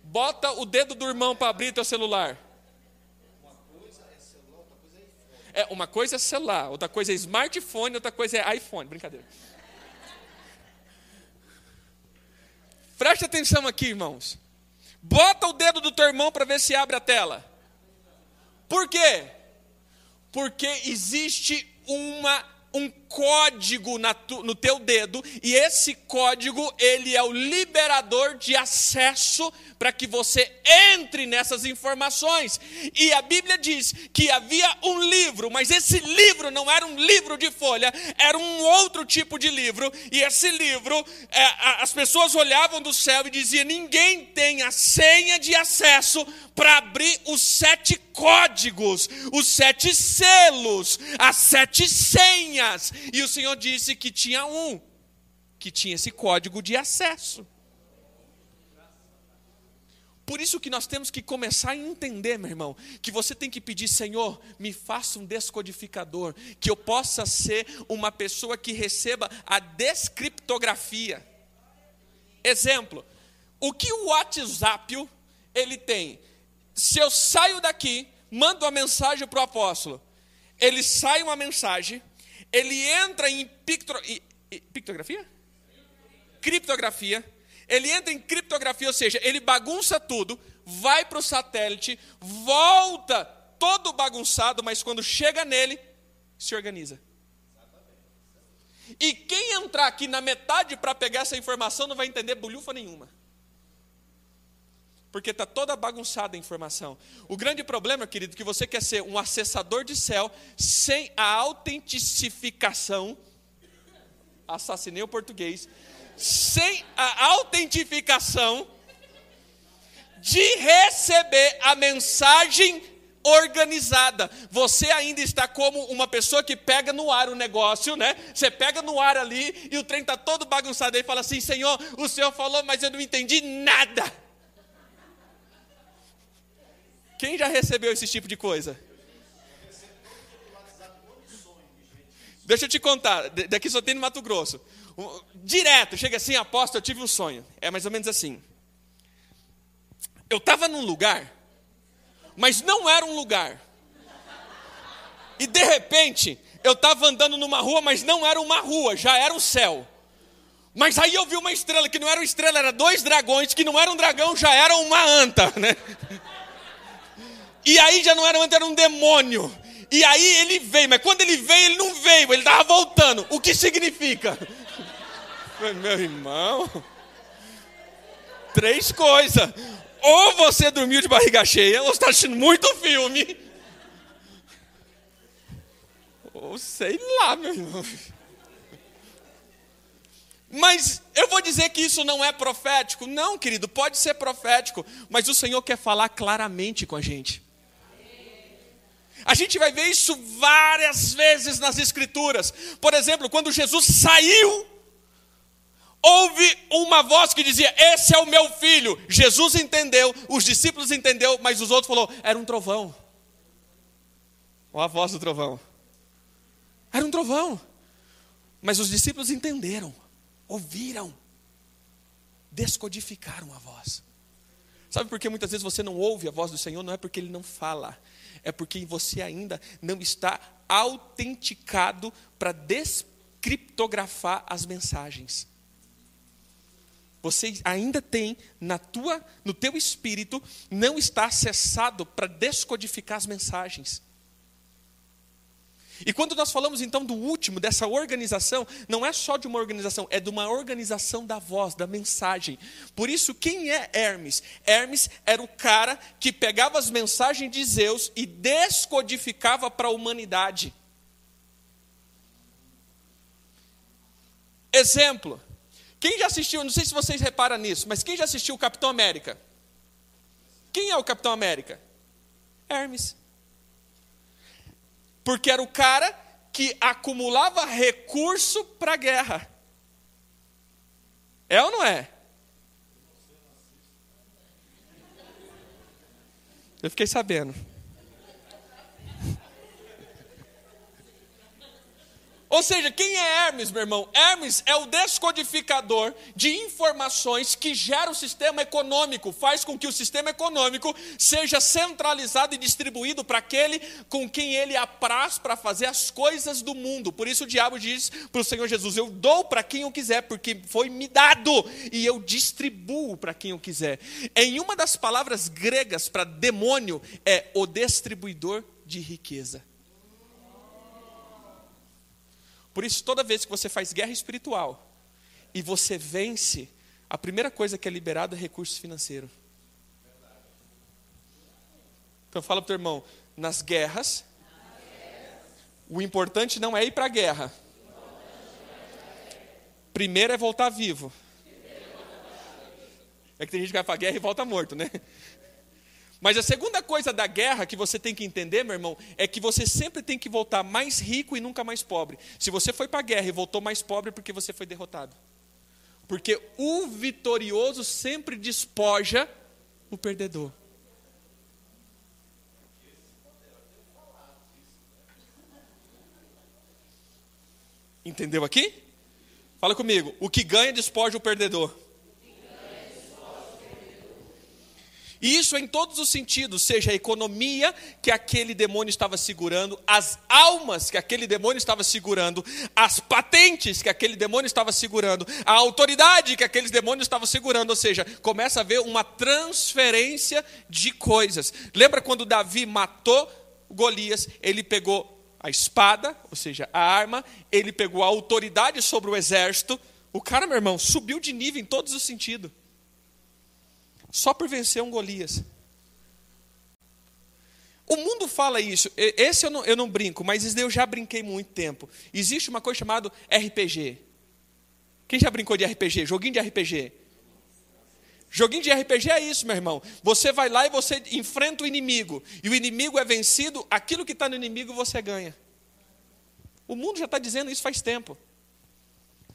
Bota o dedo do irmão para abrir teu celular. É, uma coisa é celular, outra coisa é smartphone, outra coisa é iPhone. Brincadeira. Preste atenção aqui, irmãos. Bota o dedo do teu irmão para ver se abre a tela. Por quê? Porque existe uma um código tu, no teu dedo e esse código ele é o liberador de acesso para que você entre nessas informações. E a Bíblia diz que havia um livro, mas esse livro não era um livro de folha, era um outro tipo de livro. E esse livro, é, as pessoas olhavam do céu e diziam: ninguém tem a senha de acesso para abrir os sete códigos, os sete selos, as sete senhas. E o Senhor disse que tinha um, que tinha esse código de acesso. Por isso que nós temos que começar a entender, meu irmão, que você tem que pedir, Senhor, me faça um descodificador, que eu possa ser uma pessoa que receba a descriptografia. Exemplo, o que o WhatsApp ele tem? Se eu saio daqui, mando uma mensagem para o apóstolo, ele sai uma mensagem, ele entra em pictografia? Criptografia. Ele entra em criptografia, ou seja, ele bagunça tudo, vai para o satélite, volta todo bagunçado, mas quando chega nele, se organiza. E quem entrar aqui na metade para pegar essa informação não vai entender bolhufa nenhuma. Porque está toda bagunçada a informação. O grande problema, querido, é que você quer ser um acessador de céu sem a autentificação. Assassinei o português. Sem a autentificação de receber a mensagem organizada. Você ainda está como uma pessoa que pega no ar o negócio, né? Você pega no ar ali e o trem está todo bagunçado aí fala assim: Senhor, o Senhor falou, mas eu não entendi nada. Quem já recebeu esse tipo de coisa? Deixa eu te contar, daqui só tem no Mato Grosso. Direto, chega assim, aposto, eu tive um sonho. É mais ou menos assim. Eu estava num lugar, mas não era um lugar. E de repente, eu estava andando numa rua, mas não era uma rua, já era o céu. Mas aí eu vi uma estrela, que não era uma estrela, era dois dragões, que não era um dragão, já era uma anta, né? E aí já não era um era um demônio. E aí ele veio, mas quando ele veio, ele não veio, ele estava voltando. O que significa? [laughs] Meu irmão. Três coisas. Ou você dormiu de barriga cheia, ou está assistindo muito filme. Ou sei lá, meu irmão. Mas eu vou dizer que isso não é profético? Não, querido, pode ser profético, mas o Senhor quer falar claramente com a gente. A gente vai ver isso várias vezes nas Escrituras. Por exemplo, quando Jesus saiu, houve uma voz que dizia: Esse é o meu filho. Jesus entendeu, os discípulos entenderam, mas os outros falaram: Era um trovão. Olha a voz do trovão. Era um trovão. Mas os discípulos entenderam ouviram, descodificaram a voz. Sabe por que muitas vezes você não ouve a voz do Senhor? Não é porque Ele não fala, é porque você ainda não está autenticado para descriptografar as mensagens. Você ainda tem na tua, no teu espírito, não está acessado para descodificar as mensagens. E quando nós falamos então do último, dessa organização, não é só de uma organização, é de uma organização da voz, da mensagem. Por isso, quem é Hermes? Hermes era o cara que pegava as mensagens de Zeus e descodificava para a humanidade. Exemplo. Quem já assistiu, não sei se vocês reparam nisso, mas quem já assistiu o Capitão América? Quem é o Capitão América? Hermes porque era o cara que acumulava recurso para a guerra. É ou não é? Eu fiquei sabendo. Ou seja, quem é Hermes, meu irmão? Hermes é o descodificador de informações que gera o sistema econômico, faz com que o sistema econômico seja centralizado e distribuído para aquele com quem ele apraz para fazer as coisas do mundo. Por isso o diabo diz para o Senhor Jesus: Eu dou para quem eu quiser, porque foi me dado, e eu distribuo para quem eu quiser. Em uma das palavras gregas para demônio é o distribuidor de riqueza. Por isso, toda vez que você faz guerra espiritual e você vence, a primeira coisa que é liberada é recurso financeiro. Então fala para o teu irmão, nas guerras, o importante não é ir para a guerra. Primeiro é voltar vivo. É que tem gente que vai para a guerra e volta morto, né? Mas a segunda coisa da guerra que você tem que entender, meu irmão, é que você sempre tem que voltar mais rico e nunca mais pobre. Se você foi para a guerra e voltou mais pobre, é porque você foi derrotado. Porque o vitorioso sempre despoja o perdedor. Entendeu aqui? Fala comigo. O que ganha despoja o perdedor. E isso em todos os sentidos, seja a economia que aquele demônio estava segurando, as almas que aquele demônio estava segurando, as patentes que aquele demônio estava segurando, a autoridade que aqueles demônios estavam segurando, ou seja, começa a haver uma transferência de coisas. Lembra quando Davi matou Golias, ele pegou a espada, ou seja, a arma, ele pegou a autoridade sobre o exército. O cara, meu irmão, subiu de nível em todos os sentidos só por vencer um Golias. O mundo fala isso. Esse eu não, eu não brinco, mas eu já brinquei muito tempo. Existe uma coisa chamada RPG. Quem já brincou de RPG? Joguinho de RPG. Joguinho de RPG é isso, meu irmão. Você vai lá e você enfrenta o inimigo. E o inimigo é vencido, aquilo que está no inimigo você ganha. O mundo já está dizendo isso faz tempo.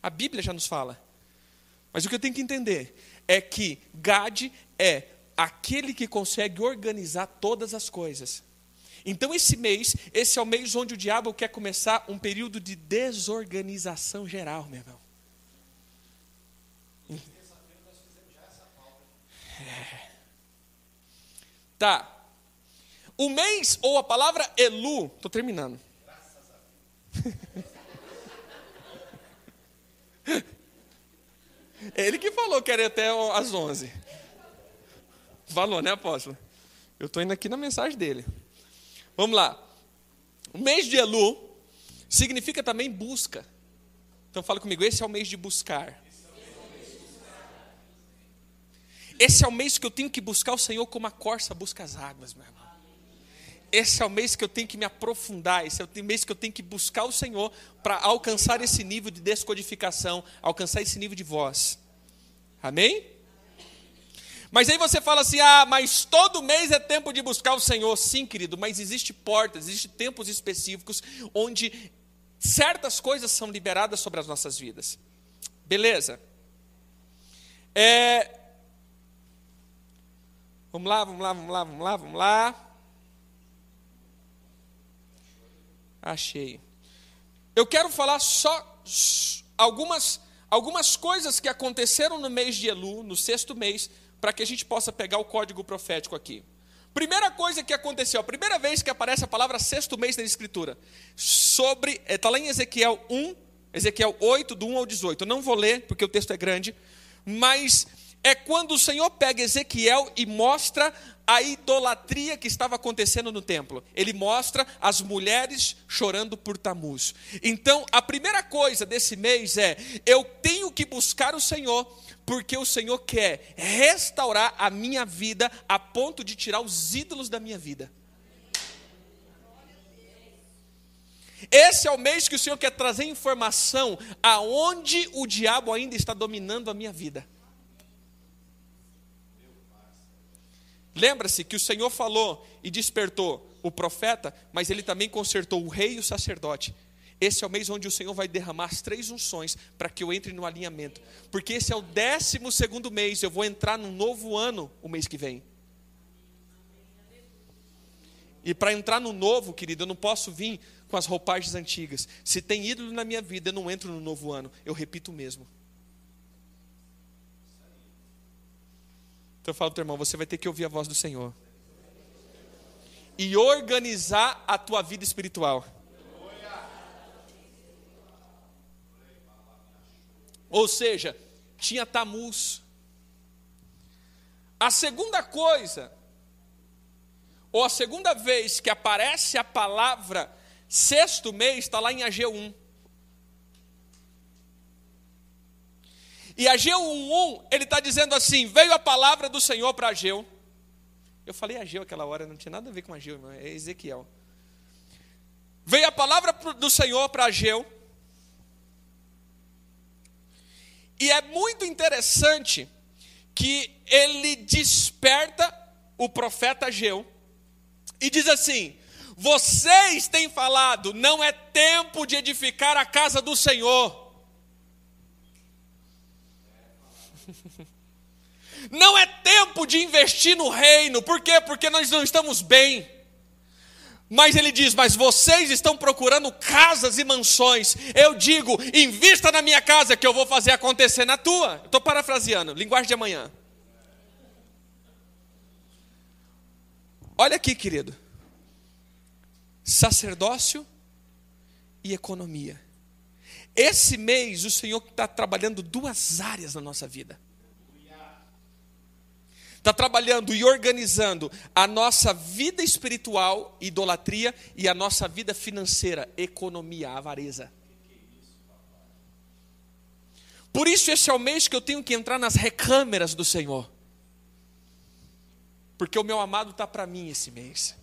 A Bíblia já nos fala. Mas o que eu tenho que entender é que Gade é aquele que consegue organizar todas as coisas. Então, esse mês, esse é o mês onde o diabo quer começar um período de desorganização geral, meu irmão. É. Tá. O mês, ou a palavra Elu, estou terminando. [laughs] Ele que falou que era até às 11. Falou, né, apóstolo? Eu estou indo aqui na mensagem dele. Vamos lá. O mês de Elu significa também busca. Então fala comigo, esse é o mês de buscar. Esse é o mês que eu tenho que buscar o Senhor como a corça busca as águas, meu irmão. Esse é o mês que eu tenho que me aprofundar, esse é o mês que eu tenho que buscar o Senhor para alcançar esse nível de descodificação, alcançar esse nível de voz. Amém? Mas aí você fala assim: ah, mas todo mês é tempo de buscar o Senhor. Sim, querido, mas existe portas, existe tempos específicos onde certas coisas são liberadas sobre as nossas vidas. Beleza? É... Vamos lá, vamos lá, vamos lá, vamos lá, vamos lá. Achei. Eu quero falar só algumas, algumas coisas que aconteceram no mês de Elu, no sexto mês, para que a gente possa pegar o código profético aqui. Primeira coisa que aconteceu, a primeira vez que aparece a palavra sexto mês na Escritura, sobre, está lá em Ezequiel 1, Ezequiel 8, do 1 ao 18. Eu não vou ler, porque o texto é grande, mas é quando o Senhor pega Ezequiel e mostra a idolatria que estava acontecendo no templo. Ele mostra as mulheres chorando por Tamuz. Então, a primeira coisa desse mês é: eu tenho que buscar o Senhor porque o Senhor quer restaurar a minha vida a ponto de tirar os ídolos da minha vida. Esse é o mês que o Senhor quer trazer informação aonde o diabo ainda está dominando a minha vida. Lembra-se que o Senhor falou e despertou o profeta, mas ele também consertou o rei e o sacerdote. Esse é o mês onde o Senhor vai derramar as três unções para que eu entre no alinhamento. Porque esse é o décimo segundo mês, eu vou entrar num novo ano o mês que vem. E para entrar no novo, querido, eu não posso vir com as roupagens antigas. Se tem ídolo na minha vida, eu não entro no novo ano. Eu repito o mesmo. Então eu falo para o irmão, você vai ter que ouvir a voz do Senhor. E organizar a tua vida espiritual. Ou seja, tinha Tamuz. A segunda coisa, ou a segunda vez que aparece a palavra sexto mês, está lá em Ageu 1. E Ageu 1.1, ele está dizendo assim: veio a palavra do Senhor para Ageu. Eu falei Ageu aquela hora, não tinha nada a ver com Ageu, irmão, é Ezequiel. Veio a palavra do Senhor para Ageu, E é muito interessante que ele desperta o profeta Ageu e diz assim: Vocês têm falado, não é tempo de edificar a casa do Senhor. [laughs] Não é tempo de investir no reino, por quê? Porque nós não estamos bem. Mas ele diz: Mas vocês estão procurando casas e mansões. Eu digo: invista na minha casa, que eu vou fazer acontecer na tua. Estou parafraseando, linguagem de amanhã. Olha aqui, querido: sacerdócio e economia. Esse mês o Senhor está trabalhando duas áreas na nossa vida está trabalhando e organizando a nossa vida espiritual, idolatria, e a nossa vida financeira, economia, avareza. Por isso, esse é o mês que eu tenho que entrar nas recâmeras do Senhor. Porque o meu amado está para mim esse mês.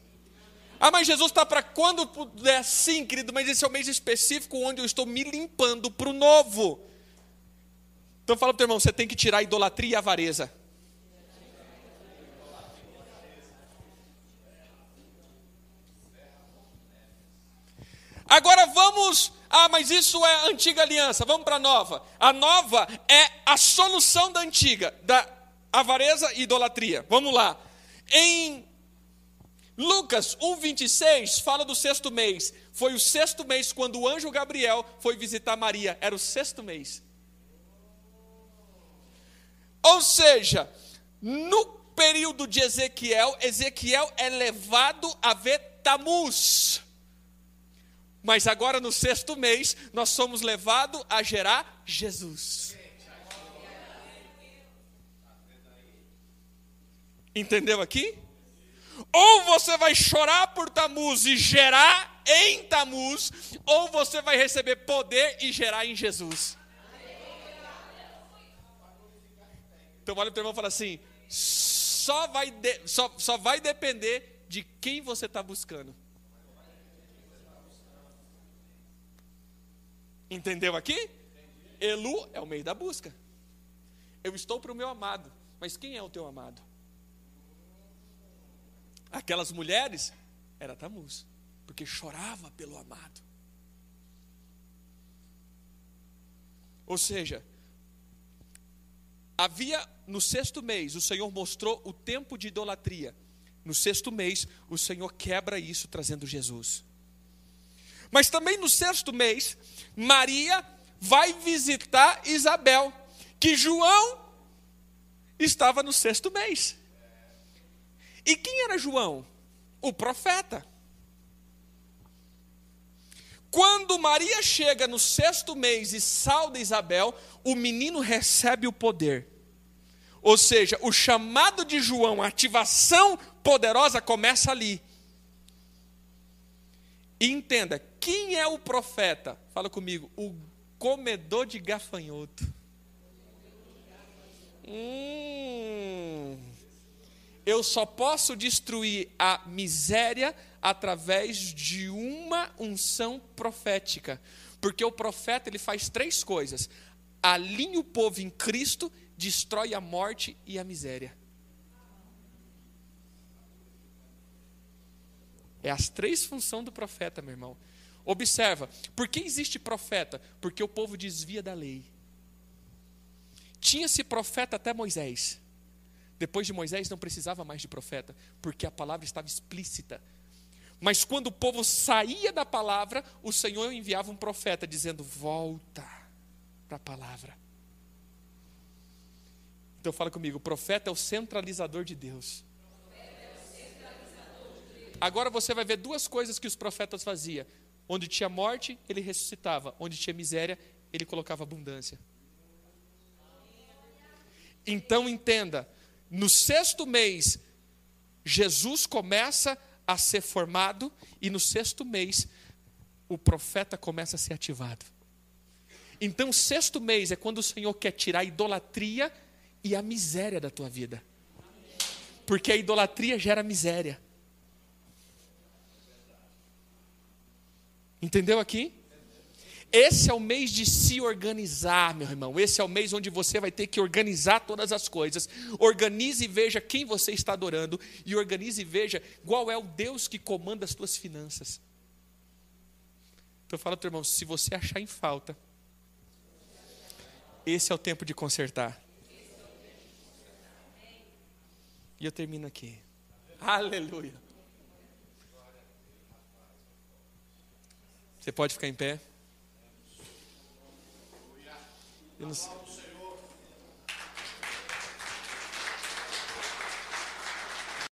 Ah, mas Jesus está para quando puder? Sim, querido, mas esse é o mês específico onde eu estou me limpando para o novo. Então fala para o teu irmão, você tem que tirar idolatria e avareza. Agora vamos. Ah, mas isso é antiga aliança. Vamos para a nova. A nova é a solução da antiga, da avareza e idolatria. Vamos lá. Em Lucas 1,26 fala do sexto mês. Foi o sexto mês quando o anjo Gabriel foi visitar Maria. Era o sexto mês. Ou seja, no período de Ezequiel, Ezequiel é levado a ver Tamuz. Mas agora no sexto mês, nós somos levados a gerar Jesus. Entendeu aqui? Ou você vai chorar por Tamuz e gerar em Tamuz, ou você vai receber poder e gerar em Jesus. Então olha para o irmão e fala assim: só vai, de- só, só vai depender de quem você está buscando. Entendeu aqui? Elu é o meio da busca. Eu estou para o meu amado, mas quem é o teu amado? Aquelas mulheres era Tamuz, porque chorava pelo amado. Ou seja, havia no sexto mês, o Senhor mostrou o tempo de idolatria. No sexto mês, o Senhor quebra isso trazendo Jesus. Mas também no sexto mês, Maria vai visitar Isabel, que João estava no sexto mês. E quem era João? O profeta. Quando Maria chega no sexto mês e sauda Isabel, o menino recebe o poder. Ou seja, o chamado de João, a ativação poderosa começa ali. E entenda, quem é o profeta? Fala comigo, o comedor de gafanhoto. Hum, eu só posso destruir a miséria através de uma unção profética. Porque o profeta ele faz três coisas: alinha o povo em Cristo, destrói a morte e a miséria. É as três funções do profeta, meu irmão. Observa, por que existe profeta? Porque o povo desvia da lei. Tinha-se profeta até Moisés. Depois de Moisés não precisava mais de profeta, porque a palavra estava explícita. Mas quando o povo saía da palavra, o Senhor enviava um profeta dizendo: Volta para a palavra. Então fala comigo: o profeta é o centralizador de Deus. Agora você vai ver duas coisas que os profetas faziam. Onde tinha morte, ele ressuscitava. Onde tinha miséria, ele colocava abundância. Então entenda: no sexto mês, Jesus começa a ser formado, e no sexto mês, o profeta começa a ser ativado. Então, sexto mês é quando o Senhor quer tirar a idolatria e a miséria da tua vida. Porque a idolatria gera miséria. Entendeu aqui? Esse é o mês de se organizar, meu irmão. Esse é o mês onde você vai ter que organizar todas as coisas. Organize e veja quem você está adorando. E organize e veja qual é o Deus que comanda as tuas finanças. Então fala, teu irmão, se você achar em falta, esse é o tempo de consertar. E eu termino aqui. Aleluia. Você pode ficar em pé? Eu não sei.